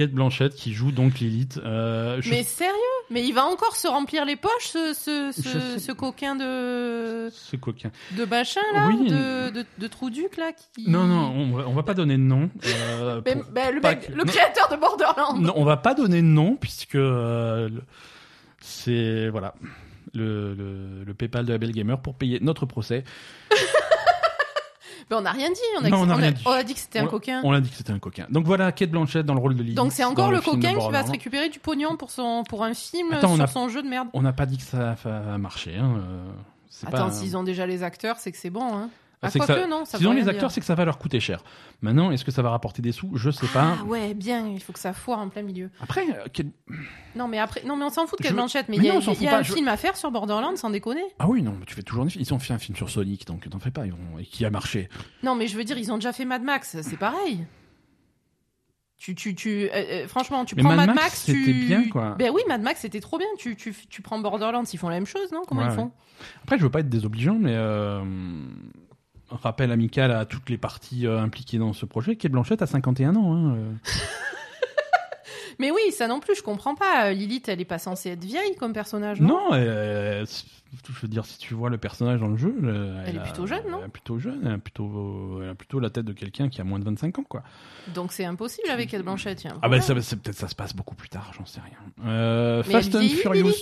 Kate Blanchett qui joue donc Lilith. Euh, je Mais sérieux? Mais il va encore se remplir les poches, ce, ce, ce, ce coquin de, C'est coquin. de machin, là Oui. de, de, de Trouduc, là qui... Non, non, on va, on va pas donner de nom. euh, Mais, mais le, pas mec- que- le non. créateur de Borderlands Non, on va pas donner de nom puisque euh, c'est voilà le, le, le PayPal de la Belle Gamer pour payer notre procès. <laughs> Mais on n'a rien dit. On a, Non, on on a- dit. on a dit que c'était un coquin. On a dit que c'était un coquin. Donc voilà, Kate Blanchett dans le rôle de Lilith. Donc c'est encore le, coquin qui va se récupérer du pognon pour, son, pour un film Attends, sur a- son jeu de merde. On n'a pas dit que ça va marcher. Hein. euh, Attends, pas- s'ils ont déjà les acteurs, c'est que c'est bon. Hein. Ah, c'est que non, ça veut les acteurs, c'est que ça va leur coûter cher. Maintenant, est-ce que ça va rapporter des sous? Je sais pas. Ah ouais, bien, il faut que ça foire en plein milieu. Après, euh, Kate- Non, mais après, non, mais on s'en fout de Je Kate veux- Blanchett, mais il y a, non, y un je- film à faire sur Borderlands, sans déconner. ah oui, non, mais tu fais toujours des films. Ils ont fait un film sur Sonic, donc t'en fais pas. Ils ont... Et qui a marché. Non, mais je veux dire, ils ont déjà fait Mad Max, c'est pareil. Tu, tu, tu, euh, euh, franchement, tu Mais prends Mad Mad, Max, Max, tu... c'était bien, quoi. Ben oui, Mad Max, c'était trop bien. Tu, tu, tu prends Borderlands, ils font la même chose, non? Comment Ouais, ils font? Après, je veux pas être désobligeant, mais euh, un rappel amical à toutes les parties euh, impliquées dans ce projet. Kate Blanchett a 51 ans. Hein, euh. <laughs> Mais oui, ça non plus, je comprends pas. Lilith, elle est pas censée être vieille comme personnage, non? Non, je veux dire, si tu vois le personnage dans le jeu, Elle est a- plutôt jeune, non? Elle est plutôt jeune, elle a plutôt, elle a plutôt la tête de quelqu'un qui a moins de 25 ans, quoi. Donc c'est impossible avec Kate Blanchett. tiens. Ah bah ça, c'est peut-être ça se passe beaucoup plus tard, j'en sais rien. Euh, Fast and Furious.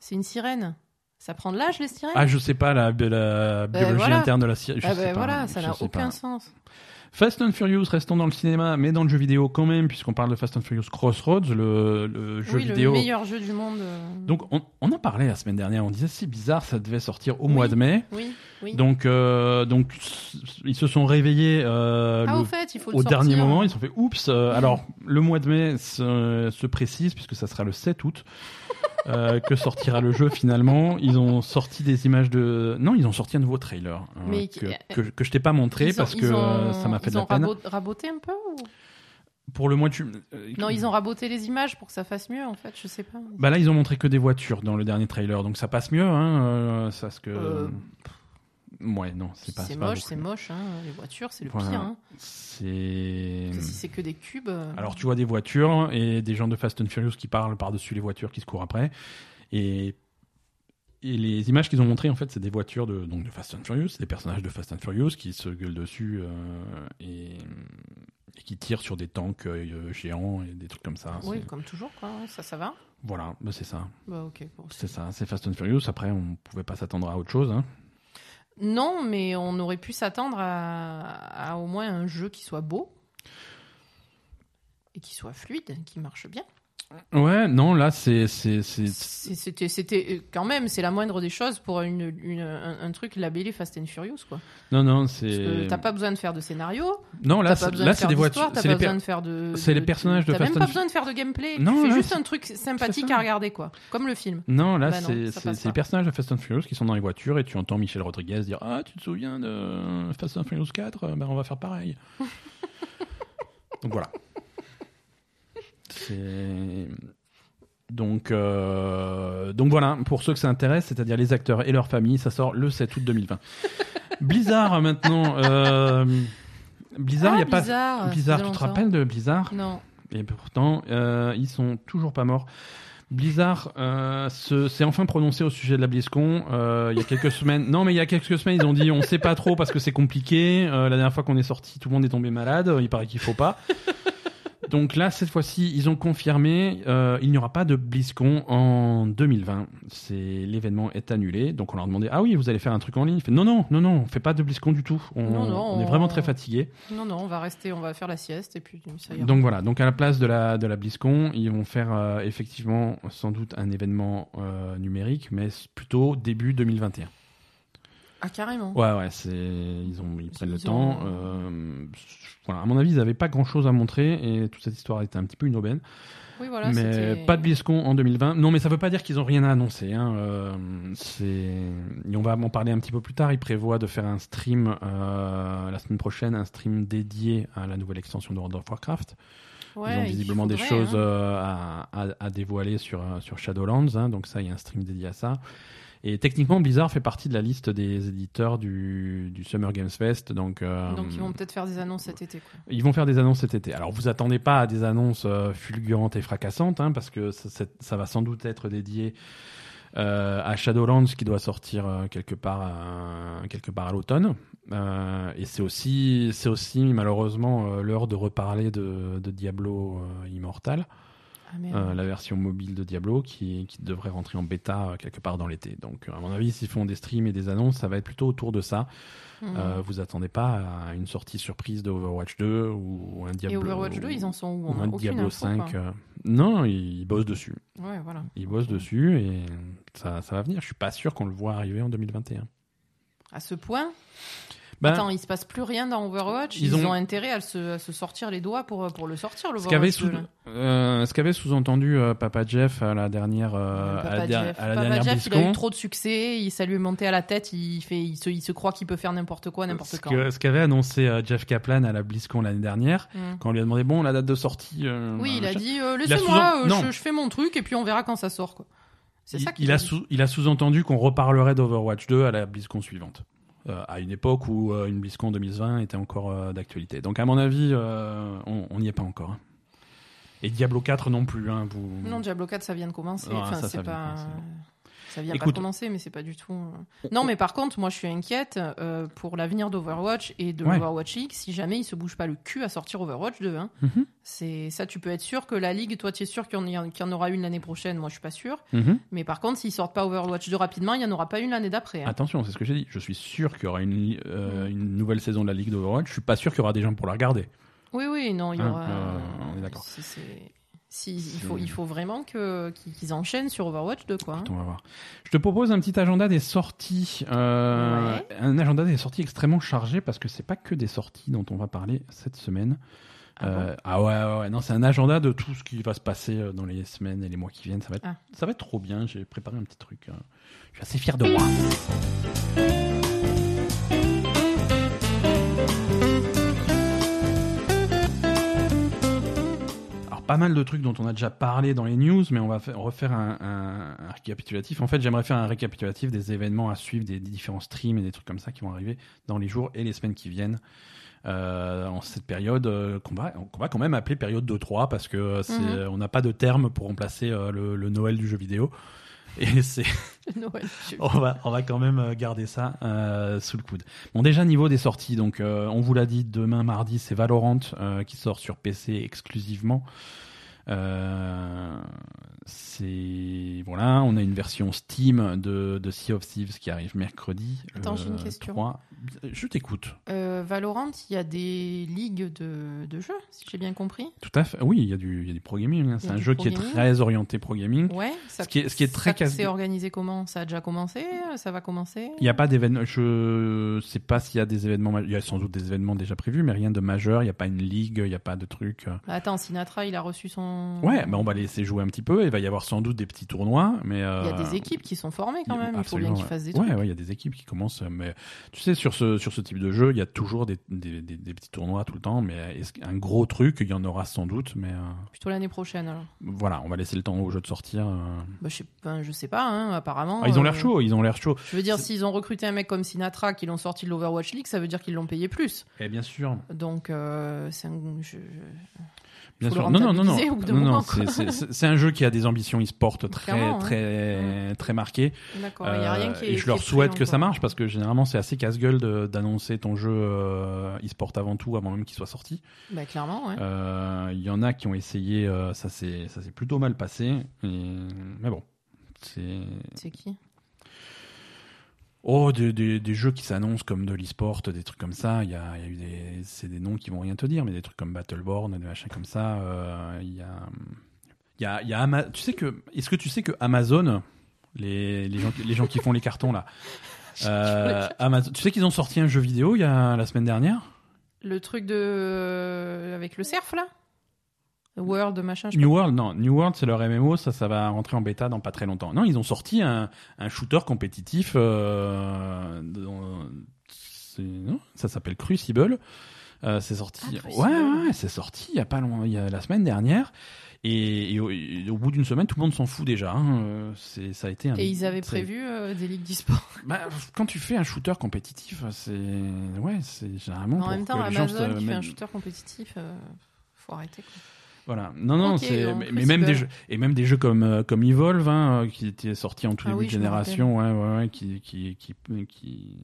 C'est une sirène. Ça prend de l'âge, les sirènes? Ah, je sais pas la, la biologie voilà. interne de la sirène. Ah ben voilà, ça n'a aucun sens. sens. Fast and Furious, restons dans le cinéma, mais dans le jeu vidéo quand même, puisqu'on parle de Fast and Furious Crossroads, le, le jeu oui, vidéo. le meilleur jeu du monde. euh, Donc on, on en parlait la semaine dernière, on disait c'est bizarre, ça devait sortir au mois de mai. Oui, oui. Donc, euh, donc ils se sont réveillés euh, ah, le- au fait, il faut le au dernier moment, ils se sont fait oups. euh, alors le mois de mai se, se précise puisque ça sera le 7 août. Euh, que sortira le jeu finalement? Ils ont sorti des images de. Non, ils ont sorti un nouveau trailer euh, Mais que, qui- que, que je t'ai pas montré Ils ont- parce que ils ont- euh, ça m'a fait ils de la ont peine. rabot- raboté un peu ou... Pour le mois de ju- euh, Non, ils ont raboté les images pour que ça fasse mieux, en fait, je sais pas. Bah là, ils ont montré que des voitures dans le dernier trailer, donc ça passe mieux, hein, euh, ça, parce que. Euh, Ouais, non, c'est pas. C'est moche, c'est moche. Hein. Les voitures, c'est le Voilà. pire. Hein. C'est. Si c'est que des cubes. euh, Alors tu vois des voitures et des gens de Fast and Furious qui parlent par-dessus les voitures qui se courent après. Et, et les images qu'ils ont montrées, en fait, c'est des voitures de, donc de Fast and Furious, des personnages de Fast and Furious qui se gueulent dessus euh, et, et qui tirent sur des tanks euh, géants et des trucs comme ça. Oui, comme toujours, quoi. ouais, Ça, ça va. Voilà, bah, c'est ça. Bah, ok. bon, c'est- C'est ça, c'est Fast and Furious. Après, on pouvait pas s'attendre à autre chose. hein. Non, mais on aurait pu s'attendre à, au moins un jeu qui soit beau et qui soit fluide, qui marche bien. Ouais, non, là, c'est. C'était, c'était quand même, c'est la moindre des choses pour une, une- un, un truc labellé Fast and Furious, quoi. Non, non, c'est. t'as pas besoin de faire de scénario, Non, là, t'as c'est, pas là, des voitures. t'as pas besoin de faire de. c'est les de- personnages de T'as Fast même and pas Fu- besoin de faire de gameplay. Non, tu fais là, juste un truc sympathique à regarder, quoi. Comme le film. Non, là, Bah c'est les pas. personnages de Fast and Furious qui sont dans les voitures et tu entends Michel Rodriguez dire Ah, tu te souviens de Fast and Furious 4 Ben, on va faire pareil. <laughs> Donc voilà. Donc, euh, donc voilà, pour ceux que ça intéresse, c'est-à-dire les acteurs et leurs familles, ça sort le 7 août 2020. <laughs> Blizzard maintenant. euh, Blizzard, il Ah, y a pas. Blizzard, tu te rappelles de Blizzard? Non. et pourtant, euh, ils sont toujours pas morts. Blizzard euh, se- s'est enfin prononcé au sujet de la BlizzCon. Euh, il y a quelques <laughs> semaines. Non, mais il y a quelques semaines, ils ont dit on sait pas trop parce que c'est compliqué. Euh, la dernière fois qu'on est sorti, tout le monde est tombé malade. Il paraît qu'il faut pas. <laughs> Donc là, cette fois-ci, ils ont confirmé, euh, il n'y aura pas de BlizzCon en 2020. C'est l'événement est annulé. Donc on leur demandait ah oui, vous allez faire un truc en ligne? Fait non non non non, on fait pas de BlizzCon du tout. On, Non, non, on est on- vraiment très fatigué. Non, non, on va rester, on va faire la sieste et puis ça ira. Donc voilà, donc à la place de la, de la BlizzCon, ils vont faire euh, effectivement sans doute un événement euh, numérique, mais plutôt début 2021. Ah, carrément. Ouais, ouais, c'est ils ont ils prennent le temps. euh, voilà, à mon avis, ils n'avaient pas grand-chose à montrer et toute cette histoire était un petit peu une aubaine. Oui, voilà. mais pas de BlizzCon en 2020. Non, mais ça veut pas dire qu'ils ont rien à annoncer. Hein. euh, c'est et on va en parler un petit peu plus tard. Ils prévoient de faire un stream euh, la semaine prochaine, un stream dédié à la nouvelle extension de World of Warcraft. Ouais, Ils ont il visiblement des choses hein. euh, à, à- à dévoiler sur, euh, sur Shadowlands, hein, donc ça, il y a un stream dédié à ça. Et techniquement, Blizzard fait partie de la liste des éditeurs du, du Summer Games Fest, donc, euh, Donc ils vont peut-être faire des annonces cet été. Quoi. ils vont faire des annonces cet été. Alors, vous attendez pas à des annonces euh, fulgurantes et fracassantes, hein, parce que ça, va sans doute être dédié euh, à Shadowlands, qui doit sortir euh, quelque part, à, quelque part à l'automne. Euh, et c'est aussi, c'est aussi malheureusement l'heure de reparler de, de Diablo Immortal. Ah. Euh, la version mobile de Diablo qui, qui devrait rentrer en bêta euh, quelque part dans l'été. Donc, euh, à mon avis, s'ils font des streams et des annonces, ça va être plutôt autour de ça. Mhm. Euh, vous attendez pas à une sortie surprise de Overwatch 2 ou un Et Diablo. Overwatch 2, ils en sont où a un Diablo info, 5. quoi. euh, Non, ils, ils bossent dessus. Ouais, voilà. Ils bossent dessus et ça, ça va venir. Je suis pas sûr qu'on le voit arriver en 2021. À ce point Ben, Attends, il se passe plus rien dans Overwatch. ils Ils, ont- ont... intérêt à se, à se sortir les doigts pour, pour le sortir, le ce qu'avait Overwatch sous, 2, là. euh, sous-entendu euh, Papa Jeff à la dernière, euh, Papa à la, Jeff, à la Papa dernière Jeff, il a eu trop de succès, il, ça lui est monté à la tête, il, fait, il, se, il se croit qu'il peut faire n'importe quoi, n'importe quand. que- ce qu'avait annoncé Jeff Kaplan à la BlizzCon l'année dernière, Mm. quand on lui a demandé bon la date de sortie. Oui, il a dit laissez-moi, je, je fais mon truc et puis on verra quand ça sort. quoi. Il, ça qu'il il a sous, il a sous-entendu qu'on reparlerait d'Overwatch 2 à la BlizzCon suivante. Euh, à une époque où euh, une BlizzCon 2020 était encore euh, d'actualité. Donc à mon avis, on n'y est pas encore. hein. Et Diablo 4 non plus. Hein, vous... Non, Diablo 4, ça vient de commencer. Enfin, ça, ça c'est vient de pas. commencer. Ça vient Écoute- pas de commencer, mais c'est pas du tout. euh. Non, mais par contre, moi, je suis inquiète euh, pour l'avenir d'Overwatch et de Ouais. l'Overwatch League si jamais ils se bougent pas le cul à sortir Overwatch 2. Hein. Mhm, C'est ça, tu peux être sûr que la ligue, toi, tu es sûr qu'il y, en- qu'il y en aura une l'année prochaine. Moi, je suis pas sûr. mhm. Mais par contre, s'ils sortent pas Overwatch 2 rapidement, il y en aura pas une l'année d'après. hein. Attention, c'est ce que j'ai dit. Je suis sûr qu'il y aura une, euh, une nouvelle saison de la Ligue d'Overwatch. Je suis pas sûr qu'il y aura des gens pour la regarder. Oui, oui, non, il y Hein, aura. euh, on est d'accord. Si, il, faut, il faut vraiment que, qu'ils enchaînent sur Overwatch 2, quoi. hein. On va voir. Je te propose un petit agenda des sorties. euh, Ouais. Un agenda des sorties extrêmement chargé parce que c'est pas que des sorties dont on va parler cette semaine. Ah bon Euh, ah ouais, ouais, ouais, non, c'est un agenda de tout ce qui va se passer euh, dans les semaines et les mois qui viennent. Ça va être, Ah. ça va être trop bien. J'ai préparé un petit truc. Je suis assez fier de moi. Pas mal de trucs dont on a déjà parlé dans les news, mais on va faire- refaire un, un- un récapitulatif. En fait, j'aimerais faire un récapitulatif des événements à suivre, des, des différents streams et des trucs comme ça qui vont arriver dans les jours et les semaines qui viennent. Euh, en cette période euh, qu'on va, qu'on va quand même appeler période 2-3 parce que c'est, Mhm. on n'a pas de terme pour remplacer euh, le, le Noël du jeu vidéo. Et c'est, <laughs> on va, on va quand même euh, garder ça euh, sous le coude. Bon, déjà niveau des sorties, donc euh, on vous l'a dit, demain mardi c'est Valorant euh, qui sort sur PC exclusivement. Euh, c'est voilà, on a une version Steam de, de Sea of Thieves qui arrive mercredi. Attends, j'ai une question. 3. Je t'écoute. Euh, Valorant, il y a des ligues de, de jeux, si j'ai bien compris. Tout à fait. Oui, il y a du, il y a du pro gaming. hein. C'est un jeu qui est très orienté pro gaming. Ouais. Ça, Ce qui est- ce qui est très casse- C'est organisé comment? Ça a déjà commencé Ça va commencer? Il n'y a pas d'événement. Je sais pas s'il y a des événements. Il y a sans doute des événements déjà prévus, mais rien de majeur. Il n'y a pas une ligue. Il n'y a pas de truc. euh. Bah, Attends, Sinatra, il a reçu son. Ouais, bah on va laisser jouer un petit peu. Va y avoir sans doute des petits tournois, mais Il y a euh, des équipes qui sont formées quand même. Il faut bien qu'ils ouais. fassent des Ouais, trucs. ouais, il y a des équipes qui commencent. Mais tu sais, sur ce sur ce type de jeu, il y a toujours des, des, des- des petits tournois tout le temps. Mais est-ce qu'un gros truc, il y en aura sans doute. Mais euh, Plutôt l'année prochaine alors. voilà, on va laisser le temps au jeu de sortir. euh. Bah, je, sais, enfin, je sais pas, hein, apparemment. Ah, ils ont l'air euh, chauds. Ils ont l'air chauds. Je veux dire, s'ils ont recruté un mec comme Sinatra qui l'ont sorti de l'Overwatch League, ça veut dire qu'ils l'ont payé plus. Et bien sûr. Donc, euh, c'est un. je- je- Bien sûr. Non, non, non, non. c'est un jeu qui a des ambitions e-sport très, hein. très, très marquées. D'accord, il n'y a rien qui Euh, est. et je qui leur est souhaite que ça marche parce que généralement c'est assez casse-gueule d'annoncer ton jeu euh, e-sport avant tout, avant même qu'il soit sorti. Bah, clairement, ouais. Euh, Il y en a qui ont essayé, ça s'est ça s'est plutôt mal passé. et- Mais bon, c'est C'est qui? Oh des, des- des jeux qui s'annoncent comme de l'e-sport, des trucs comme ça. Il y a, il y a eu des c'est des noms qui vont rien te dire, mais des trucs comme Battleborn, des machins comme ça. euh, Il y a il y a, il y a Ama- tu sais que est-ce que tu sais que Amazon les, les gens qui- les gens qui font les cartons là <laughs> euh, Amazon, tu sais qu'ils ont sorti un jeu vidéo il y a la semaine dernière? Le truc de. Avec le surf, là? World, machin, je New World, non. New World, c'est leur MMO, ça, ça va rentrer en bêta dans pas très longtemps. Non, ils ont sorti un, un shooter compétitif. Euh, non, ça s'appelle Crucible. Euh, c'est sorti. Ah, Crucible. ouais, ouais, c'est sorti il y a pas long, il y a la semaine dernière. Et, et au, et au bout d'une semaine, tout le monde s'en fout déjà. hein. C'est, ça a été un. Et ils avaient prévu euh, des ligues d'e-sport. Bah, quand tu fais un shooter compétitif, c'est ouais, c'est généralement En pour même temps, que les gens Amazon qui fait un shooter compétitif, euh, faut arrêter. Quoi. Voilà. Non, non, c'est mais, mais même des jeux et même des jeux comme euh, comme Evolve, hein, euh, qui était sorti en tout Ah début oui, de génération, ouais, ouais, ouais, qui qui qui qui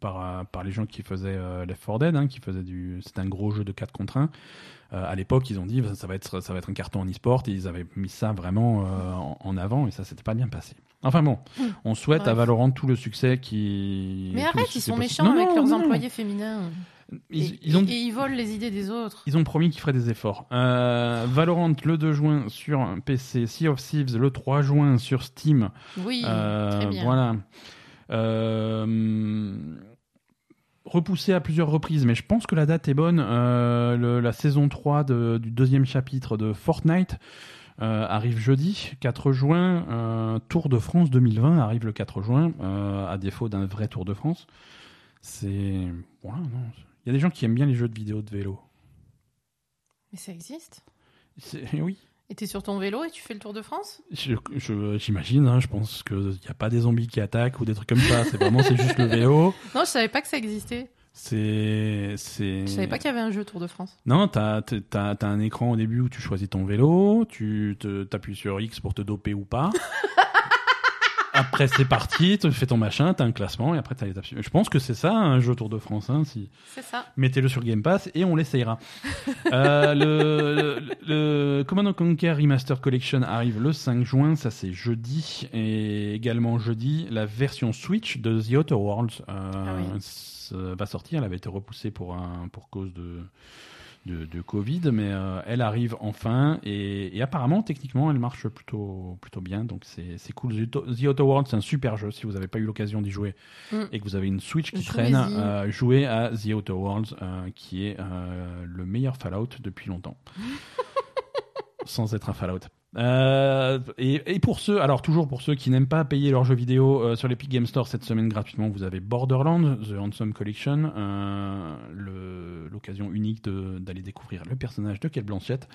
par par les gens qui faisaient euh, Left 4 Dead, hein, qui faisaient du, c'était un gros jeu de 4 contre 1. Euh, à l'époque, ils ont dit ça va être ça va être un carton en e-sport et ils avaient mis ça vraiment euh, en, en avant et ça s'était pas bien passé. Enfin bon, on souhaite à. Valorant tout le succès qui. Mais arrête, ils sont possible. méchants Non, avec non, leurs non. employés féminins. Ils, et, ils ont et ils volent les idées des autres. ils ont promis qu'ils feraient des efforts. Euh, Valorant le 2 juin sur PC, Sea of Thieves le 3 juin sur Steam. Oui, Euh, très bien. Voilà. Euh, repoussé à plusieurs reprises, mais je pense que la date est bonne. Le- la saison 3 de- du deuxième chapitre de Fortnite euh, arrive jeudi, 4 juin. Euh, Tour de France 2020 arrive le 4 juin, euh, à défaut d'un vrai Tour de France. C'est. Voilà, non. Il y a des gens qui aiment bien les jeux de vidéo de vélo. Mais ça existe. <laughs> Oui. Et t'es sur ton vélo et tu fais le Tour de France? Je- je- J'imagine, hein, je pense qu'il n'y a pas des zombies qui attaquent ou des trucs comme ça. C'est vraiment c'est juste le vélo. <laughs> Non, je savais pas que ça existait. C'est. c'est- Je savais pas qu'il y avait un jeu Tour de France. Non, t'as as, un écran au début où tu choisis ton vélo, tu t'appuies sur X pour te doper ou pas. <laughs> après c'est parti, tu fais ton machin, t'as un classement et après t'as l'étape suivante. Je pense que c'est ça un jeu Tour de France. Hein, si C'est ça. mettez-le sur Game Pass et on l'essayera. <laughs> Euh, le, le, le Command Conquer Remaster Collection arrive le 5 juin, ça c'est jeudi et également jeudi la version Switch de The Outer Worlds euh, Ah oui. va sortir. Elle avait été repoussée pour un pour cause de de, de Covid, mais euh, elle arrive enfin et, et apparemment techniquement elle marche plutôt plutôt bien, donc c'est c'est cool. The Outer- Worlds c'est un super jeu si vous n'avez pas eu l'occasion d'y jouer Mm. et que vous avez une Switch qui traîne, euh, jouez à The Outer Worlds euh, qui est euh, le meilleur Fallout depuis longtemps, <laughs> sans être un Fallout. Euh, et, et pour ceux, alors toujours pour ceux qui n'aiment pas payer leurs jeux vidéo euh, sur l'Epic Game Store cette semaine gratuitement, vous avez Borderlands, The Handsome Collection, euh, le- l'occasion unique d'aller découvrir le personnage de Kate Blanchett.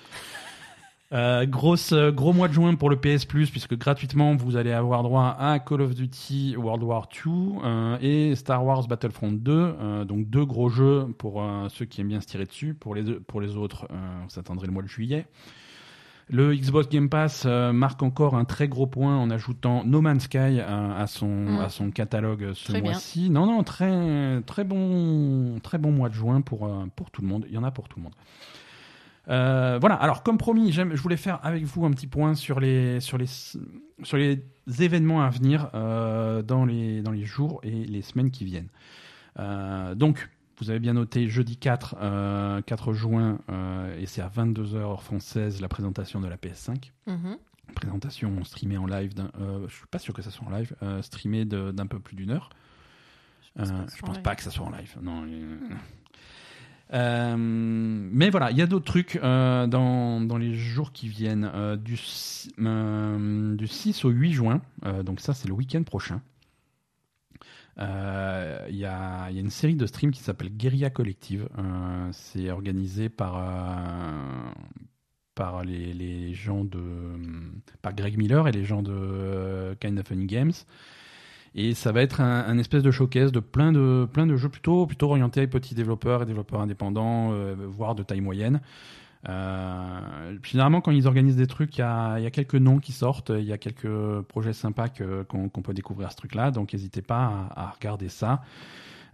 Euh, grosse, euh, gros mois de juin pour le PS Plus, puisque gratuitement vous allez avoir droit à Call of Duty World War II euh, et Star Wars Battlefront 2. euh, donc deux gros jeux pour ceux qui aiment bien se tirer dessus. Pour les, pour les autres, vous attendrez le mois de juillet. Le Xbox Game Pass euh, marque encore un très gros point en ajoutant No Man's Sky à, son, Mm. à son catalogue ce mois-ci. Non, non, très, très, bon, très bon mois de juin pour, euh, pour tout le monde. Il y en a pour tout le monde. Euh, voilà, alors comme promis, je voulais faire avec vous un petit point sur les, sur les, sur les événements à venir euh, dans, les, dans les jours et les semaines qui viennent. Euh, donc, vous avez bien noté, jeudi 4, euh, 4 juin, euh, et c'est à 22h heure française, la présentation de la PS5. Mhm. Présentation streamée en live, euh, je suis pas sûr que ça soit en live, euh, streamée d'un peu plus d'une heure. pense Euh, pas je soit en pense pas que ça soit en live. Non. euh, euh, mais voilà, il y a d'autres trucs euh, dans, dans les jours qui viennent. euh, du, euh, du 6 au 8 juin, euh, donc ça c'est le week-end prochain. Euh, Il il y a une série de streams qui s'appelle Guerilla Collective. Euh, c'est organisé par, euh, par les, gens de. par Greg Miller et les gens de euh, Kind of Funny Games. Et ça va être un, un espèce de showcase de plein de, plein de jeux plutôt, plutôt orientés petits développeurs et développeurs indépendants, euh, voire de taille moyenne. Euh, généralement, quand ils organisent des trucs, il y a, y a quelques noms qui sortent, il y a quelques projets sympas qu'on peut découvrir à ce truc-là, donc n'hésitez pas à, à regarder ça.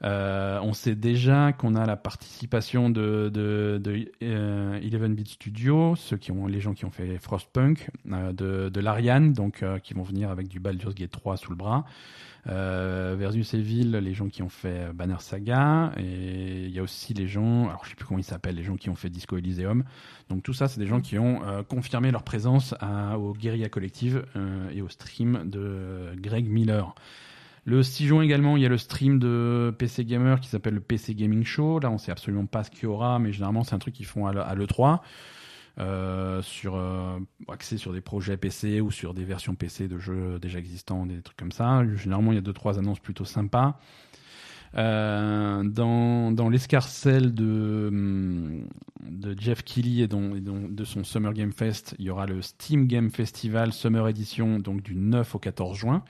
Euh, on sait déjà qu'on a la participation de, de, de euh, 11-bit Studio, ceux qui ont, les gens qui ont fait Frostpunk, euh, de, de l'Ariane, donc euh, qui vont venir avec du Baldur's Gate 3 sous le bras. Euh, Versus Evil, les gens qui ont fait Banner Saga, et il y a aussi les gens, alors je sais plus comment ils s'appellent, les gens qui ont fait Disco Elysium. Donc tout ça, c'est des gens qui ont euh, confirmé leur présence à, au Guerilla Collective euh, et au stream de Greg Miller. Le 6 juin également, il y a le stream de PC Gamer qui s'appelle le PC Gaming Show. Là, on sait absolument pas ce qu'il y aura, mais généralement, c'est un truc qu'ils font à l'E3. Euh, sur euh, sur des projets PC ou sur des versions PC de jeux déjà existants, des trucs comme ça. Généralement, il y a deux trois annonces plutôt sympas. Euh, dans l'escarcelle de hum, de Jeff Keighley et, de son Summer Game Fest, il y aura le Steam Game Festival Summer Edition, donc du 9 au 14 juin.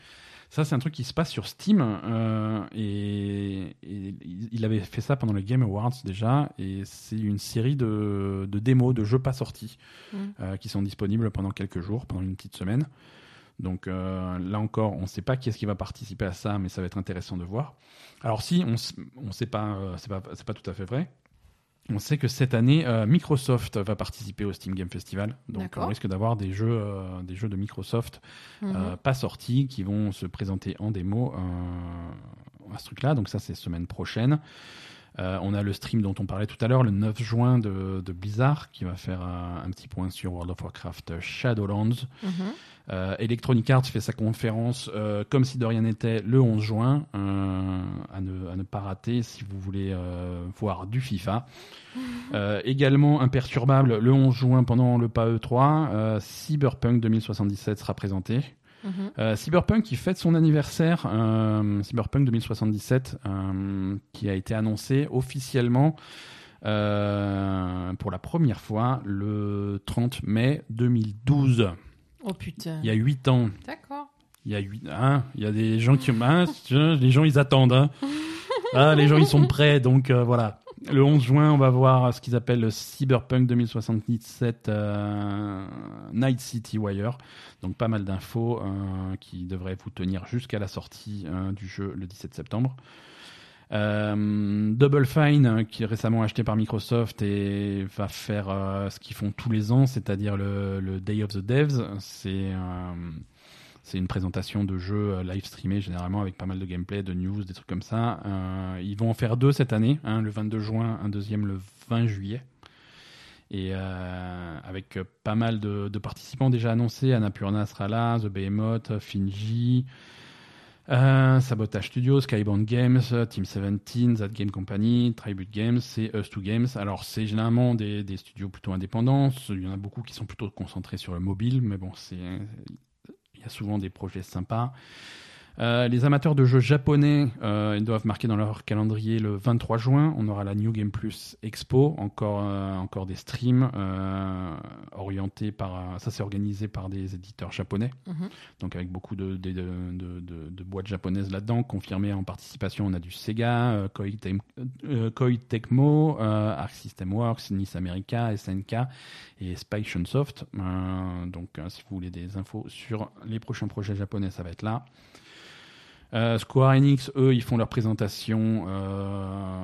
Ça, c'est un truc qui se passe sur Steam euh, et, et il avait fait ça pendant les Game Awards déjà. Et c'est une série de, de démos de jeux pas sortis Mm. euh, qui sont disponibles pendant quelques jours, pendant une petite semaine. Donc euh, là encore, on ne sait pas qui est-ce qui va participer à ça, mais ça va être intéressant de voir. Alors si, on ne sait pas, euh, c'est pas, c'est pas tout à fait vrai. On sait que cette année, euh, Microsoft va participer au Steam Game Festival. Donc on risque d'avoir des jeux, euh, des jeux de Microsoft Mhm. euh, pas sortis qui vont se présenter en démo à ce truc-là. Donc ça, c'est semaine prochaine. Euh, on a le stream dont on parlait tout à l'heure, le 9 juin de, de Blizzard, qui va faire un petit point sur World of Warcraft Shadowlands. Mhm. Euh, Electronic Arts fait sa conférence euh, comme si de rien n'était le 11 juin, euh, à, ne, à ne pas rater si vous voulez voir du FIFA. <laughs> Également imperturbable, le 11 juin pendant le PAE 3, euh, Cyberpunk 2077 sera présenté. Mhm. Euh, Cyberpunk qui fête son anniversaire, euh, Cyberpunk 2077, euh, qui a été annoncé officiellement pour la première fois le 30 mai 2012. Oh putain. Il y a 8 ans. D'accord. Il y a hein, il y a des gens qui, hein, les gens ils attendent, hein. <laughs> Ah, les gens ils sont prêts, donc euh, voilà. Le 11 juin, on va voir ce qu'ils appellent le Cyberpunk 2077 euh, Night City Wire. Donc pas mal d'infos euh, qui devraient vous tenir jusqu'à la sortie euh, du jeu le 17 septembre. Euh, Double Fine, euh, qui est récemment acheté par Microsoft et va faire euh, ce qu'ils font tous les ans, c'est-à-dire le, Day of the Devs. C'est euh, une présentation de jeux live streamé généralement avec pas mal de gameplay, de news, des trucs comme ça. Ils vont en faire deux cette année, un le 22 juin, un deuxième le 20 juillet. Et avec pas mal de, participants déjà annoncés, Annapurna sera The Behemoth, Finji, euh, Sabotage Studios, Skybound Games, Team 17, That Game Company, Tribute Games et Us2 Games. Alors c'est généralement des, des studios plutôt indépendants, il y en a beaucoup qui sont plutôt concentrés sur le mobile, mais bon, c'est il y a souvent des projets sympas. Euh, les amateurs de jeux japonais, euh, ils doivent marquer dans leur calendrier le 23 juin. On aura la New Game Plus Expo, encore, euh, encore des streams euh, orientés par. Ça, c'est organisé par des éditeurs japonais, Mhm. donc avec beaucoup de, de, de, de- boîtes japonaises là-dedans. Confirmé en participation, on a du Sega, euh, Koei, Tem- euh, Koei Tecmo, euh, Arc System Works, Nice America, SNK et Spike Chunsoft. Euh, donc, euh, si vous voulez des infos sur les prochains projets japonais, ça va être là. Euh, Square Enix, eux, ils font leur présentation. euh,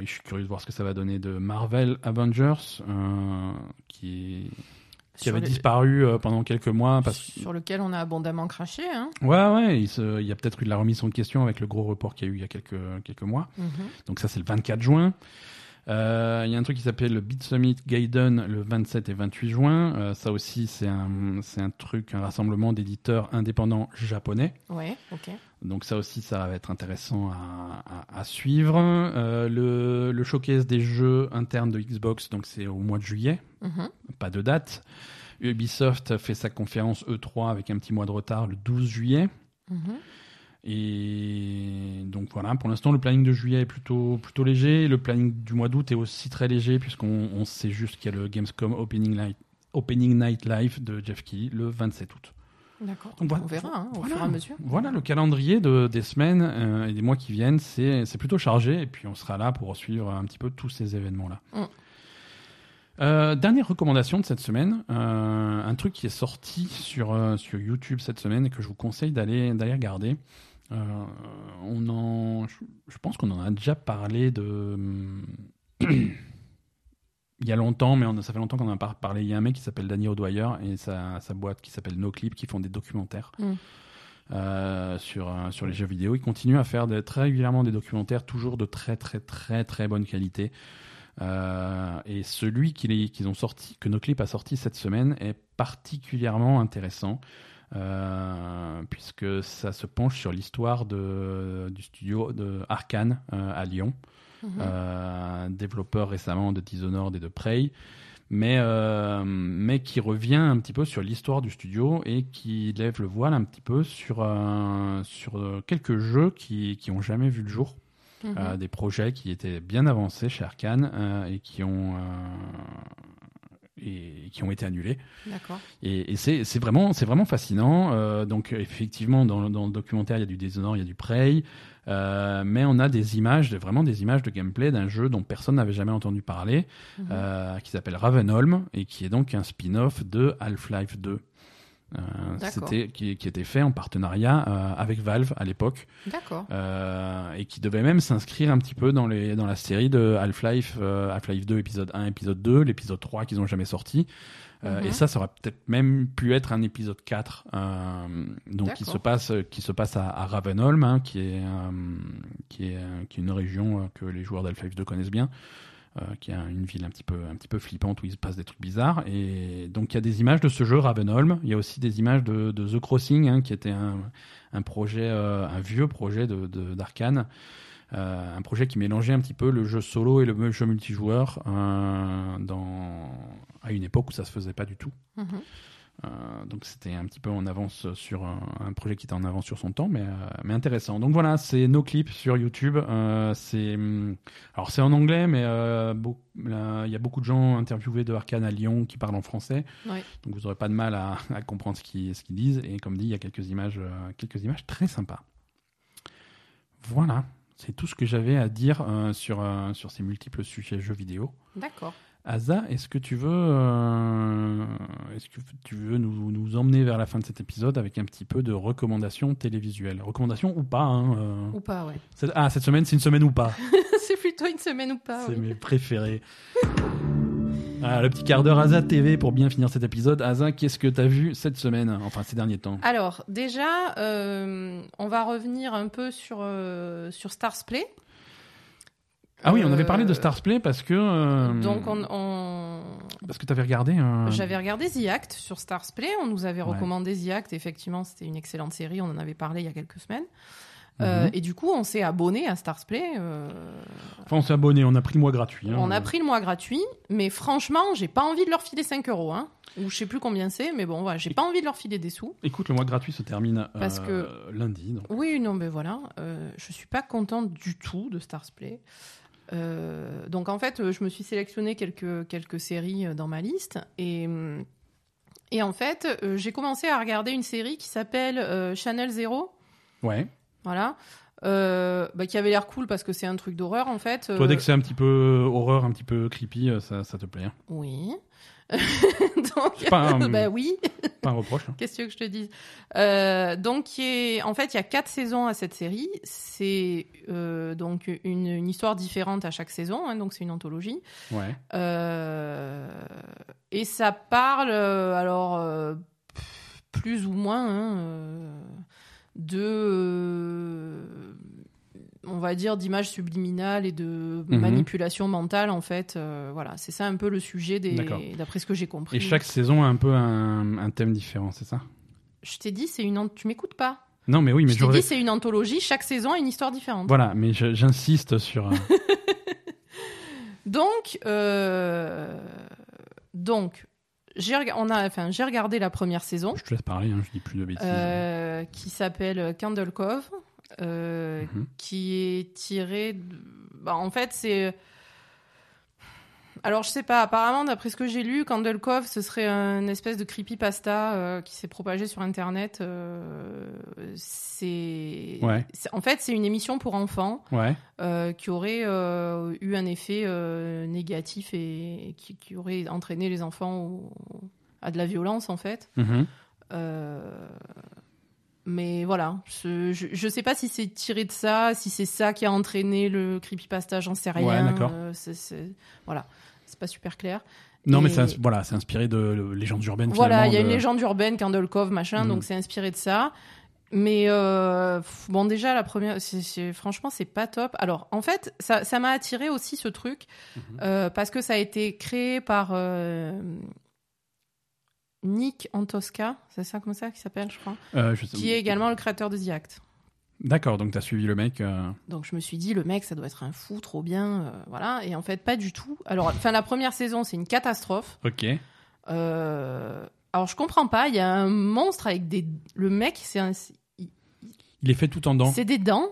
je suis curieux de voir ce que ça va donner de Marvel Avengers, euh, qui, avait les- disparu pendant quelques mois. Parce... Sur lequel on a abondamment craché. Hein. Ouais, ouais, il, se- il y a peut-être eu de la remise en question avec le gros report qu'il y a eu il y a quelques, quelques mois. Mhm. Donc ça, c'est le 24 juin. Euh, Il y a un truc qui s'appelle le Beat Summit Gaiden le 27 et 28 juin. Euh, ça aussi, c'est un, c'est un truc, un rassemblement d'éditeurs indépendants japonais. Ouais, ok. Donc ça aussi, ça va être intéressant à, à- à suivre. Euh, le, le showcase des jeux internes de Xbox, donc c'est au mois de juillet, Mhm. pas de date. Ubisoft fait sa conférence E3 avec un petit mois de retard le 12 juillet. Mhm. Et donc voilà, pour l'instant, le planning de juillet est plutôt, plutôt léger. Le planning du mois d'août est aussi très léger, puisqu'on on sait juste qu'il y a le Gamescom Opening Night, Opening Night Live de Jeff Keighley le 27 août. D'accord. Voilà. On verra hein, au Voilà. fur et à mesure. Voilà, le calendrier de, des semaines euh, et des mois qui viennent, c'est plutôt chargé. Et puis on sera là pour suivre un petit peu tous ces événements-là. Mm. Euh, dernière recommandation de cette semaine, euh, un truc qui est sorti sur, sur YouTube cette semaine et que je vous conseille d'aller d'aller regarder. Euh, on en, je, pense qu'on en a déjà parlé de <clears throat> il y a longtemps, mais on, ça fait longtemps qu'on en a pas parlé. Il y a un mec qui s'appelle Danny O'Dwyer et sa, sa boîte qui s'appelle NoClip qui font des documentaires Mm. euh, sur, euh, sur les jeux vidéo. Ils continuent à faire très régulièrement des documentaires, toujours de très très très très bonne qualité. Euh, et celui qu'ils ont sorti, que NoClip a sorti cette semaine, est particulièrement intéressant. Euh, puisque ça se penche sur l'histoire de, du studio de Arkane euh, à Lyon Mhm. euh, développeur récemment de Dishonored et de Prey, mais, mais qui revient un petit peu sur l'histoire du studio et qui lève le voile un petit peu sur, sur quelques jeux qui, qui ont jamais vu le jour, Mhm. Des projets qui étaient bien avancés chez Arkane et qui ont et qui ont été annulés. D'accord. Et, et c'est c'est vraiment, c'est vraiment fascinant. Euh, donc effectivement, dans, le- dans le documentaire, il y a du Dishonored, il y a du Prey, euh, mais on a des images, vraiment des images de gameplay d'un jeu dont personne n'avait jamais entendu parler, Mhm. euh, qui s'appelle Ravenholm et qui est donc un spin-off de Half-Life 2. Euh, c'était qui, qui était fait en partenariat euh, avec Valve à l'époque D'accord. euh, et qui devait même s'inscrire un petit peu dans, les, dans la série de Half-Life, euh, Half-Life 2, épisode 1, épisode 2, l'épisode 3 qu'ils ont jamais sorti. Euh, Mhm. Et ça, ça aurait peut-être même pu être un épisode 4, euh, donc qui se passe, qui se passe à, à Ravenholm, hein, qui, est, euh, qui, est, qui est une région que les joueurs d'Half-Life 2 connaissent bien. Euh, qui est une ville un petit peu un petit peu flippante où il se passe des trucs bizarres. Et donc il y a des images de ce jeu Ravenholm. Il y a aussi des images de, The Crossing hein, qui était un, un projet euh, un vieux projet de d'Arkane euh, un projet qui mélangeait un petit peu le jeu solo et le jeu multijoueur à une époque où ça se faisait pas du tout. Mhm. Euh, donc c'était un petit peu en avance sur un, un projet qui était en avance sur son temps, mais, euh, mais intéressant. Donc voilà, c'est nos clips sur YouTube. Euh, c'est hum, alors c'est en anglais, mais il y a beaucoup de gens interviewés de Arkane à Lyon qui parlent en français, Ouais. donc vous n'aurez pas de mal à, à comprendre ce qu'ils qu'ils disent. Et comme dit, il y a quelques images, quelques images très sympas. Voilà, c'est tout ce que j'avais à dire sur sur ces multiples sujets jeux vidéo. D'accord. Asa, est-ce que tu veux, euh, est-ce que tu veux nous, nous emmener vers la fin de cet épisode avec un petit peu de recommandations télévisuelles? Recommandations ou pas hein, euh, Ou pas, ouais. cette- Ah, cette semaine, c'est une semaine ou pas? <laughs> C'est plutôt une semaine ou pas. C'est oui. mes préférés. Ah, le petit quart d'heure Asa TV pour bien finir cet épisode. Asa, qu'est-ce que tu as vu cette semaine Enfin, ces derniers temps? Alors, déjà, euh, on va revenir un peu sur, sur Stars Play. Ah oui, on avait Euh, parlé de Stars Play parce que... euh, Donc, on, on- Parce que tu avais regardé un... j'avais regardé The Act sur Stars Play. On nous avait Ouais. recommandé The Act. Effectivement, c'était une excellente série. On en avait parlé il y a quelques semaines. Euh, Mhm. et du coup, on s'est abonné à Starsplay. euh, Enfin, on s'est abonné, on a pris le mois gratuit. hein. on a pris le mois gratuit, mais franchement, j'ai pas envie de leur filer 5 euros. Hein, ou je sais plus combien c'est, mais bon, voilà, j'ai pas envie de leur filer des sous. Écoute, le mois gratuit se termine Parce euh, lundi. donc. Oui, non, mais voilà, euh, je suis pas contente du tout de Starsplay. Euh, donc en fait, euh, je me suis sélectionné quelques, quelques séries euh, dans ma liste et, hum, et en fait, euh, j'ai commencé à regarder une série qui s'appelle euh, Channel Zero, Ouais. voilà, euh, bah, qui avait l'air cool parce que c'est un truc d'horreur en fait. Toi, Euh, dès que c'est un petit peu horreur, un petit peu creepy, euh, ça, ça te plaît. hein? Oui. <laughs> donc, pas un- <laughs> bah oui. Pas un reproche. hein. Qu'est-ce que je te dise? Euh, Donc, est- en fait, il y a quatre saisons à cette série. C'est euh, donc une, une histoire différente à chaque saison, hein, donc c'est une anthologie. Ouais. Euh, et ça parle, euh, alors, euh, plus ou moins, hein, euh, de. On va dire d'images subliminales et de Mhm. manipulation mentale en fait Euh, voilà c'est ça un peu le sujet d'après ce que j'ai compris Et chaque saison a un peu un, un thème différent, c'est ça? Je t'ai dit c'est une tu m'écoutes pas Non, mais oui, mais je t'ai j'aurais- dit c'est une anthologie chaque saison a une histoire différente Voilà, mais je- j'insiste sur. euh, <laughs> donc euh, donc j'ai rega- on a enfin j'ai regardé la première saison je te laisse parler, hein, je dis plus de bêtises. euh, qui s'appelle Candle Cove euh, Mhm. qui est tiré de... bah, en fait c'est alors je sais pas apparemment d'après ce que j'ai lu Candle Cove ce serait une espèce de creepypasta euh, qui s'est propagé sur internet euh, c'est Ouais. en fait c'est une émission pour enfants Ouais. euh, qui aurait eu un effet négatif et qui, qui aurait entraîné les enfants au- à de la violence en fait Mhm. Mais voilà, je, je, je sais pas si c'est tiré de ça, si c'est ça qui a entraîné le creepypasta, j'en sais rien. Ouais, d'accord. Euh, c'est- c'est- voilà, c'est pas super clair. Non, mais c'est voilà, c'est inspiré de légendes urbaines. Voilà, il y a une légende urbaine, Candle Cove, machin, Mhm. donc c'est inspiré de ça. Mais euh, bon, déjà, la première, c'est- c'est- franchement, c'est pas top. Alors, en fait, ça ça m'a attiré aussi ce truc, Mhm. euh, parce que ça a été créé par euh, Nick Antosca, c'est ça comme ça qu'il s'appelle, je crois, Euh, je sais- qui est également le créateur de The Act. D'accord, donc t'as suivi le mec. euh, Donc je me suis dit, le mec, ça doit être un fou, trop bien, euh, voilà. Et en fait, pas du tout. Alors, enfin, la première saison, c'est une catastrophe. Ok. Alors, je comprends pas. Il y a un monstre avec des. Le mec, c'est un... Il est fait tout en dents. c'est des dents,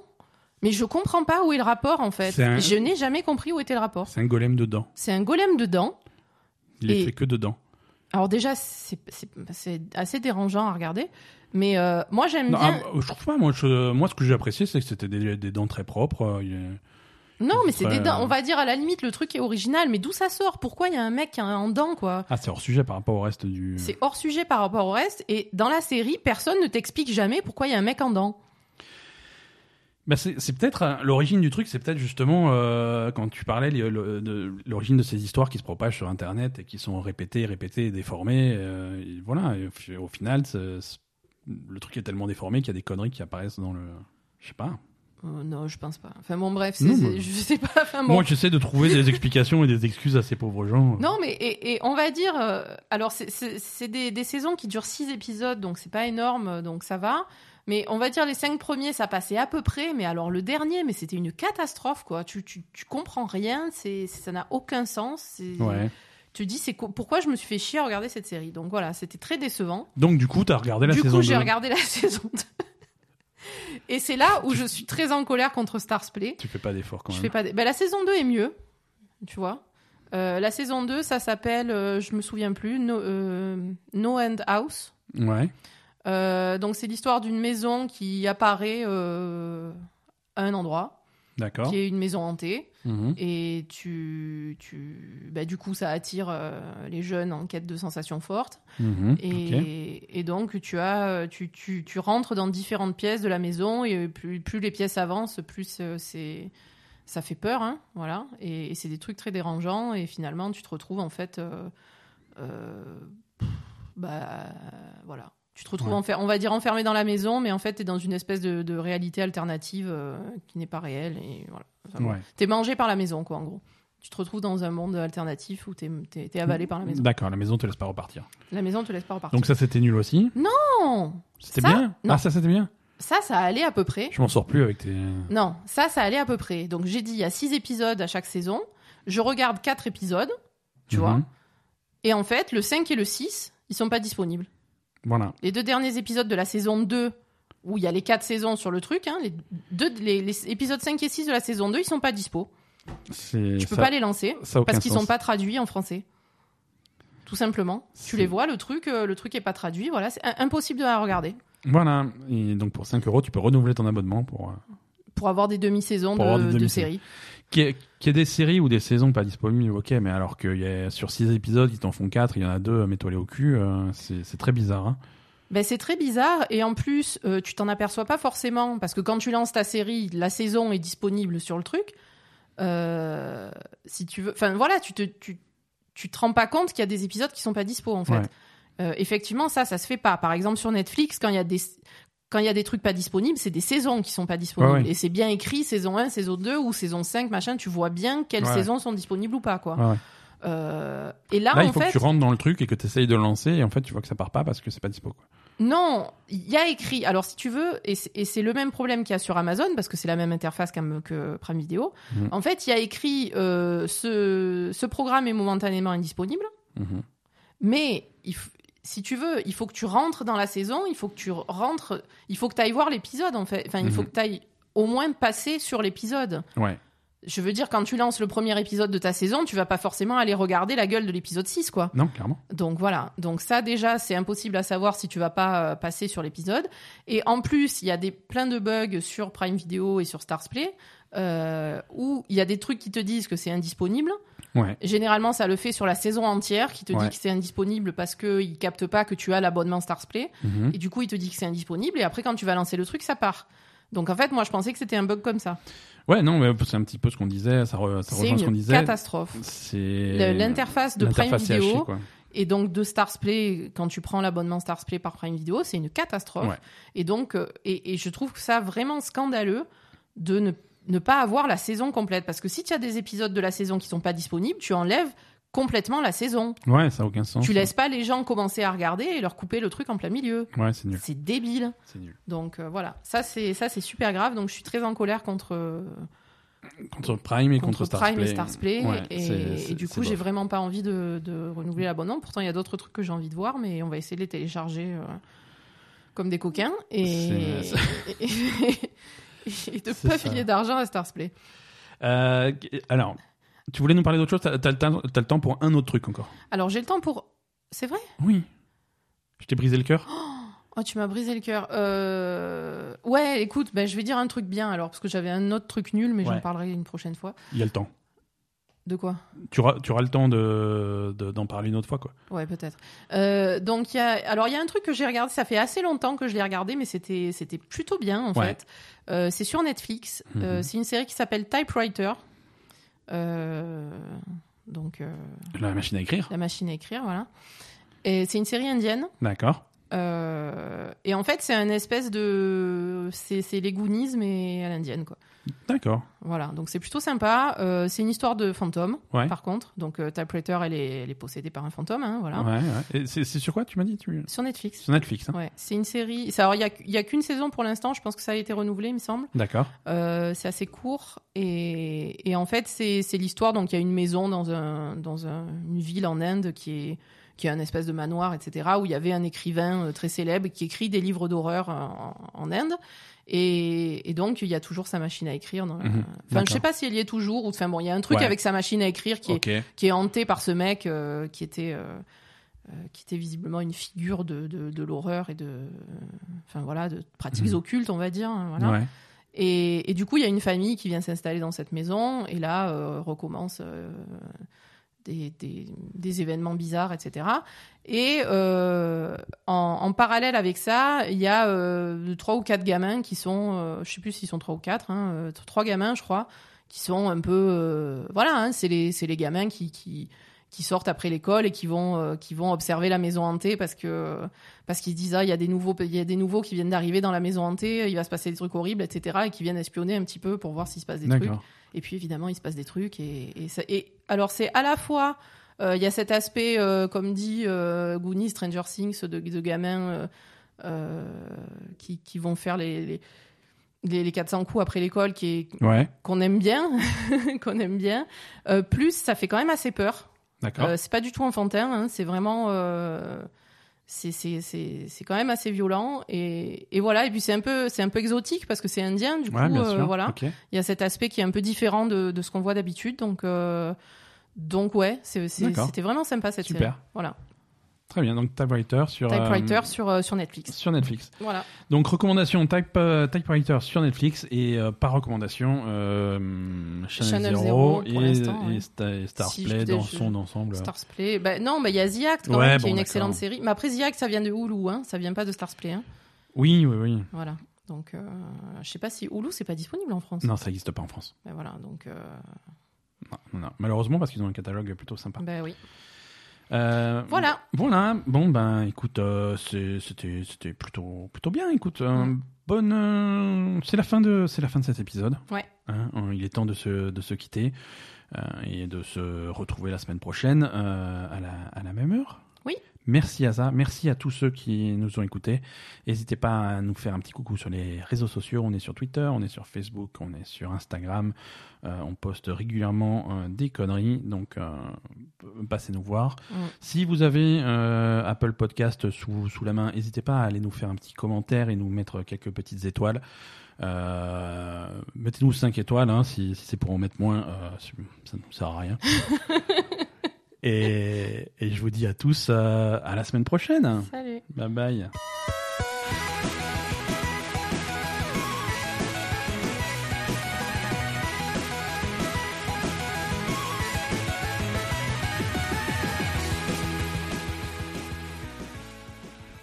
mais je comprends pas où est le rapport en fait. Un- Je n'ai jamais compris où était le rapport. C'est un golem de dents. C'est un golem de dents. Il est Et- fait que de dents. Alors déjà, c'est assez dérangeant à regarder, mais euh, moi j'aime bien. ah, je trouve pas. Moi, je- moi, ce que j'ai apprécié, c'est que c'était des, des dents très propres. euh, Non, mais c'est des dents. On va dire à la limite le truc est original, mais d'où ça sort? Pourquoi il y a un mec qui a un en dents quoi? Ah, c'est hors sujet par rapport au reste du. C'est hors sujet par rapport au reste. Et dans la série, personne ne t'explique jamais pourquoi il y a un mec en dents. Bah, c'est peut-être l'origine du truc, c'est peut-être justement euh, quand tu parlais de l'origine de ces histoires qui se propagent sur Internet et qui sont répétées, répétées, déformées. euh, et voilà, et au, fi- au final, le truc est tellement déformé qu'il y a des conneries qui apparaissent dans le. Je sais pas. Euh, non, je pense pas. Enfin bon, bref, Non, mais- je sais pas. Enfin, bon. Moi, j'essaie de trouver des explications et des excuses à ces pauvres gens. Non, mais et, et on va dire, alors c'est des, des saisons qui durent six épisodes, donc c'est pas énorme, donc ça va. Mais on va dire les cinq premiers, ça passait à peu près. Mais alors le dernier, mais c'était une catastrophe, quoi. Tu, tu, tu comprends rien, c'est ça n'a aucun sens. Ouais. Tu te dis, c'est pourquoi je me suis fait chier à regarder cette série? Donc voilà, c'était très décevant. Donc, du coup, t'as regardé la du saison coup, j'ai 2. regardé la <laughs> saison 2. Et c'est là où je suis très en colère contre Stars Play. Tu fais pas d'efforts quand Je même. fais pas. Ben, la saison 2 est mieux, tu vois. Euh, la saison 2, ça s'appelle, euh, je me souviens plus, No, euh, no End House. Ouais. Euh, donc c'est l'histoire d'une maison qui apparaît euh, à un endroit, D'accord. qui est une maison hantée. Mhm. Et tu, tu, bah, du coup, ça attire euh, les jeunes en quête de sensations fortes. Mhm. Et, et donc, tu, as, tu, tu, tu rentres dans différentes pièces de la maison et plus, plus les pièces avancent, plus c'est ça fait peur, hein, voilà. Et, et c'est des trucs très dérangeants. Et finalement, tu te retrouves en fait, bah voilà. Tu te retrouves, Ouais. enfer- on va dire, enfermé dans la maison, mais en fait, tu es dans une espèce de, de réalité alternative euh, qui n'est pas réelle. Et voilà. Enfin. Ouais. T'es mangé par la maison, quoi, en gros. Tu te retrouves dans un monde alternatif où t'es es, avalé par la maison. D'accord, la maison te laisse pas repartir. La maison te laisse pas repartir. Donc ça c'était nul aussi. Non C'était bien. Non. Ah ça c'était bien. Ça, ça allait à peu près. Je m'en sors plus avec tes. Non, ça, ça allait à peu près. Donc j'ai dit, il y a six épisodes à chaque saison. Je regarde quatre épisodes, tu Mhm. vois. Et en fait, le 5 et le 6, ils sont pas disponibles. Voilà. Les deux derniers épisodes de la saison 2, où il y a les quatre saisons sur le truc, hein, les, deux, les, les épisodes 5 et 6 de la saison 2, ils sont pas dispo. Tu peux ça- pas les lancer parce qu'ils sont pas traduits en français. Tout simplement. Tu les vois, le truc, euh, le truc est pas traduit. Voilà, c'est impossible de la regarder. Voilà. Et donc pour 5 euros, tu peux renouveler ton abonnement pour. euh, Pour avoir des demi-saisons de, des de séries. Qu'il y, ait- qu'il y ait des séries ou des saisons pas disponibles, ok, mais alors qu'il y a sur 6 épisodes, ils t'en font 4, il y en a 2, mets-toi au cul, euh, c'est c'est très bizarre. Hein. Ben, c'est très bizarre et en plus euh, tu t'en aperçois pas forcément parce que quand tu lances ta série, la saison est disponible sur le truc. Euh, si tu veux, enfin voilà, tu te tu, tu te rends pas compte qu'il y a des épisodes qui sont pas dispo en fait. Ouais. Euh, effectivement, ça, ça se fait pas. Par exemple sur Netflix, quand il y a des quand il y a des trucs pas disponibles, c'est des saisons qui sont pas disponibles. Ouais, ouais. Et c'est bien écrit, saison 1, saison 2 ou saison 5, machin, tu vois bien quelles Ouais. saisons sont disponibles ou pas, quoi. Euh, et là, Là, en il faut fait, que tu rentres dans le truc et que tu essayes de le lancer, et en fait, tu vois que ça part pas parce que c'est pas dispo. Quoi. Non, il y a écrit. Alors, si tu veux, et c'est- le même problème qu'il y a sur Amazon, parce que c'est la même interface que Prime Video. Mhm. En fait, il y a écrit euh, ce, ce programme est momentanément indisponible, Mhm. mais il si tu veux, il faut que tu rentres dans la saison, il faut que tu rentres, il faut que tu ailles voir l'épisode, en fait. Enfin, il faut Mhm. que tu ailles au moins passer sur l'épisode. Ouais. Je veux dire, quand tu lances le premier épisode de ta saison, tu vas pas forcément aller regarder la gueule de l'épisode 6, quoi. Non, clairement. Donc voilà. Donc ça déjà, c'est impossible à savoir si tu vas pas euh, passer sur l'épisode. Et en plus, il y a des plein de bugs sur Prime Video et sur Starsplay euh, où il y a des trucs qui te disent que c'est indisponible. Ouais. Généralement, ça le fait sur la saison entière, qui te Ouais. dit que c'est indisponible parce que il capte pas que tu as l'abonnement Starsplay. Mhm. Et du coup, il te dit que c'est indisponible. Et après, quand tu vas lancer le truc, ça part. Donc en fait, moi, je pensais que c'était un bug comme ça. Ouais, non, mais c'est un petit peu ce qu'on disait, ça, re- ça C'est rejoint ce qu'on une catastrophe. C'est L'interface de Prime Video, quoi. Et donc de Starsplay, quand tu prends l'abonnement Starsplay par Prime Video, c'est une catastrophe. Ouais. Et donc, euh, et, et je trouve ça vraiment scandaleux de ne, ne pas avoir la saison complète. Parce que si tu as des épisodes de la saison qui sont pas disponibles, tu enlèves complètement la saison. Ouais, ça a aucun sens. Tu laisses pas les gens commencer à regarder et leur couper le truc en plein milieu. Ouais, c'est nul. C'est débile. C'est nul. Donc euh, voilà, ça c'est ça c'est super grave. Donc je suis très en colère contre euh, Contre Prime et contre, contre, Starsplay. Prime et. Ouais, du coup, j'ai vraiment pas envie de, de renouveler l'abonnement. Pourtant, il y a d'autres trucs que j'ai envie de voir, mais on va essayer de les télécharger euh, comme des coquins et, <laughs> <laughs> et, de pas ça. filer d'argent à Starsplay. Euh, alors, tu voulais nous parler d'autre chose? T'as temps- t'as le temps pour un autre truc encore Alors, j'ai le temps pour. C'est vrai? Oui. Je t'ai brisé le cœur Oh, tu m'as brisé le cœur. Euh, Ouais, écoute, ben, je vais dire un truc bien alors, parce que j'avais un autre truc nul, mais j'en Ouais. parlerai une prochaine fois. Il y a le temps. De quoi Tu auras, tu auras le temps de, de- d'en parler une autre fois, quoi. Ouais, peut-être. Euh, donc, il y a, alors, il y a un truc que j'ai regardé, ça fait assez longtemps que je l'ai regardé, mais c'était, c'était plutôt bien, en Ouais. fait. Euh, c'est sur Netflix. Euh, Mhm. c'est une série qui s'appelle Typewriter. Donc, La machine à écrire. la machine à écrire, voilà. Et c'est une série indienne. D'accord. Euh, et en fait, c'est un espèce de. C'est, les Goonies, mais à l'indienne, quoi. D'accord. Voilà, donc c'est plutôt sympa. Euh, c'est une histoire de fantôme, Ouais. par contre. Donc, euh, Typewriter, elle est, elle est possédée par un fantôme, hein, voilà. Ouais, c'est, sur quoi, tu m'as dit tu... Sur Netflix. Sur Netflix. Hein Ouais, c'est une série. Alors, il y a, y a qu'une saison pour l'instant. Je pense que ça a été renouvelé, il me semble. D'accord. Euh, c'est assez court et, et en fait, c'est c'est l'histoire. Donc, il y a une maison dans un dans un- une ville en Inde qui est qui est un espèce de manoir, etc. Où il y avait un écrivain euh, très célèbre qui écrit des livres d'horreur en, en Inde. Et, et donc, il y a toujours sa machine à écrire. Dans, Mhm, Enfin, je sais pas si elle y est toujours. Ou enfin bon, il y a un truc Ouais. avec sa machine à écrire qui est qui est hanté par ce mec euh, qui était euh, euh, qui était visiblement une figure de, de, de l'horreur et de enfin voilà de pratiques Mhm. occultes on va dire hein, voilà Ouais. et, et du coup il y a une famille qui vient s'installer dans cette maison et là euh, recommence euh, des, des, événements bizarres etc et euh, en, parallèle avec ça il y a euh, trois ou quatre gamins qui sont euh, je sais plus s'ils sont trois ou quatre hein, euh, trois gamins je crois qui sont un peu voilà hein, c'est les les gamins qui qui qui sortent après l'école et qui vont qui vont observer la maison hantée parce que parce qu'ils disent ah il y a des nouveaux il y a des nouveaux qui viennent d'arriver dans la maison hantée il va se passer des trucs horribles etc et qui viennent espionner un petit peu pour voir s'il se passe des trucs. Et puis évidemment il se passe des trucs et et, ça- et alors c'est à la fois euh, il y a cet aspect euh, comme dit euh, Goonies Stranger Things de, de gamins euh, qui, qui vont faire les, les, les, les 400 coups après l'école, qui est Ouais, qu'on aime bien, <laughs> qu'on aime bien. Plus, ça fait quand même assez peur. d'accord. C'est pas du tout enfantin, hein, c'est vraiment. C'est c'est- c'est- c'est quand même assez violent et, et voilà. Et puis c'est un peu c'est un peu exotique parce que c'est indien du coup ouais, euh, voilà. Il y a cet aspect qui est un peu différent de, de ce qu'on voit d'habitude. Donc euh, donc ouais c'était vraiment sympa cette Super. série. Voilà Très bien. Donc Typewriter sur euh, Typewriter sur euh, sur Netflix sur Netflix. voilà Donc recommandation type, euh, Typewriter sur Netflix et euh, par recommandation euh, Channel, Channel Zero, et, et Si, dans son ensemble. Stars Play bah, non bah il y a The Act quand Ouais, même, qui bon, est une excellente série mais après The Act ça vient de Hulu hein ça vient pas de Stars Play hein. Oui, oui, oui. voilà donc euh, je sais pas si Hulu c'est pas disponible en France Non, ça n'existe pas en France. Ben voilà donc euh, Non, non, non. Malheureusement parce qu'ils ont un catalogue plutôt sympa. ben oui Euh, voilà Voilà. Bon ben, écoute, euh, c'était c'était plutôt plutôt bien. Écoute, euh, Mm. bonne. c'est la fin de c'est la fin de cet épisode. Ouais. Hein, il est temps de se de se quitter et de se retrouver la semaine prochaine à la à la même heure. Oui. Merci Asa, merci à tous ceux qui nous ont écoutés. N'hésitez pas à nous faire un petit coucou sur les réseaux sociaux. On est sur Twitter, on est sur Facebook, on est sur Instagram. Euh, on poste régulièrement euh, des conneries, donc euh, passez nous voir. Mm. Si vous avez Apple Podcast sous, sous la main, n'hésitez pas à aller nous faire un petit commentaire et nous mettre quelques petites étoiles. Mettez-nous 5 étoiles, hein, si, si c'est pour en mettre moins, ça ne nous sert à rien. <laughs> et, et je vous dis à tous euh, à la semaine prochaine. salut Bye bye.